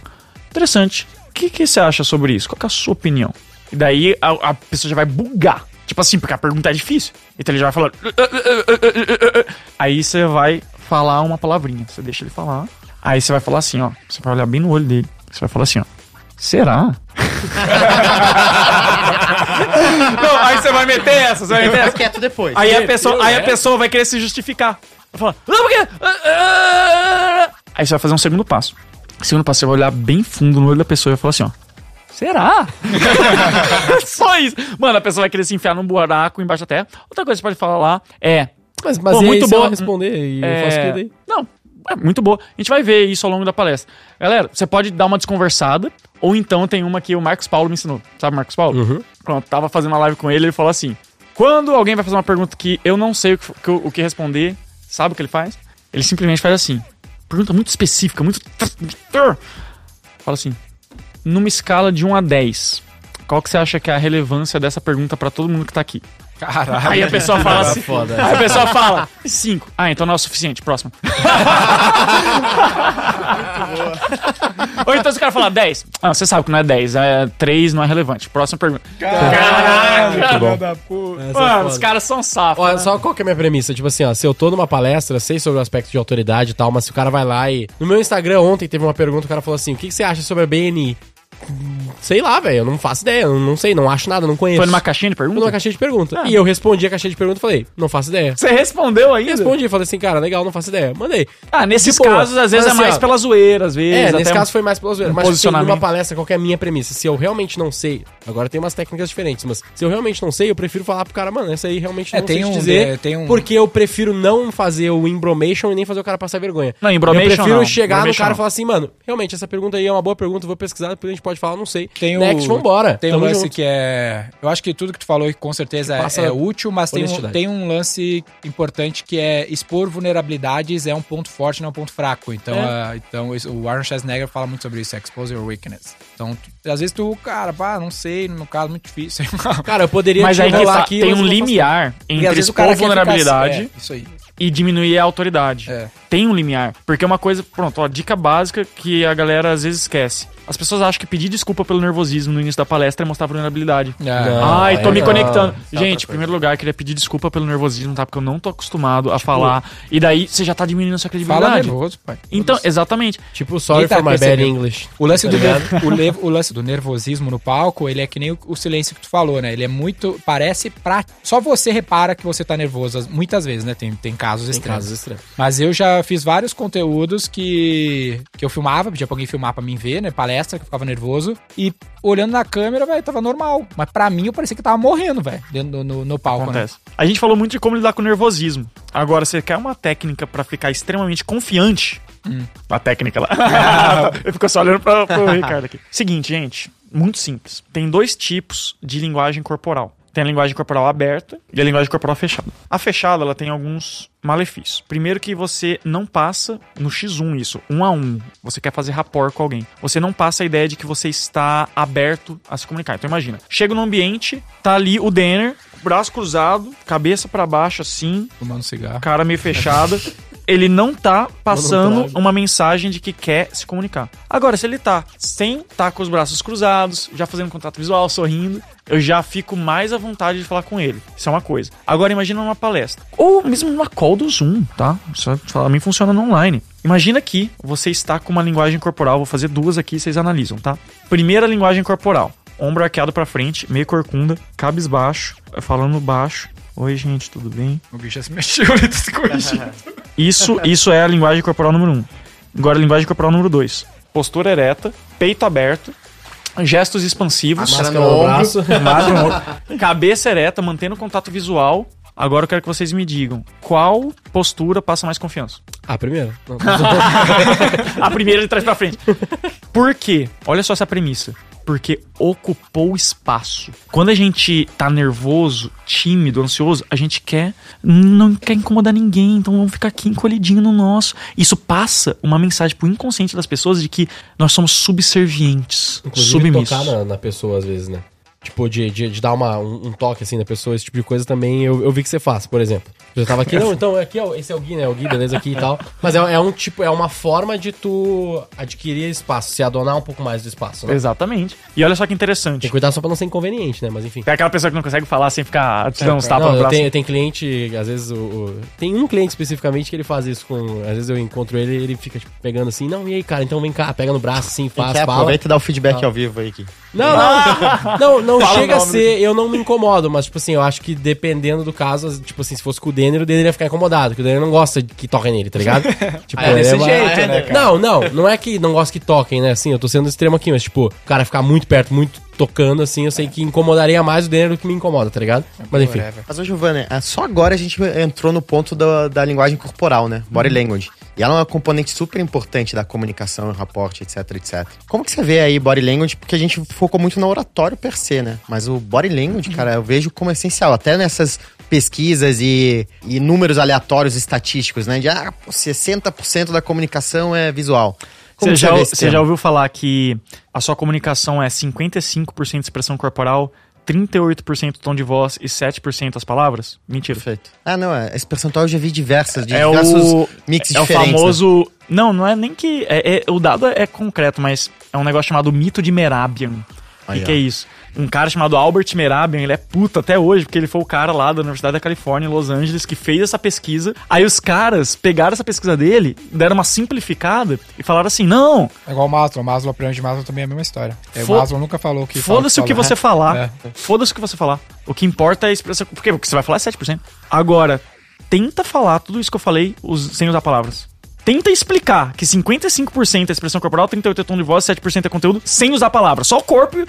Interessante. O que, que você acha sobre isso? Qual que é a sua opinião? E daí a, a pessoa já vai bugar. Tipo assim, porque a pergunta é difícil. Então ele já vai falar. Aí você vai falar uma palavrinha. Você deixa ele falar. Aí você vai falar assim, ó. Você vai olhar bem no olho dele. Você vai falar assim, ó. Será? Não, aí você vai meter essa, você vai meter essa. quieto depois. Aí a, pessoa, aí a pessoa vai querer se justificar. Vai falar, não, porque. Aí você vai fazer um segundo passo. Segundo passo, você vai olhar bem fundo no olho da pessoa e vai falar assim, ó. Será? Só isso. Mano, a pessoa vai querer se enfiar num buraco embaixo da terra. Outra coisa que você pode falar lá é. Mas, mas Pô, e aí, muito ela boa. responder e eu é, faço o que daí? Não, é muito boa. A gente vai ver isso ao longo da palestra. Galera, você pode dar uma desconversada, ou então tem uma que o Marcos Paulo me ensinou. Sabe Marcos Paulo? Uhum. Pronto, tava fazendo uma live com ele, ele falou assim: quando alguém vai fazer uma pergunta que eu não sei o que, que- o que responder, sabe o que ele faz? Ele simplesmente faz assim. Pergunta muito específica, muito. Fala assim: numa escala de 1 a 10, qual que você acha que é a relevância dessa pergunta pra todo mundo que tá aqui? Caralho. Aí a pessoa fala assim. foda. Aí a pessoa fala, 5. Ah, então não é o suficiente, próximo. Ou então se o cara falar 10. Ah, você sabe que não é 10, é 3 não é relevante. Próxima pergunta. Muito bom. da puta. É Mano, os caras são safos. Olha, né? só qual que é a minha premissa? Tipo assim, ó, se eu tô numa palestra, sei sobre o aspecto de autoridade e tal, mas se o cara vai lá e. No meu Instagram ontem teve uma pergunta, o cara falou assim: o que, que você acha sobre a BNI? Sei lá, velho, eu não faço ideia, eu não sei, não acho nada, não conheço. Foi numa caixinha de Foi numa pergunta? caixinha de pergunta. Ah. E eu respondi a caixinha de pergunta e falei, não faço ideia. Você respondeu ainda? Respondi, falei assim, cara, legal, não faço ideia. Mandei. Ah, nesses De boa. casos, às vezes Mas é assim, mais ó, pela zoeira, às vezes. É, até nesse um- caso foi mais pela zoeira. um Mas assim, numa palestra, qual que é a minha premissa? Se eu realmente não sei, agora tem umas técnicas diferentes, mas se eu realmente não sei, eu prefiro falar pro cara, mano, essa aí realmente É, não tem sei te um- dizer. é, tem um- Porque eu prefiro não fazer o embromation e nem fazer o cara passar vergonha. Não, embromation Eu prefiro não, chegar no cara e não. falar assim, mano, realmente essa pergunta aí é uma boa pergunta, vou pesquisar, depois a gente pode falar, não sei. Tem Next, o, vambora. Tem um lance junto. que é. Eu acho que tudo que tu falou com certeza é, é útil, mas tem um, tem um lance importante que é expor vulnerabilidades é um ponto forte, não é um ponto fraco. Então, É. ah, então o Aaron Schwarzenegger fala muito sobre isso, expose your weakness. Então, tu- às vezes tu, cara, pá, não sei, no meu caso, muito difícil. Cara, eu poderia Mas te aí que tá, aqui, tem um eu não limiar E entre às vezes o expor cara quer ficar- vulnerabilidade É, isso aí. e diminuir a autoridade. É. Tem um limiar. Porque é uma coisa, pronto, ó, dica básica que a galera às vezes esquece. As pessoas acham que pedir desculpa pelo nervosismo no início da palestra é mostrar vulnerabilidade. Ah, Ai, tô é me não. conectando. Isso é Gente, em primeiro lugar, queria pedir desculpa pelo nervosismo, tá? Porque eu não tô acostumado a falar. E daí você já tá diminuindo sua Fala credibilidade. nervoso, pai. Então, exatamente. Tipo, sorry tá for my bad. English. O lance, Tá do o, o lance do nervosismo no palco, ele é que nem o, o silêncio que tu falou, né? Ele é muito. Parece pra. Só você repara que você tá nervoso. as- Muitas vezes, né? Tem, tem casos Tem extremos. casos extremos. Mas eu já fiz vários conteúdos que, que eu filmava, pedia pra alguém filmar pra mim ver, né? Palestra, que eu ficava nervoso. E olhando na câmera, velho, tava normal. Mas pra mim, eu parecia que tava morrendo, velho, dentro do- no, no palco, né? Acontece. A gente falou muito de como lidar com o nervosismo. Agora, você quer uma técnica pra ficar extremamente confiante? A técnica lá. Eu fico só olhando pra, pro Ricardo aqui. Seguinte, gente. Muito simples. Tem dois tipos de linguagem corporal. Tem a linguagem corporal aberta e a linguagem corporal fechada. A fechada, ela tem alguns malefícios. Primeiro que você não passa no X1 isso, um a um. Você quer fazer rapport com alguém. Você não passa a ideia de que você está aberto a se comunicar. Então imagina, chega no ambiente, tá ali o Denner, braço cruzado, cabeça pra baixo assim, Fumando cigarro. cara meio fechada. Ele não tá passando uma mensagem de que quer se comunicar. Agora, se ele tá sem tá com os braços cruzados, já fazendo contato visual, sorrindo, eu já fico mais à vontade de falar com ele. Isso é uma coisa. Agora, imagina numa palestra. Ou mesmo numa call do Zoom, tá? Isso pra mim funciona no online. Imagina que você está com uma linguagem corporal. Vou fazer duas aqui, vocês analisam, tá? Primeira linguagem corporal. Ombro arqueado pra frente, meio corcunda, cabisbaixo, falando baixo. Oi, gente, tudo bem? O bicho já se mexeu, ele tá se corrigindo. Isso, isso é a linguagem corporal número um. Agora, a linguagem corporal número dois. Postura ereta, peito aberto, gestos expansivos, Máscara no braço. no cabeça ereta, mantendo contato visual. Agora eu quero que vocês me digam qual postura passa mais confiança. Primeiro. Não. A primeira de trás pra frente. Por quê? Olha só essa premissa. Porque ocupou espaço. Quando a gente tá nervoso, tímido, ansioso, a gente quer não quer incomodar ninguém, então vamos ficar aqui encolhidinho no nosso. Isso passa uma mensagem pro inconsciente das pessoas de que nós somos subservientes, Inclusive, submissos. tocar na, na pessoa às vezes, né? tipo, de, de, de dar uma, um, um toque assim na pessoa, esse tipo de coisa também eu, eu vi que você faz, por exemplo. Eu tava aqui, não, então aqui é, o- esse é o Gui, né? O Gui, beleza, aqui e tal. Mas é, é um tipo, é uma forma de tu adquirir espaço, se adonar um pouco mais do espaço, né? Exatamente. E olha só que Tem interessante. que cuidar só pra não ser inconveniente, né? Mas enfim. Tem aquela pessoa que não consegue falar sem ficar te dando uns tapas Não, no eu braço. tenho, tem cliente, às vezes o, o- Tem um cliente especificamente que ele faz isso com. Às vezes eu encontro ele e ele fica tipo, pegando assim, não, e aí, cara, então vem cá, pega no braço assim, faz, fala. aproveita e dá o feedback ao vivo aí. Aqui. Não, não, não, não Fala o chega a ser, eu não me incomodo, mas tipo assim, eu acho que dependendo do caso, tipo assim, se fosse com o Denner, o Denner ia ficar incomodado, porque o Denner não gosta que toquem nele, tá ligado? Tipo, é desse uma- jeito, né, cara? Não, não, não é que não gosta que toquem, né, assim, eu tô sendo extremo aqui, mas tipo, o cara ficar muito perto, muito tocando, assim, eu sei que incomodaria mais o Denner do que me incomoda, tá ligado? Mas enfim. Whatever. Mas, ô Giovanni, é, só agora a gente entrou no ponto da, da linguagem corporal, né? Body language. E ela é uma componente super importante da comunicação, rapport, etc, etc. Como que você vê aí body language? Porque a gente focou muito no oratório per se, né? Mas o body language, cara, eu vejo como essencial. Até nessas pesquisas e, e números aleatórios estatísticos, né? De, ah, pô, 60% da comunicação é visual. Como Você já, você já ouviu falar que a sua comunicação é 55% expressão corporal, 38% tom de voz e 7% as palavras? Mentira. Perfeito. Ah, não, é, esse percentual eu já vi diversas, de É diversos o, mix é o diferentes. né? famoso. Não, não é nem que. É, é- o dado é concreto, mas é um negócio chamado mito de Merabian. O que, que é isso? Um cara chamado Albert Merabian, ele é puta até hoje, porque ele foi o cara lá da Universidade da Califórnia, em Los Angeles, que fez essa pesquisa. Aí os caras pegaram essa pesquisa dele, deram uma simplificada e falaram assim: não, É igual o Maslow. O Maslow, a pirâmide de Maslow também é a mesma história. É, Fo- O Maslow nunca falou o que Foda-se o que você falar. É. Foda-se o que você falar. O que importa é a expressão. Porque o que você vai falar é 7%. Agora, tenta falar tudo isso que eu falei sem usar palavras. Tenta explicar que 55% é expressão corporal, 38% é tom de voz, 7% é conteúdo, sem usar palavras. Só corpo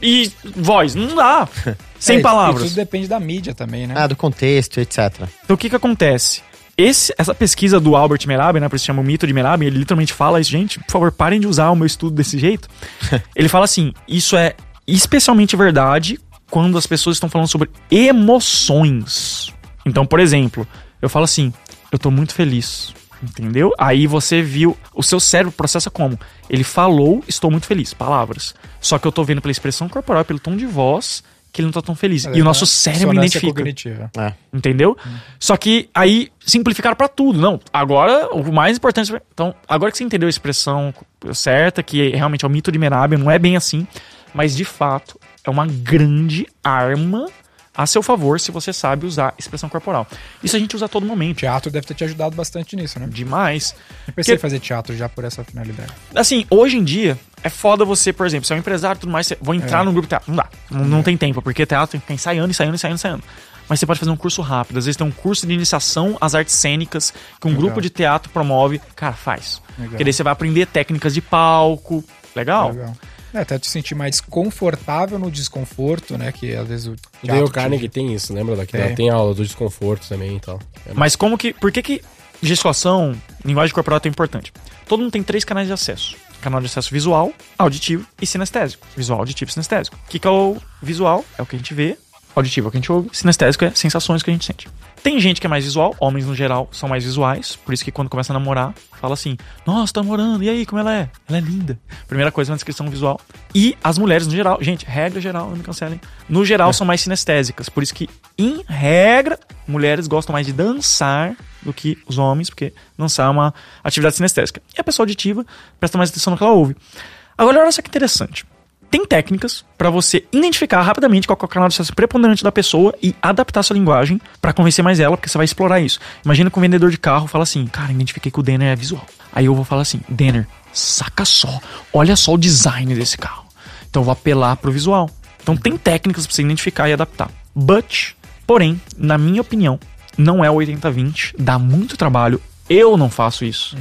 e voz. Não dá. Sem É, palavras. Tudo depende da mídia também, né? Ah, do contexto, etc. Então o que que acontece? Esse- essa pesquisa do Albert Merabi, né, por isso se chama o mito de Merabi, ele literalmente fala isso, gente, por favor, parem de usar o meu estudo desse jeito. ele fala assim, isso é especialmente verdade quando as pessoas estão falando sobre emoções. Então, por exemplo, eu falo assim, eu tô muito feliz, entendeu? Aí você viu, o seu cérebro processa como? Ele falou, estou muito feliz, palavras. Só que eu tô vendo pela expressão corporal, pelo tom de voz, que ele não tá tão feliz. e o nosso cérebro identifica. cognitiva. É. Entendeu? Só que aí simplificaram pra tudo. Não, agora o mais importante. Então, agora que você entendeu a expressão certa, que realmente é o mito de Merabia, não é bem assim, mas de fato é uma grande arma a seu favor se você sabe usar expressão corporal. Isso a gente usa a todo momento. teatro deve ter te ajudado bastante nisso, né? Demais. Eu pensei em fazer teatro já por essa finalidade. Assim, hoje em dia, é foda você, por exemplo, você é um empresário e tudo mais, você, vou entrar É. num grupo de teatro. Não dá. Não, não tem tempo, porque teatro tem que ficar ensaiando, ensaiando, ensaiando, ensaiando. Mas você pode fazer um curso rápido. Às vezes tem um curso de iniciação às artes cênicas que um Legal. grupo de teatro promove. Cara, faz. Legal. Porque daí você vai aprender técnicas de palco. Legal? Legal. É, até te sentir mais confortável no desconforto, né? Que às vezes o Dale te- Carnegie tem isso, lembra? Daqui, Tem. tem aula do desconforto também e tal. É Mas como que. Por que que gesticulação, linguagem corporal é tão importante? Todo mundo tem três canais de acesso: canal de acesso visual, auditivo e sinestésico. Visual, auditivo e sinestésico. O que, que é o visual? É o que a gente vê. Auditivo é o que a gente ouve. Sinestésico é sensações que a gente sente. Tem gente que é mais visual, homens no geral são mais visuais, por isso que quando começa a namorar, fala assim: Nossa, tá namorando, e aí, como ela é? Ela é linda. Primeira coisa, uma descrição visual. E as mulheres no geral, gente, regra geral, não me cancelem. No geral, são mais sinestésicas, por isso que, em regra, mulheres gostam mais de dançar do que os homens, porque dançar é uma atividade sinestésica. E a pessoa auditiva presta mais atenção no que ela ouve. Agora, olha só que interessante. Tem técnicas pra você identificar rapidamente qual é o canal de acesso preponderante da pessoa e adaptar sua linguagem pra convencer mais ela, porque você vai explorar isso. Imagina que um vendedor de carro fala assim: Cara, identifiquei que o Denner é visual. Aí eu vou falar assim: Denner, saca só, olha só o design desse carro. Então eu vou apelar pro visual. Então tem técnicas pra você identificar e adaptar. But, porém, na minha opinião, não é o 80-20, dá muito trabalho. Eu não faço isso.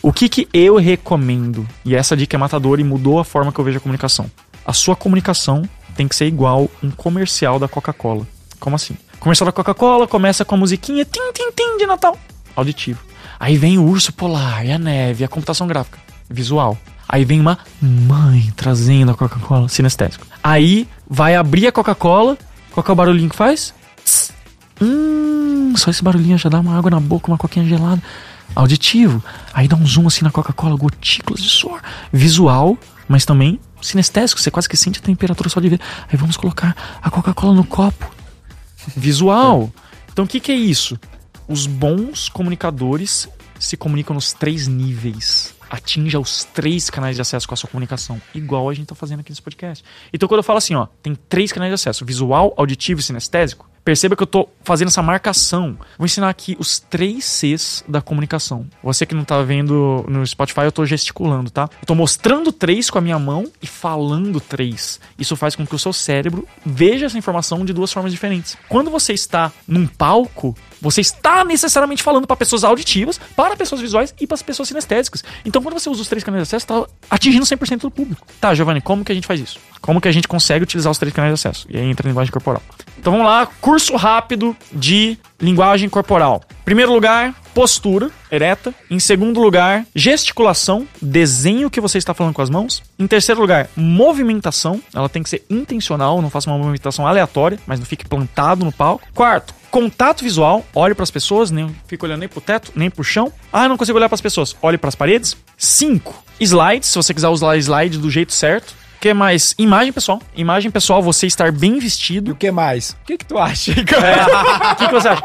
O que, que eu recomendo? E essa dica é matadora e mudou a forma que eu vejo a comunicação. A sua comunicação tem que ser igual um comercial da Coca-Cola. Como assim? O comercial da Coca-Cola começa com a musiquinha tim, tim, tim de Natal. Auditivo. Aí vem o urso polar e a neve, a computação gráfica. Visual. Aí vem uma mãe trazendo a Coca-Cola, sinestésico. Aí vai abrir a Coca-Cola. Qual é o barulhinho que faz? Tss. Hum, só esse barulhinho já dá uma água na boca, uma coquinha gelada. Auditivo. Aí dá um zoom assim na Coca-Cola, gotículas de suor. Visual, mas também Sinestésico, você quase que sente a temperatura só de ver. Aí vamos colocar a Coca-Cola no copo. Visual. Então o que, que é isso? Os bons comunicadores se comunicam nos três níveis. Atinja os três canais de acesso com a sua comunicação, igual a gente tá fazendo aqui nesse podcast. Então, quando eu falo assim, ó, tem três canais de acesso: visual, auditivo e sinestésico. Perceba que eu tô fazendo essa marcação. Vou ensinar aqui os três Cs da comunicação. Você que não tá vendo no Spotify, eu tô gesticulando, tá? Eu tô mostrando três com a minha mão e falando três. Isso faz com que o seu cérebro veja essa informação de duas formas diferentes. Quando você está num palco, você está necessariamente falando para pessoas auditivas, para pessoas visuais e para as pessoas sinestésicas. Então, quando você usa os três canais de acesso, está atingindo 100% do público. Tá, Giovanni, como que a gente faz isso? Como que a gente consegue utilizar os três canais de acesso? E aí entra a linguagem corporal. Então vamos lá, curso rápido de linguagem corporal. Primeiro lugar, postura ereta. Em segundo lugar, gesticulação, desenho que você está falando com as mãos. Em terceiro lugar, movimentação. Ela tem que ser intencional, não faça uma movimentação aleatória, mas não fique plantado no pau. Quarto, contato visual. Olhe para as pessoas, nem fique olhando nem pro teto, nem pro chão. Ah, não consigo olhar para as pessoas. Olhe para as paredes. Cinco, slides, se você quiser usar slide do jeito certo que mais? Imagem pessoal. Imagem pessoal, você estar bem E vestido. o que mais? O que que tu acha? É, O que, que você acha?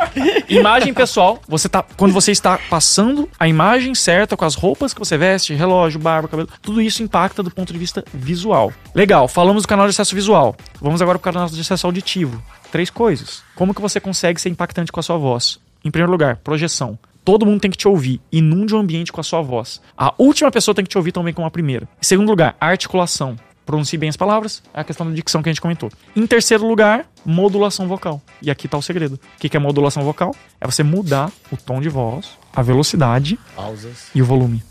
Imagem pessoal, você tá. Quando você está passando a imagem certa com as roupas que você veste, relógio, barba, cabelo, tudo isso impacta do ponto de vista visual. Legal, falamos do canal de acesso visual. Vamos agora para o canal de acesso auditivo. Três coisas. Como que você consegue ser impactante com a sua voz? Em primeiro lugar, projeção. Todo mundo tem que te ouvir. Inunde o ambiente com a sua voz. A última pessoa tem que te ouvir também como a primeira. Em segundo lugar, articulação. Pronuncie bem as palavras, é a questão da dicção que a gente comentou. Em terceiro lugar, modulação vocal. E aqui tá o segredo. O que é modulação vocal? É você mudar o tom de voz, a velocidade Pausas. e o volume.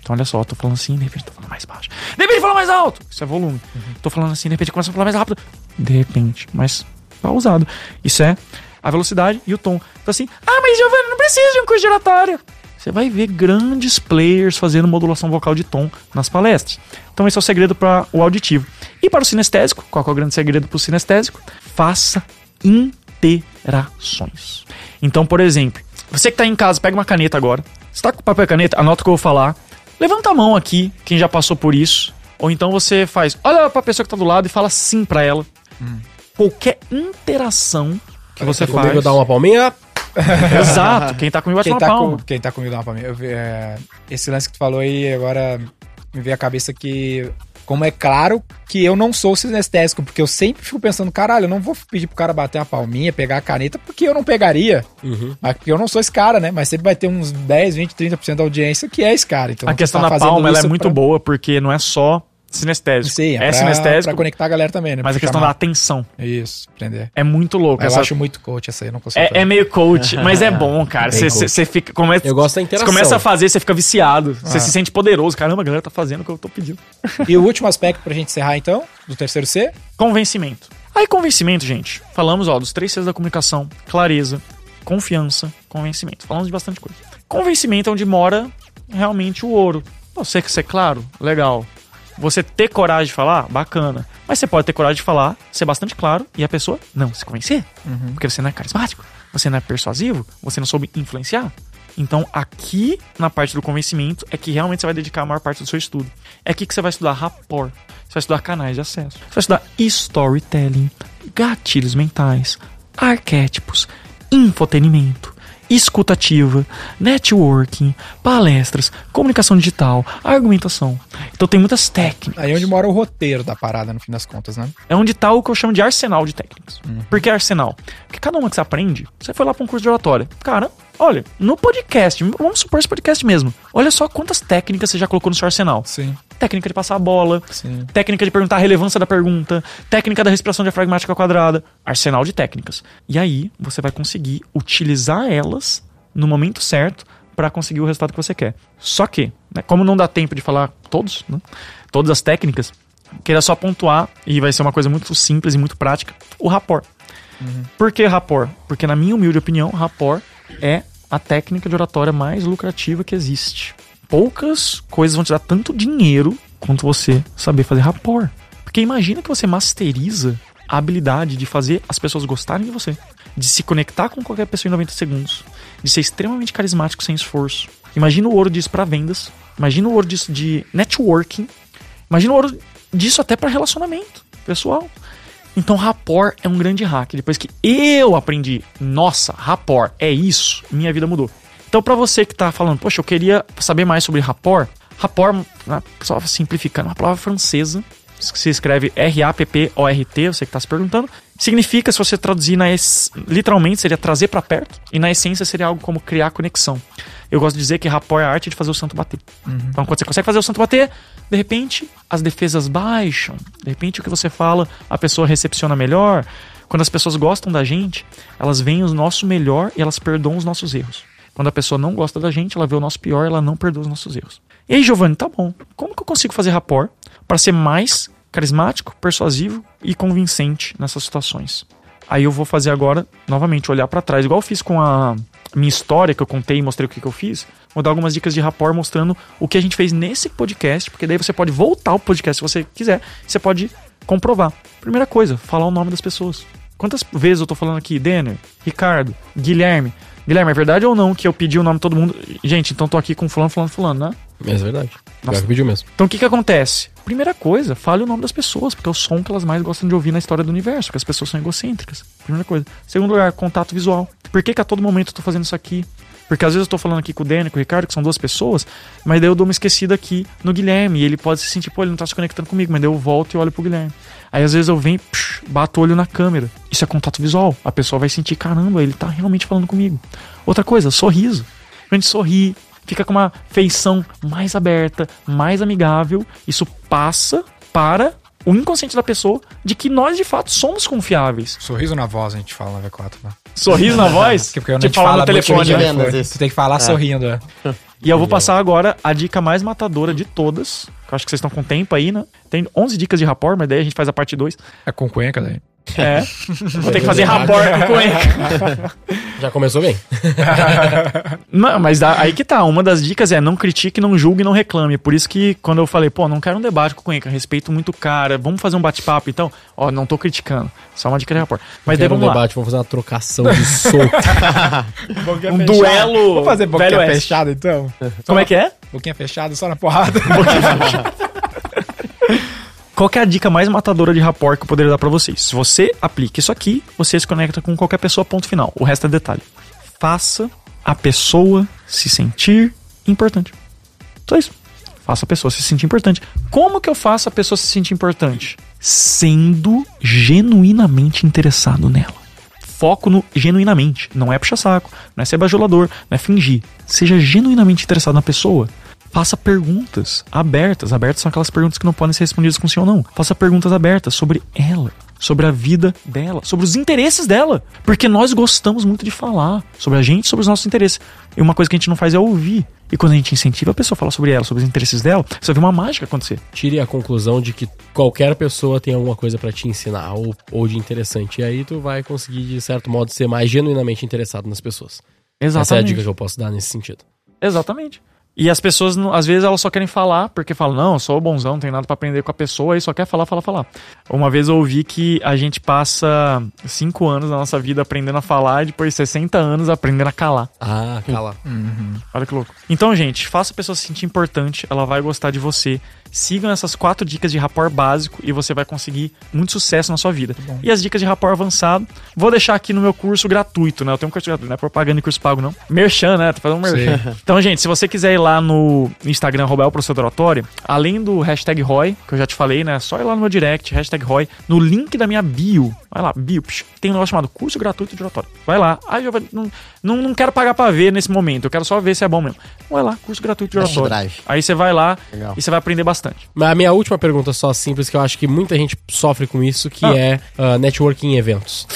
Então, olha só, eu tô falando assim, de repente tô falando mais baixo. De repente fala mais alto. Isso é volume. Tô falando assim, de repente começa a falar mais rápido. De repente, mais pausado. Isso é a velocidade e o tom. Então assim, ah, mas Giovanni, não precisa de um curso de oratória. Você vai ver grandes players fazendo modulação vocal de tom nas palestras. Então esse é o segredo para o auditivo. E para o sinestésico, qual é o grande segredo para o sinestésico? Faça interações. Então, por exemplo, você que está em casa, pega uma caneta agora. Você está com papel e caneta, anota o que eu vou falar. Levanta a mão aqui, quem já passou por isso. Ou então você faz, olha para a pessoa que está do lado e fala sim para ela. Qualquer interação que você faz. Comigo dar uma palminha. Exato. Quem tá comigo bate Quem uma tá, palma. com, quem tá comigo dá uma palminha. Eu é, esse lance que tu falou aí, agora me veio à cabeça que, como é claro que eu não sou sinestésico, porque eu sempre fico pensando, caralho, eu não vou pedir pro cara bater uma palminha, pegar a caneta, porque eu não pegaria. Uhum. Mas porque eu não sou esse cara, né? Mas sempre vai ter uns 10, 20, 30% da audiência que é esse cara. Então, A questão tá da palma ela é muito pra- boa, porque não é só sinestésico. Sim, é pra, sinestésico, pra conectar a galera também, né? mas a questão da chamar. atenção. Isso, aprender. É muito louco. Eu essa- acho muito coach essa aí, eu não consigo É, é meio coach, mas é bom, cara. Você você fica. Começa, Eu gosto da você interação. começa a fazer, você fica viciado. Você Ah. se sente poderoso. Caramba, a galera tá fazendo o que eu tô pedindo. E o último aspecto pra gente encerrar, então, do terceiro C? Convencimento. Aí, convencimento, gente. Falamos, ó, dos três Cs da comunicação: clareza, confiança, convencimento. Falamos de bastante coisa. Convencimento é onde mora realmente o ouro. Você que ser claro, legal. Você ter coragem de falar, bacana. Mas você pode ter coragem de falar, ser bastante claro e a pessoa não se convencer. Porque você não é carismático, você não é persuasivo, você não soube influenciar. Então, aqui na parte do convencimento é que realmente você vai dedicar a maior parte do seu estudo. É aqui que você vai estudar rapport, você vai estudar canais de acesso, você vai estudar storytelling, gatilhos mentais, arquétipos, infotenimento, escutativa, networking, palestras, comunicação digital, argumentação. Então tem muitas técnicas. Aí é onde mora o roteiro da parada, no fim das contas, né? É onde tá o que eu chamo de arsenal de técnicas. Por que arsenal? Porque cada uma que você aprende, você foi lá pra um curso de oratória. Cara, olha, no podcast, vamos supor esse podcast mesmo. Olha só quantas técnicas você já colocou no seu arsenal. Sim, Técnica de passar a bola, sim. técnica de perguntar a relevância da pergunta, técnica da respiração diafragmática quadrada, arsenal de técnicas. E aí você vai conseguir utilizar elas no momento certo para conseguir o resultado que você quer. Só que, né, como não dá tempo de falar todos, né, todas as técnicas, queria só pontuar, e vai ser uma coisa muito simples e muito prática, o rapport. Por que rapport? Porque, na minha humilde opinião, rapport é a técnica de oratória mais lucrativa que existe. Poucas coisas vão te dar tanto dinheiro quanto você saber fazer rapport. Porque imagina que você masteriza a habilidade de fazer as pessoas gostarem de você, de se conectar com qualquer pessoa em 90 segundos, de ser extremamente carismático sem esforço. Imagina o ouro disso para vendas, imagina o ouro disso de networking, imagina o ouro disso até para relacionamento pessoal. Então, rapport é um grande hack. Depois que eu aprendi, nossa, rapport é isso, minha vida mudou. Então, para você que tá falando, poxa, eu queria saber mais sobre rapport, rapport, né, só simplificando, uma palavra francesa, que se escreve R-A-P-P-O-R-T, você que tá se perguntando, significa, se você traduzir na es... literalmente, seria trazer para perto, e na essência seria algo como criar conexão. Eu gosto de dizer que rapport é a arte de fazer o santo bater. Uhum. Então, quando você consegue fazer o santo bater, de repente as defesas baixam, de repente o que você fala a pessoa recepciona melhor. Quando as pessoas gostam da gente, elas veem o nosso melhor e elas perdoam os nossos erros. Quando a pessoa não gosta da gente, ela vê o nosso pior ela não perdoa os nossos erros. E aí, Giovanni, tá bom. Como que eu consigo fazer rapport para ser mais carismático, persuasivo e convincente nessas situações? Aí eu vou fazer agora, novamente, olhar para trás, igual eu fiz com a minha história que eu contei e mostrei o que, que eu fiz. Vou dar algumas dicas de rapport mostrando o que a gente fez nesse podcast, porque daí você pode voltar ao podcast se você quiser, você pode comprovar. Primeira coisa, falar o nome das pessoas. Quantas vezes eu tô falando aqui, Denner, Ricardo, Guilherme? Guilherme, é verdade ou não que eu pedi o nome de todo mundo? Gente, então tô aqui com fulano, fulano, fulano, né? É verdade. Nossa. que pediu mesmo. Então o que que acontece? Primeira coisa, fale o nome das pessoas, porque é o som que elas mais gostam de ouvir na história do universo, porque as pessoas são egocêntricas. Primeira coisa. Segundo lugar, contato visual. Por que, que a todo momento eu tô fazendo isso aqui? Porque às vezes eu tô falando aqui com o Dani, com o Ricardo, que são duas pessoas, mas daí eu dou uma esquecida aqui no Guilherme, e ele pode se sentir, pô, ele não tá se conectando comigo, mas daí eu volto e olho pro Guilherme. Aí às vezes eu venho, psh, bato o olho na câmera. Isso é contato visual. A pessoa vai sentir, caramba, ele tá realmente falando comigo. Outra coisa, sorriso. A gente sorri, fica com uma feição mais aberta, mais amigável. Isso passa para o inconsciente da pessoa de que nós de fato somos confiáveis. Sorriso na voz, a gente fala na V4, né? Sorriso na voz? Porque eu não tipo, falar no telefone, né? Vendas, Você tem que falar é. sorrindo, é. E eu vou passar agora a dica mais matadora de todas. Que eu acho que vocês estão com tempo aí, né? Tem 11 dicas de rapport, mas daí a gente faz a parte 2. É com cuenca daí. É. Vou ter que fazer rapport com cuenca. Já começou bem. não, mas aí que tá. Uma das dicas é não critique, não julgue, não reclame. Por isso que quando eu falei, pô, não quero um debate com cuenca, respeito muito o cara, vamos fazer um bate-papo então. Ó, não tô criticando. Só uma dica de rapport. Mas daí vamos um lá. debate, vamos fazer uma trocação de soco. um duelo. Vamos fazer boquinha fechada então? Como é que é? Boquinha fechada, só na porrada. Boquinha fechada. Qual é a dica mais matadora de rapport que eu poderia dar para vocês? Se você aplica isso aqui, você se conecta com qualquer pessoa, ponto final. O resto é detalhe. Faça a pessoa se sentir importante. Só isso. Faça a pessoa se sentir importante. Como que eu faço a pessoa se sentir importante? Sendo genuinamente interessado nela. Foco no genuinamente. Não é puxa saco, não é ser bajulador, não é fingir. Seja genuinamente interessado na pessoa. Faça perguntas abertas. Abertas são aquelas perguntas que não podem ser respondidas com sim ou não. Faça perguntas abertas sobre ela, sobre a vida dela, sobre os interesses dela. Porque nós gostamos muito de falar sobre a gente, sobre os nossos interesses. E uma coisa que a gente não faz é ouvir. E quando a gente incentiva a pessoa a falar sobre ela, sobre os interesses dela, você vai ver uma mágica acontecer. Tire a conclusão de que qualquer pessoa tem alguma coisa para te ensinar ou, ou de interessante. E aí tu vai conseguir, de certo modo, ser mais genuinamente interessado nas pessoas. Exatamente. Essa é a dica que eu posso dar nesse sentido. Exatamente. E as pessoas, às vezes, elas só querem falar, porque falam, não, eu sou bonzão, não tem nada para aprender com a pessoa, e só quer falar, falar, falar. Uma vez eu ouvi que a gente passa cinco anos da nossa vida aprendendo a falar e depois 60 anos aprendendo a calar. Ah, calar. Uhum. Olha que louco. Então, gente, faça a pessoa se sentir importante, ela vai gostar de você. Sigam essas quatro dicas de rapport básico e você vai conseguir muito sucesso na sua vida. E as dicas de rapport avançado, vou deixar aqui no meu curso gratuito, né? Eu tenho um curso gratuito, não é propaganda e curso pago, não. Merchan, né? Tô fazendo um merchan. Sim. Então, gente, se você quiser ir lá no Instagram, Robel Professor Oratório, além do hashtag ROI, que eu já te falei, né? É só ir lá no meu direct, hashtag ROI, no link da minha bio. Vai lá, bio, psh, tem um negócio chamado curso gratuito de oratório. Vai lá. Ah, eu não, não, não quero pagar pra ver nesse momento, eu quero só ver se é bom mesmo. Vai lá, curso gratuito de oratório. Aí você vai lá Legal. e você vai aprender bastante bastante. Mas a minha última pergunta, só simples, que eu acho que muita gente sofre com isso, que ah. é uh, networking em eventos.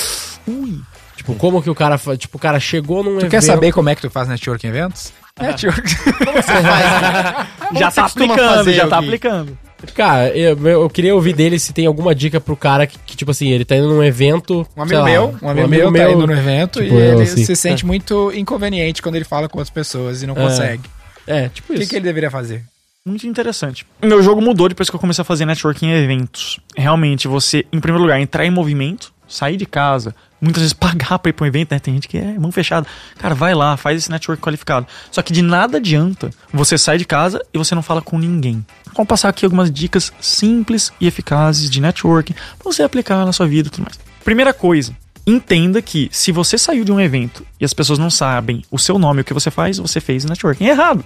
Ui. Tipo, como que o cara. Tipo, o cara chegou num tu evento. Tu quer saber como é que tu faz networking em eventos? Ah. Network. Como você faz? já tá aplicando, já tá aplicando. Cara, eu, eu, queria ouvir dele se tem alguma dica pro cara que, que tipo assim, ele tá indo num evento. Um amigo meu, um amigo, um amigo meu, tá indo num evento tipo e ele assim. se sente é. muito inconveniente quando ele fala com outras pessoas e não é. consegue. É, tipo isso. O que, que ele deveria fazer? Muito interessante. Meu jogo mudou depois que eu comecei a fazer networking em eventos. Realmente, você, em primeiro lugar, entrar em movimento. sair de casa, muitas vezes pagar pra ir pra um evento, né? Tem gente que é mão fechada. Cara, vai lá, faz esse network qualificado. Só que de nada adianta você sair de casa e você não fala com ninguém. Vamos passar aqui algumas dicas simples e eficazes de networking pra você aplicar na sua vida e tudo mais. Primeira coisa, entenda que se você saiu de um evento e as pessoas não sabem o seu nome e o que você faz, você fez networking errado.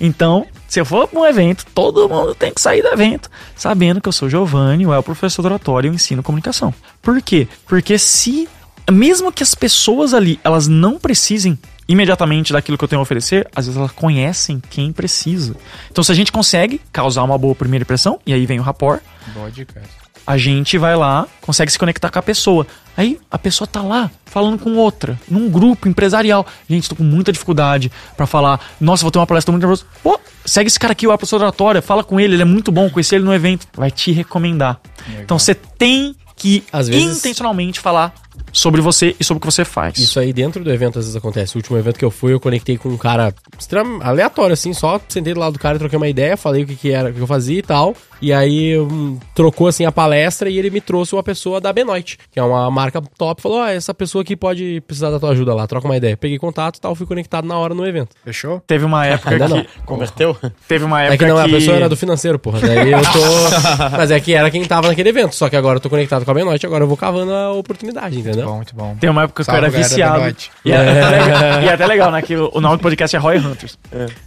Então, se eu for para um evento, todo mundo tem que sair do evento sabendo que eu sou Giovanni, ou é o professor do oratório e eu ensino comunicação. Por quê? Porque se, mesmo que as pessoas ali, elas não precisem imediatamente daquilo que eu tenho a oferecer, às vezes elas conhecem quem precisa. Então, se a gente consegue causar uma boa primeira impressão, e aí vem o rapport, Boa dica. A gente vai lá, consegue se conectar com a pessoa. Aí a pessoa tá lá falando com outra, num grupo empresarial. Gente, tô com muita dificuldade pra falar. Nossa, vou ter uma palestra muito nervosa. Pô, segue esse cara aqui, o professor oratória, fala com ele, ele é muito bom, conheci ele no evento. Vai te recomendar. Então você tem que Às vezes- intencionalmente falar sobre você e sobre o que você faz. Isso aí dentro do evento às vezes acontece. O último evento que eu fui, eu conectei com um cara extremo, aleatório, assim, só sentei do lado do cara, troquei uma ideia, falei o que, que era, o que eu fazia e tal. E aí hum, trocou assim a palestra e ele me trouxe uma pessoa da Benoit, que é uma marca top. Falou: Ó, essa pessoa aqui pode precisar da tua ajuda lá, troca uma ideia. Peguei contato e tal, fui conectado na hora no evento. Fechou? Teve uma época Ainda que. não. Converteu? Teve uma época É que não, a pessoa era do financeiro, porra. Daí eu tô. Mas é que era quem tava naquele evento. Só que agora eu tô conectado com a Benoit, agora eu vou cavando a oportunidade, entendeu? Bom, muito bom. Tem uma época que Salve, eu era viciado. E é, até legal, e é até legal, né? Que o nome do podcast é Roy Hunters.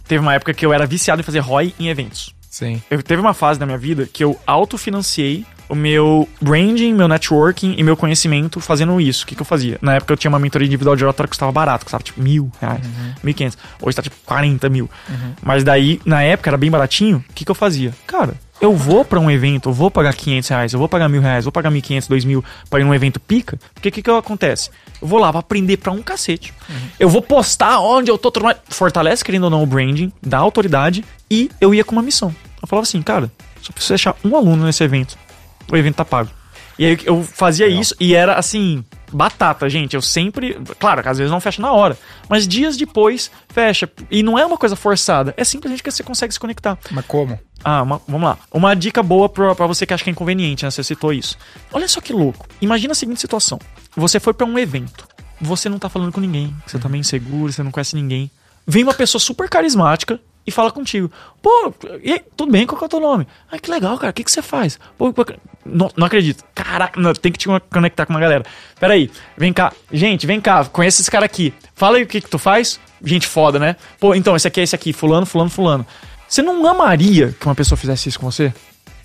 Teve uma época que eu era viciado em fazer ROI em eventos. Sim. Eu teve uma fase da minha vida que eu autofinanciei o meu branding, meu networking e meu conhecimento fazendo isso. O que, que eu fazia? Na época eu tinha uma mentoria individual de oratória que custava barato, custava tipo mil reais, mil e quinhentos. Hoje tá tipo 40 mil. Mas daí, na época, era bem baratinho. O que, que eu fazia? Cara, eu vou pra um evento, eu vou pagar 500 reais, eu vou pagar mil reais, eu vou pagar 1.500, 2.000 pra ir num evento pica. Porque o que, que acontece? Eu vou lá, vou aprender pra um cacete. Eu vou postar onde eu tô. Fortalece, querendo ou não, o branding, dá autoridade. E eu ia com uma missão. Eu falava assim, cara, só preciso deixar um aluno nesse evento. O evento tá pago. E aí eu fazia isso e era assim, batata, gente. Eu sempre. Claro, às vezes não fecha na hora. Mas dias depois fecha. E não é uma coisa forçada. É simplesmente que você consegue se conectar. Mas como? Ah, uma- vamos lá. Uma dica boa pra você que acha que é inconveniente, né? Você citou isso. Olha só que louco. Imagina a seguinte situação: você foi pra um evento, você não tá falando com ninguém, você tá meio inseguro, você não conhece ninguém. Vem uma pessoa super carismática e fala contigo. Pô, aí, tudo bem? Qual é o teu nome? Ah, que legal, cara. O que, que você faz? Pô, não, não acredito. Caraca, não, tem que te conectar com uma galera. Peraí, vem cá. Gente, vem cá. Conhece esse cara aqui. Fala aí o que, que tu faz. Gente foda, né? Pô, então, esse aqui é esse aqui. Fulano, fulano, fulano. Você não amaria que uma pessoa fizesse isso com você?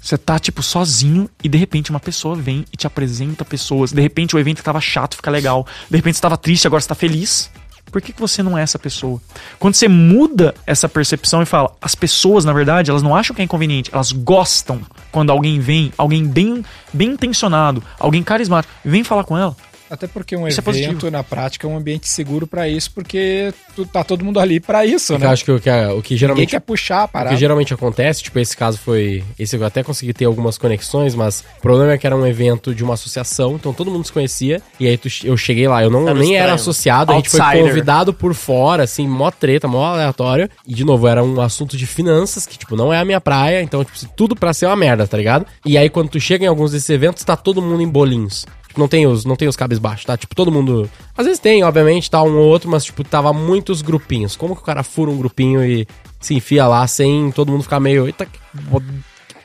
Você tá, tipo, sozinho e de repente uma pessoa vem e te apresenta pessoas. De repente o evento tava chato fica legal. De repente você tava triste, agora você tá feliz. Por que, que você não é essa pessoa? Quando você muda essa percepção e fala, as pessoas, na verdade, elas não acham que é inconveniente, elas gostam quando alguém vem, alguém bem, bem intencionado, alguém carismático, vem falar com ela. Até porque um Isso é evento, positivo. na prática, é um ambiente seguro pra isso, porque tu, tá todo mundo ali pra isso, Eu né? acho que o que, o que Ninguém geralmente quer puxar a O parada. que geralmente acontece, tipo, esse caso foi. Esse eu até consegui ter algumas conexões, mas o problema é que era um evento de uma associação, então todo mundo se conhecia. E aí tu- eu cheguei lá, eu não, Era nem estranho. era associado, a gente foi Outsider. convidado por fora, assim, mó treta, mó aleatório. E de novo, era um assunto de finanças, que, tipo, não é a minha praia, então, tipo, tudo pra ser uma merda, tá ligado? E aí quando tu chega em alguns desses eventos, tá todo mundo em bolinhos. Tipo, não tem os, não tem os cabos baixos, tá? Tipo, todo mundo. Às vezes tem, obviamente, tá um ou outro, mas, tipo, tava muitos grupinhos. Como que o cara fura um grupinho e se enfia lá sem todo mundo ficar meio. Eita, que,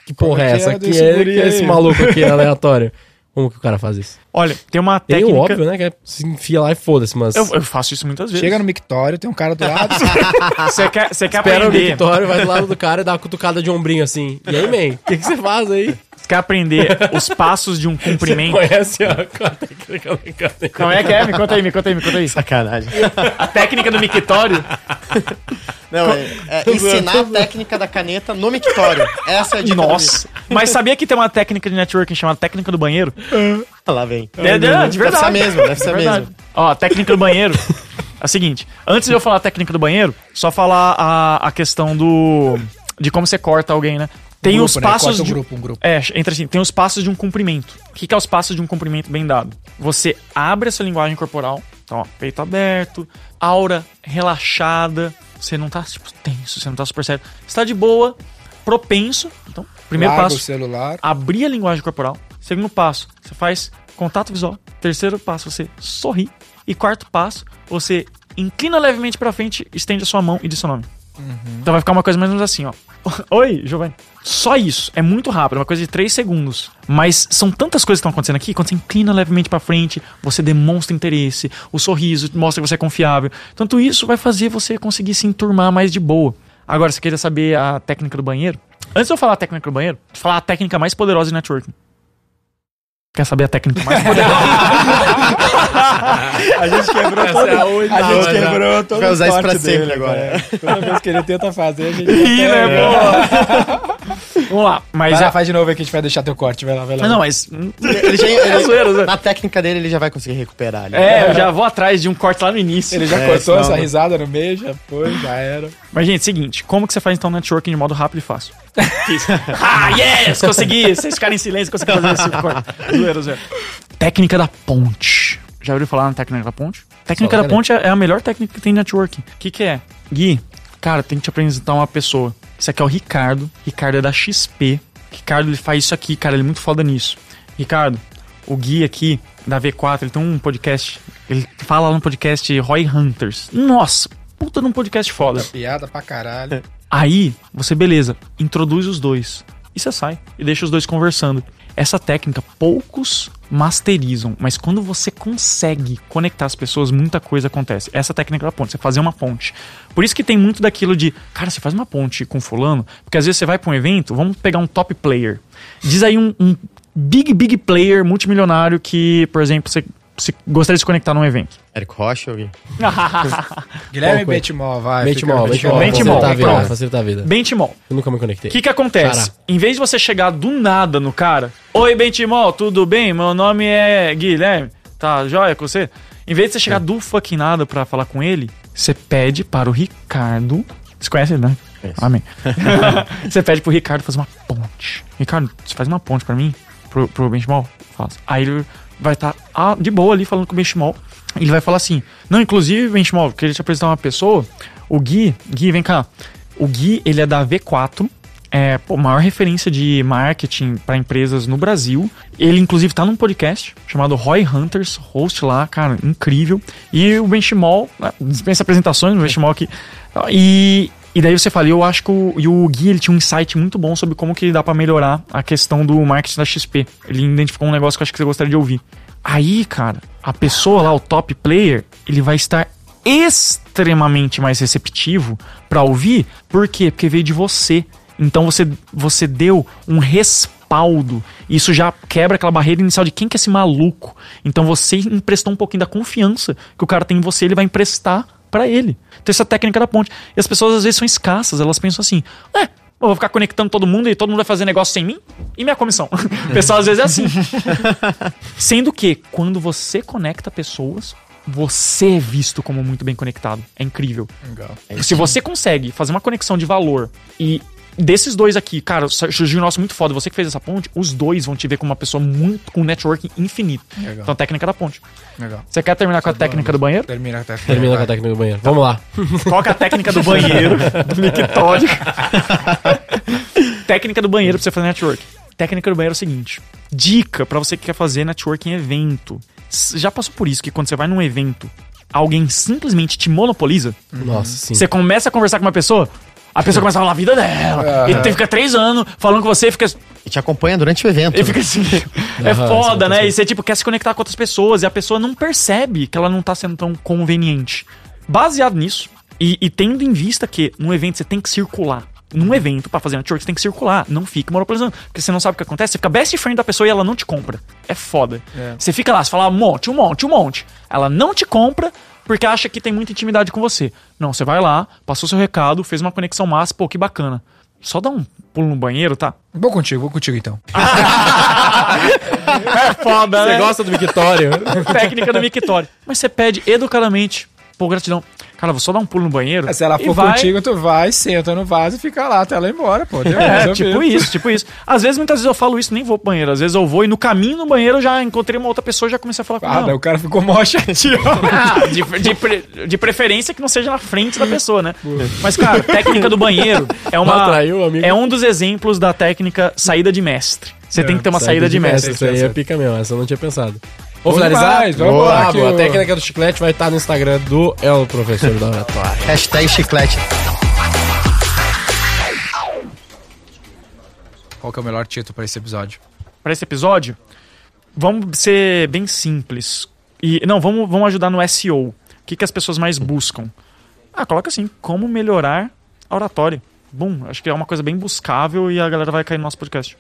que porra é que essa? é Que é, que é esse maluco aqui aleatório? Como que o cara faz isso? Olha, tem uma Tem técnica. o óbvio, né? Que é se enfia lá e foda-se, mas. Eu, eu faço isso muitas vezes. Chega no mictório, tem um cara do lado. Você quer, você quer Espera o aprender. Victório, vai do lado do cara e dá uma cutucada de ombrinho assim. E aí, man, o que, que você faz aí? Você quer aprender os passos de um cumprimento. Conhece a, a técnica brincadeira? Como é que é? Me conta aí, me conta aí, me conta aí. Sacanagem. A técnica do mictório. Não, é, é ensinar a técnica da caneta no mictório. Essa é a dica do Nossa. Mas sabia que tem uma técnica de networking chamada técnica do banheiro? vídeo. Lá vem. É, é, de Deve verdade. ser mesmo, deve ser Verdade. mesmo. Ó, a técnica do banheiro. É o seguinte, antes de eu falar a técnica do banheiro, só falar a, a questão do. de como você corta alguém, né? Tem grupo, os né? passos. Um de- grupo, um grupo. É, entra assim, tem os passos de um cumprimento. O que, que é os passos de um cumprimento bem dado? Você abre essa linguagem corporal, então, ó, peito aberto, aura relaxada, você não tá, tipo, tenso, você não tá super sério. Você tá de boa, propenso. Então, primeiro Larga passo, o celular. abrir a linguagem corporal. Segundo passo, você faz contato visual. Terceiro passo, você sorri. E quarto passo, você inclina levemente pra frente, estende a sua mão e diz seu nome. Então vai ficar uma coisa mais ou menos assim, ó. Oi, Giovanni. Só isso. É muito rápido, uma coisa de 3 segundos. Mas são tantas coisas que estão acontecendo aqui, quando você inclina levemente pra frente, você demonstra interesse, o sorriso mostra que você é confiável. Tanto isso vai fazer você conseguir se enturmar mais de boa. Agora, você queria saber a técnica do banheiro? Antes de eu falar a técnica do banheiro, vou falar a técnica mais poderosa de networking. Quer saber a técnica mais poderosa? A gente quebrou Essa todo, é a última, a gente já. quebrou todo Vai usar o isso pra corte sempre dele, agora. cara. Toda vez que ele tenta fazer, a gente Ih, né? Vamos lá. Mas Vai lá, é... faz de novo aí que a gente vai deixar teu corte. Vai lá, vai lá. Não, mas... Ele já, É ele- na técnica dele, ele já vai conseguir recuperar. ali. É, eu já vou atrás de um corte lá no início. Ele já É, cortou senão- essa risada no meio, já foi, já era. Mas, gente, seguinte, como que você faz então networking de modo rápido e fácil? ah, yes! Consegui! Vocês ficarem em silêncio, consegui fazer esse corte. Zoeira, zoeira. Técnica da ponte. Já ouviu falar na técnica da ponte? Técnica Só da ponte é é a melhor técnica que tem de networking. O que, que é? Gui, cara, tem que te apresentar uma pessoa. Esse aqui é o Ricardo. Ricardo é da XP. Ricardo, ele faz isso aqui, cara, ele é muito foda nisso. Ricardo, o Gui aqui, da V4, ele tem um podcast. Ele fala lá no podcast Roy Hunters. Nossa, puta de um podcast foda. Piada pra caralho. Aí, você, beleza, introduz os dois. E você sai e deixa os dois conversando. Essa técnica poucos masterizam, mas quando você consegue conectar as pessoas, muita coisa acontece. Essa técnica da ponte, você fazer uma ponte. Por isso que tem muito daquilo de, cara, você faz uma ponte com fulano, porque às vezes você vai pra um evento, vamos pegar um top player. Diz aí um, um big, big player multimilionário que, por exemplo, você, você gostaria de se conectar num evento. Érico Rocha, alguém? Guilherme Pouco, Bentimol, vai. Benchmall, fica- Benchmall. Benchmall, Facilitar a vida, pronto. facilitar a vida. Benchmall. Eu nunca me conectei. O que que acontece? Cara. Em vez de você chegar do nada no cara, Oi, Bentimol, tudo bem? Meu nome é Guilherme. Tá joia com você? Em vez de você chegar do fucking nada pra falar com ele, você pede para o Ricardo. Você conhece ele, né? Amém. você pede pro Ricardo fazer uma ponte. Ricardo, você faz uma ponte pra mim? Pro, pro Benchimol? Faço. Aí ele vai estar de boa ali falando com o Benchimol. Ele vai falar assim: Não, inclusive, Benchimol, queria te apresentar uma pessoa. O Gui, Gui, vem cá. O Gui, ele é da V4. É, pô, maior referência de marketing para empresas no Brasil. Ele, inclusive, tá num podcast chamado Roy Hunters, host lá, cara, incrível. E o Benchimol, né, dispensa apresentações, o Benchimol aqui. E, e daí você fala, eu acho que o, e o Gui ele tinha um insight muito bom sobre como que dá para melhorar a questão do marketing da XP. Ele identificou um negócio que eu acho que você gostaria de ouvir. Aí, cara, a pessoa lá, o top player, ele vai estar extremamente mais receptivo para ouvir. Por quê? Porque veio de você. Então você, você deu um respaldo. Isso já quebra aquela barreira inicial de quem que é esse maluco. Então você emprestou um pouquinho da confiança que o cara tem em você, ele vai emprestar para ele. Então essa técnica da ponte. E as pessoas às vezes são escassas, elas pensam assim: "É, eu vou ficar conectando todo mundo e todo mundo vai fazer negócio sem mim? E minha comissão? O pessoal às vezes é assim. Sendo que, quando você conecta pessoas, você é visto como muito bem conectado. É incrível. Legal. Se você consegue fazer uma conexão de valor e desses dois aqui, cara, surgiu um nosso muito foda, você que fez essa ponte, os dois vão te ver como uma pessoa muito com networking infinito. Legal. Então, técnica da ponte. Legal. Você quer terminar com a técnica do banheiro? Termina a técnica. Termina com a técnica do banheiro. Vamos lá. Qual que é a técnica do banheiro? do mictório. técnica do banheiro pra você fazer network. Técnica do banheiro é o seguinte: dica pra você que quer fazer networking em evento. Já passou por isso que quando você vai num evento, alguém simplesmente te monopoliza? Nossa, sim. Você começa a conversar com uma pessoa, a pessoa começa a falar a vida dela. E tu fica três anos falando com você e fica. E te acompanha durante o evento. E fica assim. é foda, né? E você, tipo, quer se conectar com outras pessoas e a pessoa não percebe que ela não tá sendo tão conveniente. Baseado nisso, e, e tendo em vista que num evento você tem que circular. Num evento, pra fazer network, você tem que circular. Não fique monopolizando. Porque você não sabe o que acontece. Você fica best friend da pessoa e ela não te compra. É foda. É. Você fica lá, você fala um monte, um monte, um monte. Ela não te compra porque acha que tem muita intimidade com você. Não, você vai lá, passou seu recado, fez uma conexão massa, pô, que bacana. Só dá um pulo no banheiro, tá? Vou contigo, vou contigo então. É foda, Você gosta do mictório? técnica do mictório. Mas você pede educadamente, pô, gratidão. Cara, vou só dar um pulo no banheiro. Se ela for vai- contigo, tu vai, senta no vaso e fica lá até ela ir embora, pô. É, tipo isso, tipo isso. Às vezes, muitas vezes eu falo isso, nem vou pro banheiro. Às vezes eu vou e no caminho no banheiro eu já encontrei uma outra pessoa e já comecei a falar com Ah, ela. daí o cara ficou mó chateado. Ah, de, de, pre- de preferência que não seja na frente da pessoa, né? Mas, cara, técnica do banheiro é uma. Atraiu amigo. É um dos exemplos da técnica saída de mestre. Você tem que ter uma saída, de mestre. Isso aí é pica mesmo, essa eu não tinha pensado. Vou Vamos finalizar? demais, vamos Boa, boa. A técnica do chiclete vai estar no Instagram do El Professor da Oratória. Hashtag chiclete. Qual que é o melhor título pra esse episódio? Pra esse episódio, vamos ser bem simples. E não, vamos, vamos ajudar no SEO. O que, que as pessoas mais buscam? Ah, coloca assim, como melhorar a oratória. Bom, acho que é uma coisa bem buscável e a galera vai cair no nosso podcast.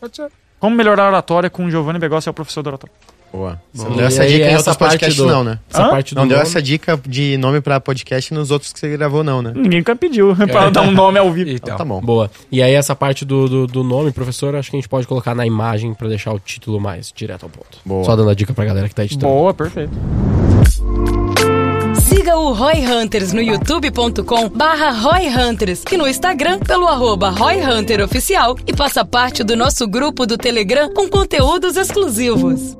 Pode ser. Como melhorar a oratória com o Giovanni Begossi, é o professor da oratória. Boa. Você não deu essa dica em outros parte podcasts, do- não, né? Essa Hã? parte do Não deu nome- essa dica de nome pra podcast nos outros que você gravou, não, né? Ninguém nunca pediu pra dar um nome ao vivo. Então, Então tá bom. Boa. E aí essa parte do, do, do nome, professor, acho que a gente pode colocar na imagem pra deixar o título mais direto ao ponto. Boa. Só dando a dica pra galera que tá editando. Boa, perfeito. Siga o Roy Hunters no youtube.com barra Roy Hunters e no Instagram pelo arroba Roy Hunter Oficial e faça parte do nosso grupo do Telegram com conteúdos exclusivos.